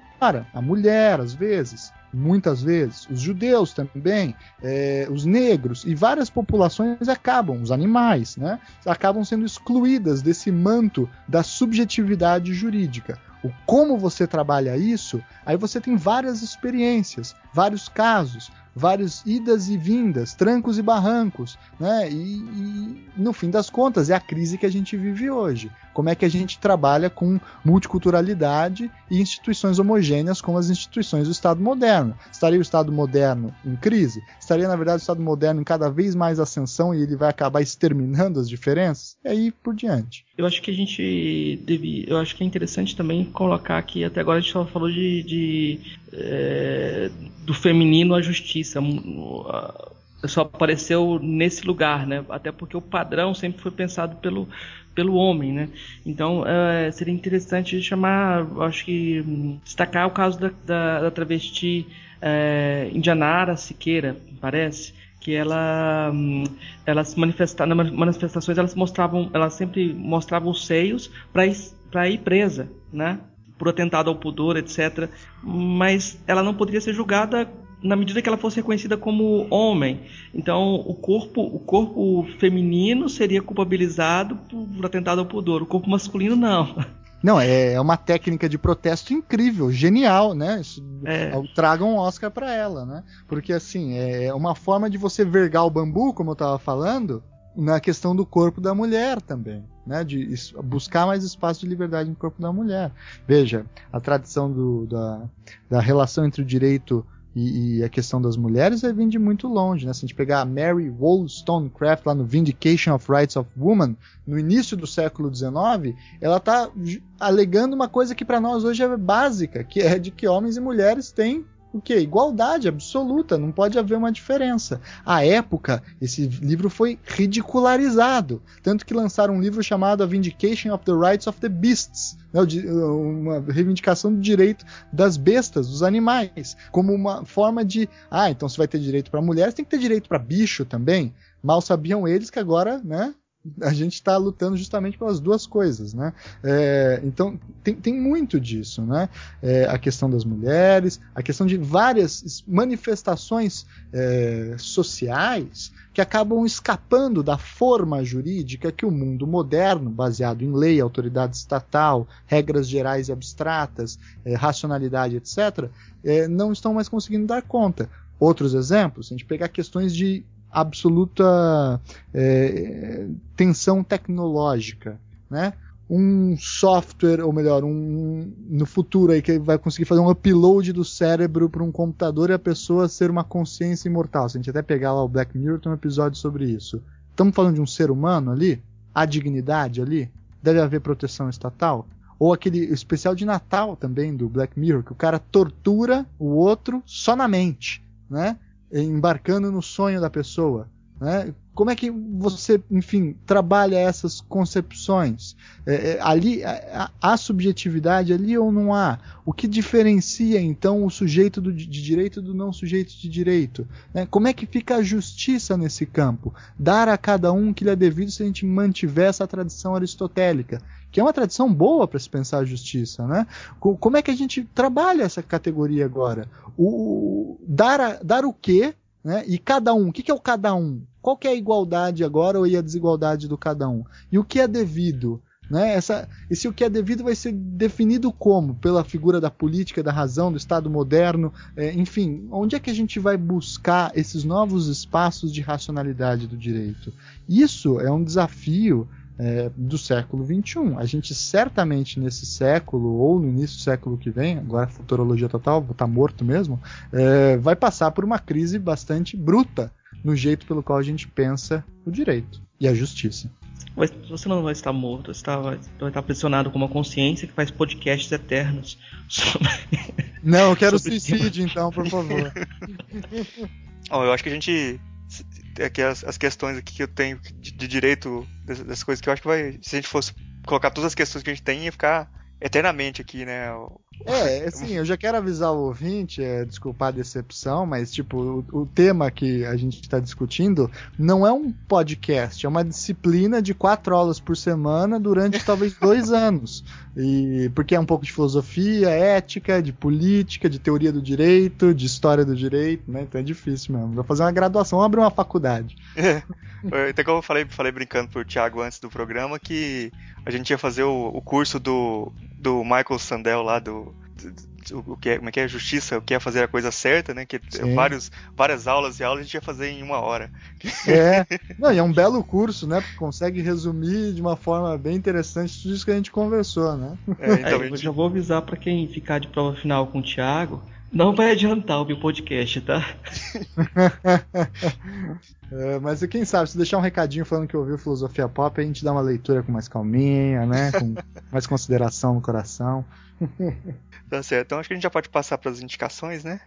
a mulher, às vezes, muitas vezes, os judeus também, é, os negros e várias populações acabam, os animais, né, acabam sendo excluídas desse manto da subjetividade jurídica. O como você trabalha isso, aí você tem várias experiências, vários casos, várias idas e vindas, trancos e barrancos, né? E, e, no fim das contas é a crise que a gente vive hoje. Como é que a gente trabalha com multiculturalidade e instituições homogêneas como as instituições do Estado moderno? Estaria o Estado moderno em crise? Estaria na verdade o Estado moderno em cada vez mais ascensão e ele vai acabar exterminando as diferenças? E aí por diante. Eu acho que a gente deve, eu acho que é interessante também colocar que até agora a gente só falou de, de é, do feminino à justiça. Só apareceu nesse lugar, né? Até porque o padrão sempre foi pensado pelo, pelo homem, né? Então é, seria interessante chamar, acho que destacar o caso da, da, da travesti é, Indianara Siqueira, parece que ela elas manifesta, nas manifestações elas mostravam elas sempre mostravam os seios para ir, ir presa né por atentado ao pudor etc mas ela não poderia ser julgada na medida que ela fosse reconhecida como homem então o corpo o corpo feminino seria culpabilizado por, atentado ao pudor o corpo masculino não Não, é, é uma técnica de protesto incrível, genial, né? É. Traga um Oscar para ela, né? Porque assim, é uma forma de você vergar o bambu, como eu estava falando, na questão do corpo da mulher também, né? De buscar mais espaço de liberdade no corpo da mulher. Veja, a tradição do, da, da relação entre o direito e, e, a questão das mulheres aí vem de muito longe, né? Se a gente pegar a Mary Wollstonecraft lá no Vindication of Rights of Woman, no início do século XIX, ela está alegando uma coisa que para nós hoje é básica, que é de que homens e mulheres têm o que? Igualdade absoluta, não pode haver uma diferença. À época, esse livro foi ridicularizado, tanto que lançaram um livro chamado A Vindication of the Rights of the Beasts, né, uma reivindicação do direito das bestas, dos animais, como uma forma de, ah, então se vai ter direito para mulheres, tem que ter direito para bicho também. Mal sabiam eles que agora, né, a gente está lutando justamente pelas duas coisas, né? É, então tem, tem, muito disso, né? É, a questão das mulheres, a questão de várias manifestações é, sociais que acabam escapando da forma jurídica que o mundo moderno, baseado em lei, autoridade estatal, regras gerais e abstratas, é, racionalidade, etc., é, não estão mais conseguindo dar conta. Outros exemplos, se a gente pegar questões de absoluta é, tensão tecnológica, né? Um software, ou melhor, um no futuro aí que vai conseguir fazer um upload do cérebro para um computador e a pessoa ser uma consciência imortal. Se a gente até pegar lá o Black Mirror, tem um episódio sobre isso. Estamos falando de um ser humano ali? Há dignidade ali? Deve haver proteção estatal? Ou aquele especial de Natal também do Black Mirror, que o cara tortura o outro só na mente, né? Embarcando no sonho da pessoa. Né? Como é que você, enfim, trabalha essas concepções? É, é, ali há subjetividade ali ou não há? O que diferencia então o sujeito do, de direito do não sujeito de direito? Né? Como é que fica a justiça nesse campo? Dar a cada um que lhe é devido se a gente mantiver essa tradição aristotélica, que é uma tradição boa para se pensar a justiça, né? Como é que a gente trabalha essa categoria agora? O, dar, a, dar o quê? Né? E cada um, o que, que é o cada um? Qual que é a igualdade agora ou a desigualdade do cada um? E o que é devido? Né? Essa, esse o que é devido vai ser definido como? Pela figura da política, da razão, do Estado moderno, é, enfim, onde é que a gente vai buscar esses novos espaços de racionalidade do direito? Isso é um desafio é, do século XXI. A gente certamente nesse século ou no início do século que vem, agora futurologia total, vou estar tá morto mesmo, é, vai passar por uma crise bastante bruta no jeito pelo qual a gente pensa o direito e a justiça. Mas você não vai estar morto, você tá, vai, vai estar pressionado com uma consciência que faz podcasts eternos sobre... Não, eu quero suicídio então, por favor. oh, eu acho que a gente aqui as, as questões aqui que eu tenho de, de direito, dessas, coisas que eu acho que vai. Se a gente fosse colocar todas as questões que a gente tem, ia ficar eternamente aqui, né? É, assim, eu já quero avisar o ouvinte, é, desculpar a decepção, mas, tipo, o, o tema que a gente está discutindo não é um podcast, é uma disciplina de quatro aulas por semana durante talvez dois anos. E porque é um pouco de filosofia, ética, de política, de teoria do direito, de história do direito, né? Então é difícil mesmo. Vou fazer uma graduação, abrir uma faculdade. É. Até como eu falei, falei brincando pro Thiago antes do programa que a gente ia fazer o, o curso do, do Michael Sandel lá do, o que é, como é que é justiça, o que é fazer a coisa certa, né? Que vários, várias aulas e aulas a gente ia fazer em uma hora. É, não, e é um belo curso, né? Porque consegue resumir de uma forma bem interessante tudo isso que a gente conversou, né? É, então, é, gente... Eu já vou avisar para quem ficar de prova final com o Thiago, não vai adiantar o meu podcast, tá? é, mas quem sabe, se deixar um recadinho falando que ouviu Filosofia Pop, a gente dá uma leitura com mais calminha, né? Com mais consideração no coração. tá certo, então acho que a gente já pode passar para as indicações, né?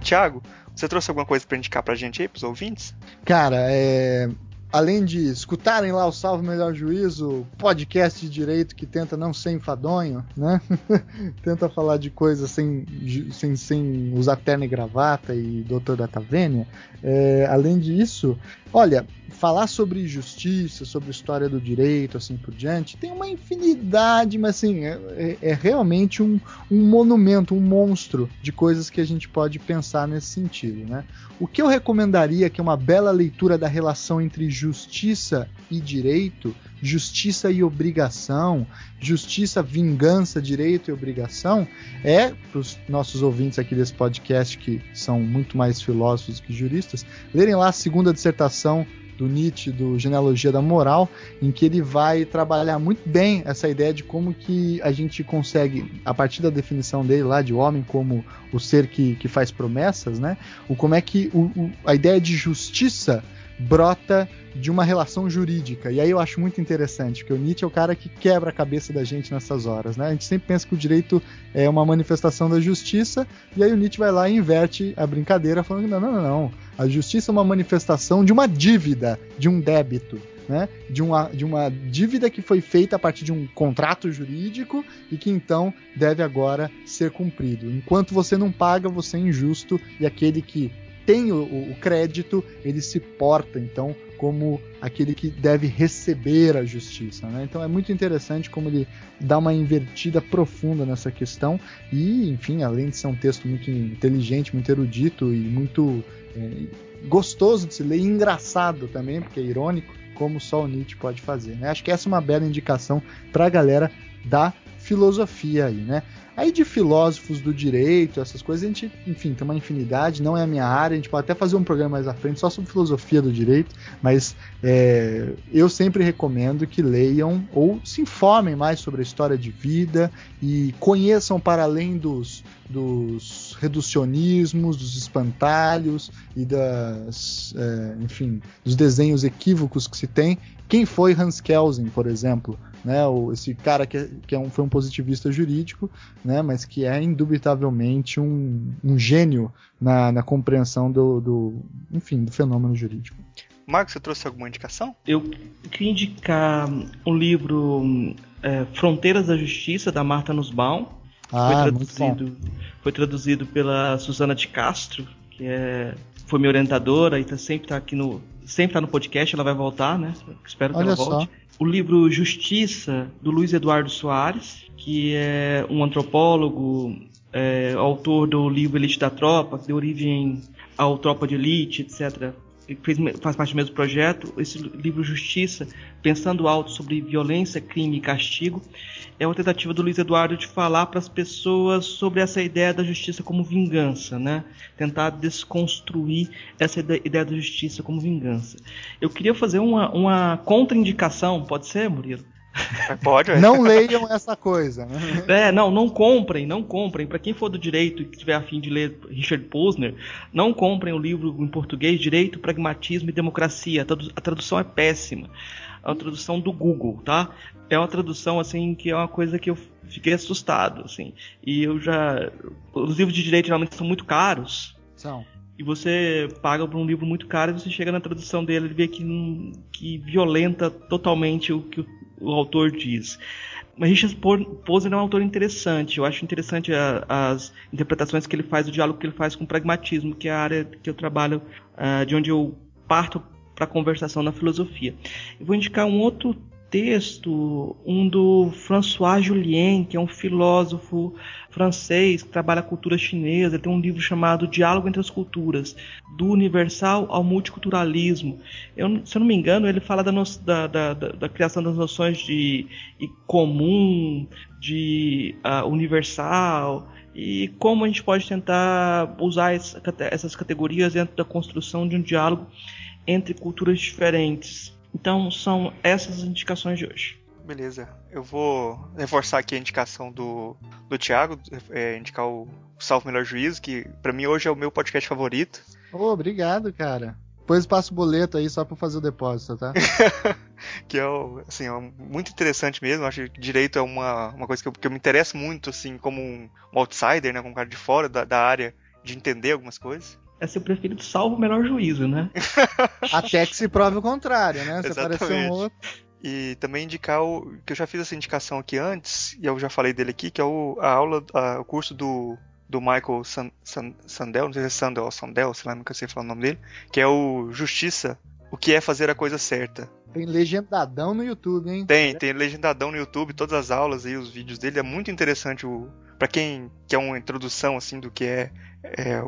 Tiago, você trouxe alguma coisa para indicar pra gente aí, pros ouvintes? Cara, é além de escutarem lá o Salvo Melhor Juízo, podcast de direito que tenta não ser enfadonho, né? tenta falar de coisas sem, sem, sem usar terno e gravata e doutor da Tavênia. É, além disso, olha, falar sobre justiça, sobre história do direito, assim por diante, tem uma infinidade, mas assim, é, é, é realmente um, um monumento, um monstro de coisas que a gente pode pensar nesse sentido, né? O que eu recomendaria que é uma bela leitura da relação entre justiça e direito, justiça e obrigação, justiça, vingança, direito e obrigação, é para os nossos ouvintes aqui desse podcast que são muito mais filósofos que juristas, lerem lá a segunda dissertação do Nietzsche, do Genealogia da Moral, em que ele vai trabalhar muito bem essa ideia de como que a gente consegue, a partir da definição dele lá de homem como o ser que, que faz promessas, né? O como é que o, o, a ideia de justiça brota de uma relação jurídica. E aí eu acho muito interessante, porque o Nietzsche é o cara que quebra a cabeça da gente nessas horas, né? A gente sempre pensa que o direito é uma manifestação da justiça, e aí o Nietzsche vai lá e inverte a brincadeira, falando: não, não, não, não. A justiça é uma manifestação de uma dívida, de um débito. Né, de, uma, de uma dívida que foi feita a partir de um contrato jurídico e que então deve agora ser cumprido. Enquanto você não paga, você é injusto e aquele que tem o, o crédito, ele se porta então como aquele que deve receber a justiça. Né? Então é muito interessante como ele dá uma invertida profunda nessa questão e, enfim, além de ser um texto muito inteligente, muito erudito e muito é, gostoso de se ler, e engraçado também, porque é irônico, como só o Nietzsche pode fazer. Né? Acho que essa é uma bela indicação para a galera da filosofia aí, né? Aí de filósofos do direito, essas coisas, a gente, enfim, tem uma infinidade, não é a minha área, a gente pode até fazer um programa mais à frente só sobre filosofia do direito, mas é, eu sempre recomendo que leiam ou se informem mais sobre a história de vida e conheçam para além dos, dos reducionismos, dos espantalhos e das, é, enfim, dos desenhos equívocos que se tem. Quem foi Hans Kelsen, por exemplo? né? O, esse cara que, é, que é um, foi um positivista jurídico, né? Mas que é indubitavelmente um, um gênio na, na compreensão do, do, enfim, do fenômeno jurídico. Marcos, você trouxe alguma indicação? Eu queria indicar o livro é, Fronteiras da Justiça, da Marta Nussbaum. Ah, foi traduzido, foi traduzido pela Susana de Castro, que é, foi minha orientadora e tá, sempre está aqui no. Sempre tá no podcast, ela vai voltar, né? Espero que Olha ela volte. Só o livro Justiça, do Luiz Eduardo Soares, que é um antropólogo, é, autor do livro Elite da Tropa, que deu origem ao Tropa de Elite, etc fez, faz parte do mesmo projeto, esse livro Justiça, pensando alto sobre violência, crime e castigo, é uma tentativa do Luiz Eduardo de falar para as pessoas sobre essa ideia da justiça como vingança, né? Tentar desconstruir essa ideia da justiça como vingança. Eu queria fazer uma, uma contraindicação, pode ser, Murilo? Pode, Não leiam essa coisa. Né? É, não, não comprem, não comprem. Para quem for do direito e tiver afim de ler Richard Posner, não comprem o livro em português Direito, Pragmatismo e Democracia. A tradução é péssima. É uma tradução do Google, tá? É uma tradução assim que é uma coisa que eu fiquei assustado, assim. E eu já os livros de direito geralmente são muito caros. São. e você paga por um livro muito caro e você chega na tradução dele e vê que, que violenta totalmente o que o, o autor diz. Mas Richard Posner é um autor interessante. Eu acho interessante a, as interpretações que ele faz, o diálogo que ele faz com pragmatismo, que é a área que eu trabalho, uh, de onde eu parto para a conversação na filosofia. Eu vou indicar um outro texto, um do François Julien, que é um filósofo francês que trabalha a cultura chinesa. Tem um livro chamado Diálogo entre as Culturas, do universal ao multiculturalismo. Eu, se eu não me engano, ele fala da, no, da, da, da criação das noções de, de comum, de uh, universal, e como a gente pode tentar usar essas categorias dentro da construção de um diálogo entre culturas diferentes. Então são essas as indicações de hoje. Beleza. Eu vou reforçar aqui a indicação do, do Thiago, é, indicar o Salvo Melhor Juízo, que para mim hoje é o meu podcast favorito. Oh, obrigado, cara. Depois passa o boleto aí só para fazer o depósito, tá? que é, assim, é muito interessante mesmo. Acho que direito é uma, uma coisa que eu, que eu me interesso muito, assim, como um, um outsider, né? Como um cara de fora da, da área de entender algumas coisas é seu preferido, salvo o melhor juízo, né? Até que se prove o contrário, né? Se aparecer um outro. E também indicar o. que eu já fiz essa indicação aqui antes, e eu já falei dele aqui, que é o, a aula, a, o curso do, do Michael San, San, Sandel, não sei se é Sandel ou Sandel, sei lá, nunca sei falar o nome dele, que é o Justiça, o que é fazer a coisa certa. Tem legendadão no YouTube, hein? Tem, tem legendadão no YouTube, todas as aulas e os vídeos dele. É muito interessante o, para quem quer uma introdução assim do que é, é,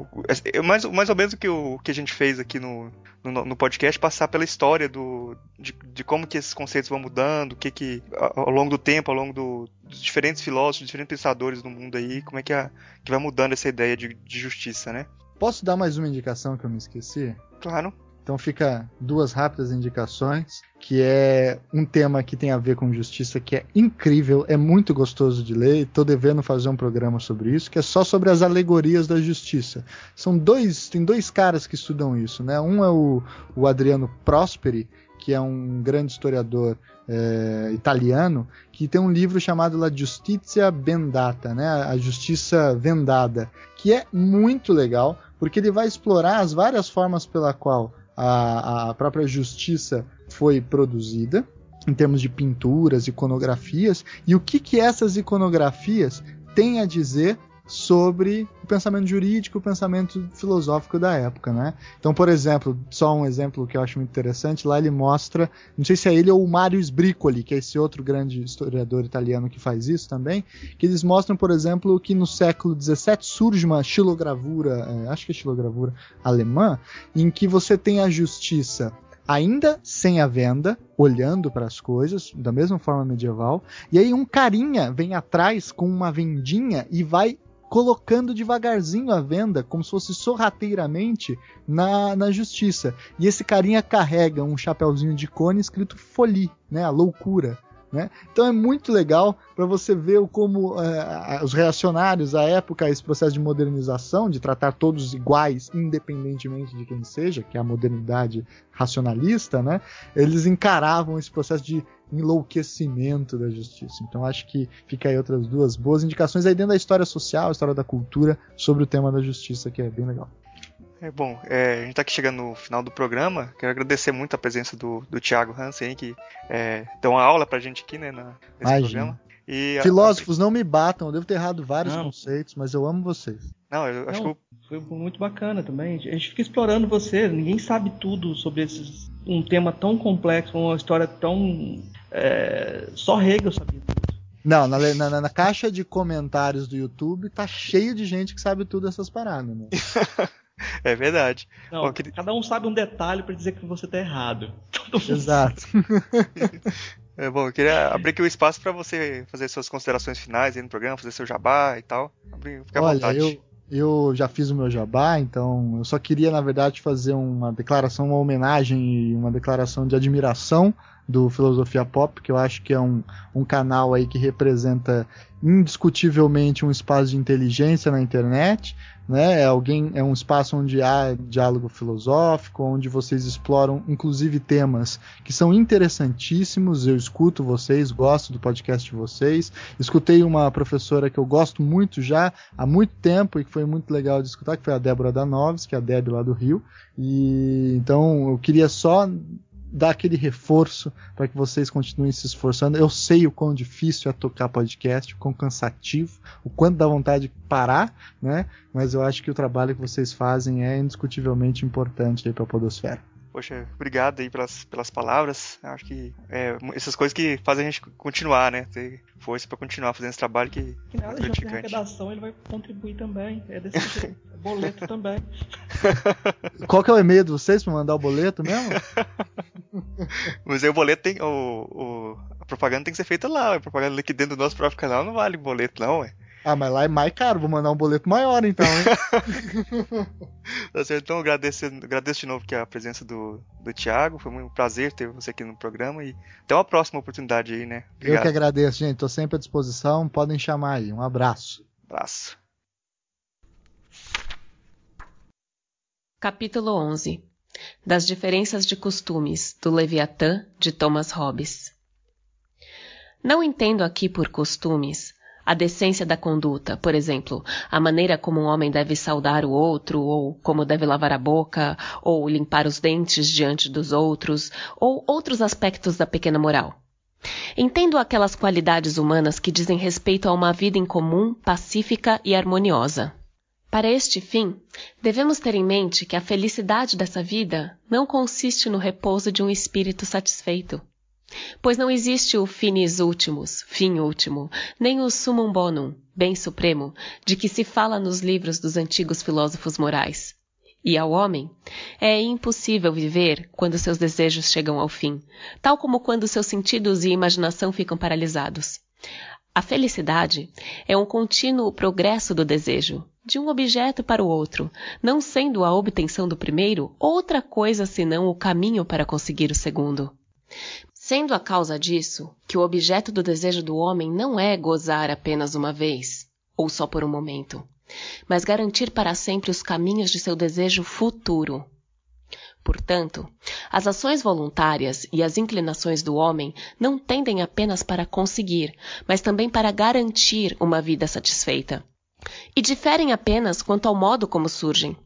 é, mais, mais ou menos o que, o que a gente fez aqui no, no, no podcast, passar pela história do, de, de, como que esses conceitos vão mudando, o que que ao longo do tempo, ao longo do, dos diferentes filósofos, diferentes pensadores do mundo aí, como é que, a, que vai mudando essa ideia de, de justiça, né? Posso dar mais uma indicação que eu me esqueci? Claro. Então fica duas rápidas indicações, que é um tema que tem a ver com justiça que é incrível, é muito gostoso de ler, estou devendo fazer um programa sobre isso, que é só sobre as alegorias da justiça. São dois, tem dois caras que estudam isso, né? Um é o, o Adriano Prosperi, que é um grande historiador é, italiano, que tem um livro chamado La Giustizia Bendata, né? A Justiça Vendada, que é muito legal, porque ele vai explorar as várias formas pela qual a, a própria justiça foi produzida em termos de pinturas, iconografias, e o que, que essas iconografias têm a dizer sobre o pensamento jurídico, o pensamento filosófico da época, né? Então, por exemplo, só um exemplo que eu acho muito interessante, lá ele mostra, não sei se é ele ou o Mario Sbricoli, que é esse outro grande historiador italiano que faz isso também, que eles mostram, por exemplo, que no século XVII surge uma xilogravura, é, acho que é xilogravura alemã, em que você tem a justiça ainda sem a venda, olhando para as coisas, da mesma forma medieval, e aí um carinha vem atrás com uma vendinha e vai colocando devagarzinho a venda, como se fosse sorrateiramente, na, na justiça. E esse carinha carrega um chapéuzinho de cone escrito Folie, né? A loucura. Né? Então é muito legal para você ver como uh, os reacionários à época, esse processo de modernização, de tratar todos iguais, independentemente de quem seja, que é a modernidade racionalista, né? eles encaravam esse processo de enlouquecimento da justiça. Então acho que fica aí outras duas boas indicações aí dentro da história social, história da cultura, sobre o tema da justiça, que é bem legal. É bom, é, a gente está aqui chegando no final do programa. Quero agradecer muito a presença do, do Thiago Hansen, que é, deu uma aula pra gente aqui, né, na, nesse Imagina. programa. E, Filósofos, a... não me batam, eu devo ter errado vários não. conceitos, mas eu amo vocês. Não, eu acho não, que. Foi muito bacana também. A gente fica explorando você, ninguém sabe tudo sobre esses, um tema tão complexo, uma história tão. É, só Hegel sabia tudo. Não, na, na, na, caixa de comentários do YouTube tá cheio de gente que sabe tudo essas paradas, né? É verdade. Não, Bom, que... Cada um sabe um detalhe para dizer que você tá errado. Exato. é bom, eu queria abrir aqui o espaço para você fazer suas considerações finais aí no programa, fazer seu jabá e tal. Fica à Olha, vontade. Eu, eu já fiz o meu jabá, então eu só queria, na verdade, fazer uma declaração, uma homenagem e uma declaração de admiração do Filosofia Pop, que eu acho que é um, um canal aí que representa indiscutivelmente um espaço de inteligência na internet, né? É alguém é um espaço onde há diálogo filosófico, onde vocês exploram inclusive temas que são interessantíssimos. Eu escuto vocês, gosto do podcast de vocês. Escutei uma professora que eu gosto muito já há muito tempo e que foi muito legal de escutar, que foi a Débora Danoves, que é a Deb lá do Rio. E então eu queria só dar aquele reforço para que vocês continuem se esforçando. Eu sei o quão difícil é tocar podcast, o quão cansativo, o quanto dá vontade de parar, né? Mas eu acho que o trabalho que vocês fazem é indiscutivelmente importante para a Podosfera. Poxa, obrigado aí pelas, pelas palavras. acho que é, essas coisas que fazem a gente continuar, né? Ter força para continuar fazendo esse trabalho que, que nada, é gratificante. A redação ele vai contribuir também. É desse jeito. É boleto também. Qual que é o e-mail de vocês para mandar o boleto mesmo? Mas aí o boleto tem. O, o, a propaganda tem que ser feita lá. A propaganda aqui dentro do nosso próprio canal não vale boleto, não, ué. Ah, mas lá é mais caro, vou mandar um boleto maior então, hein? tá certo, então agradeço, agradeço de novo aqui a presença do, do Thiago, foi um prazer ter você aqui no programa e até uma próxima oportunidade aí, né? Obrigado. Eu que agradeço, gente, tô sempre à disposição, podem chamar aí, um abraço. Abraço. Capítulo 11 Das diferenças de costumes, do Leviatã, de Thomas Hobbes Não entendo aqui por costumes a decência da conduta, por exemplo, a maneira como um homem deve saudar o outro, ou como deve lavar a boca, ou limpar os dentes diante dos outros, ou outros aspectos da pequena moral. Entendo aquelas qualidades humanas que dizem respeito a uma vida em comum, pacífica e harmoniosa. Para este fim, devemos ter em mente que a felicidade dessa vida não consiste no repouso de um espírito satisfeito Pois não existe o finis ultimus, fim último, nem o summum bonum, bem supremo, de que se fala nos livros dos antigos filósofos morais. E ao homem é impossível viver quando seus desejos chegam ao fim, tal como quando seus sentidos e imaginação ficam paralisados. A felicidade é um contínuo progresso do desejo, de um objeto para o outro, não sendo a obtenção do primeiro outra coisa senão o caminho para conseguir o segundo. Sendo a causa disso que o objeto do desejo do homem não é gozar apenas uma vez, ou só por um momento, mas garantir para sempre os caminhos de seu desejo futuro. Portanto, as ações voluntárias e as inclinações do homem não tendem apenas para conseguir, mas também para garantir uma vida satisfeita. E diferem apenas quanto ao modo como surgem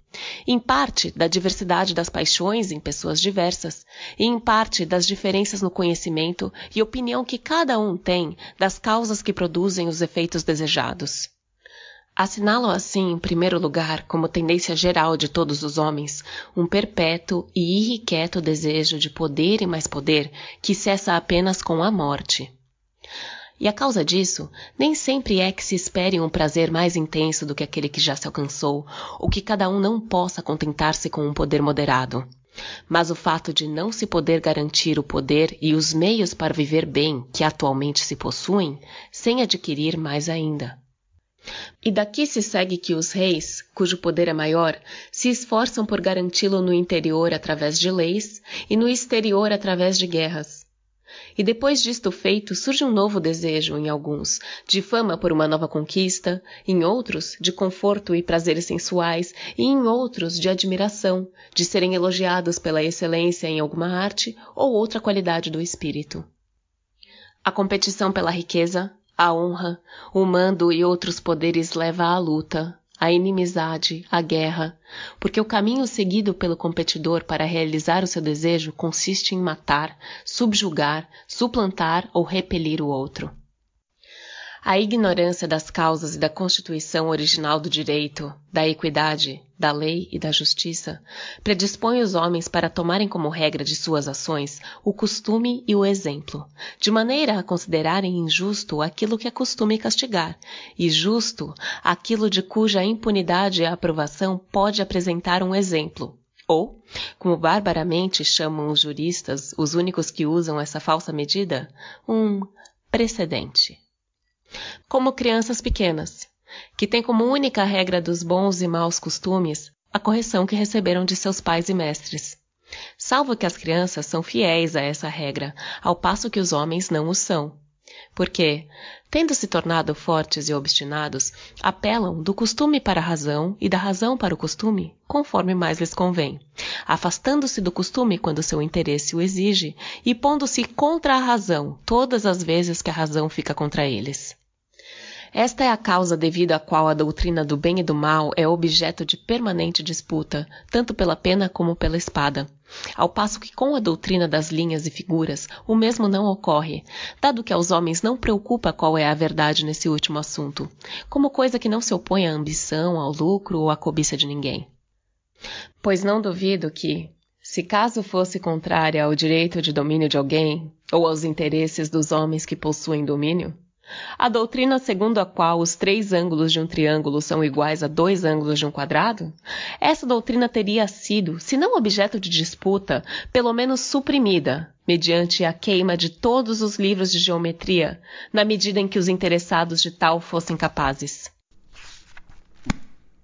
em parte da diversidade das paixões em pessoas diversas, e em parte das diferenças no conhecimento e opinião que cada um tem das causas que produzem os efeitos desejados. Assinalo assim, em primeiro lugar, como tendência geral de todos os homens, um perpétuo e irrequieto desejo de poder e mais poder que cessa apenas com a morte. E a causa disso nem sempre é que se espere um prazer mais intenso do que aquele que já se alcançou, ou que cada um não possa contentar-se com um poder moderado. Mas o fato de não se poder garantir o poder e os meios para viver bem que atualmente se possuem, sem adquirir mais ainda. E daqui se segue que os reis, cujo poder é maior, se esforçam por garanti-lo no interior através de leis e no exterior através de guerras e depois disto feito, surge um novo desejo em alguns, de fama por uma nova conquista, em outros, de conforto e prazeres sensuais, e em outros, de admiração, de serem elogiados pela excelência em alguma arte ou outra qualidade do espírito. A competição pela riqueza, a honra, o mando e outros poderes leva à luta, a inimizade, a guerra, porque o caminho seguido pelo competidor para realizar o seu desejo consiste em matar, subjugar, suplantar ou repelir o outro. A ignorância das causas e da constituição original do direito, da equidade, da lei e da justiça predispõe os homens para tomarem como regra de suas ações o costume e o exemplo, de maneira a considerarem injusto aquilo que é costume castigar, e justo aquilo de cuja impunidade e aprovação pode apresentar um exemplo, ou, como barbaramente chamam os juristas, os únicos que usam essa falsa medida, um precedente como crianças pequenas, que têm como única regra dos bons e maus costumes a correção que receberam de seus pais e mestres. Salvo que as crianças são fiéis a essa regra, ao passo que os homens não o são. Porque, tendo se tornado fortes e obstinados, apelam do costume para a razão e da razão para o costume, conforme mais lhes convém, afastando-se do costume quando seu interesse o exige e pondo-se contra a razão todas as vezes que a razão fica contra eles. Esta é a causa devido à qual a doutrina do bem e do mal é objeto de permanente disputa, tanto pela pena como pela espada. Ao passo que com a doutrina das linhas e figuras, o mesmo não ocorre, dado que aos homens não preocupa qual é a verdade nesse último assunto, como coisa que não se opõe à ambição, ao lucro ou à cobiça de ninguém. Pois não duvido que, se caso fosse contrária ao direito de domínio de alguém, ou aos interesses dos homens que possuem domínio, a doutrina segundo a qual os três ângulos de um triângulo são iguais a dois ângulos de um quadrado? Essa doutrina teria sido, se não objeto de disputa, pelo menos suprimida, mediante a queima de todos os livros de geometria, na medida em que os interessados de tal fossem capazes.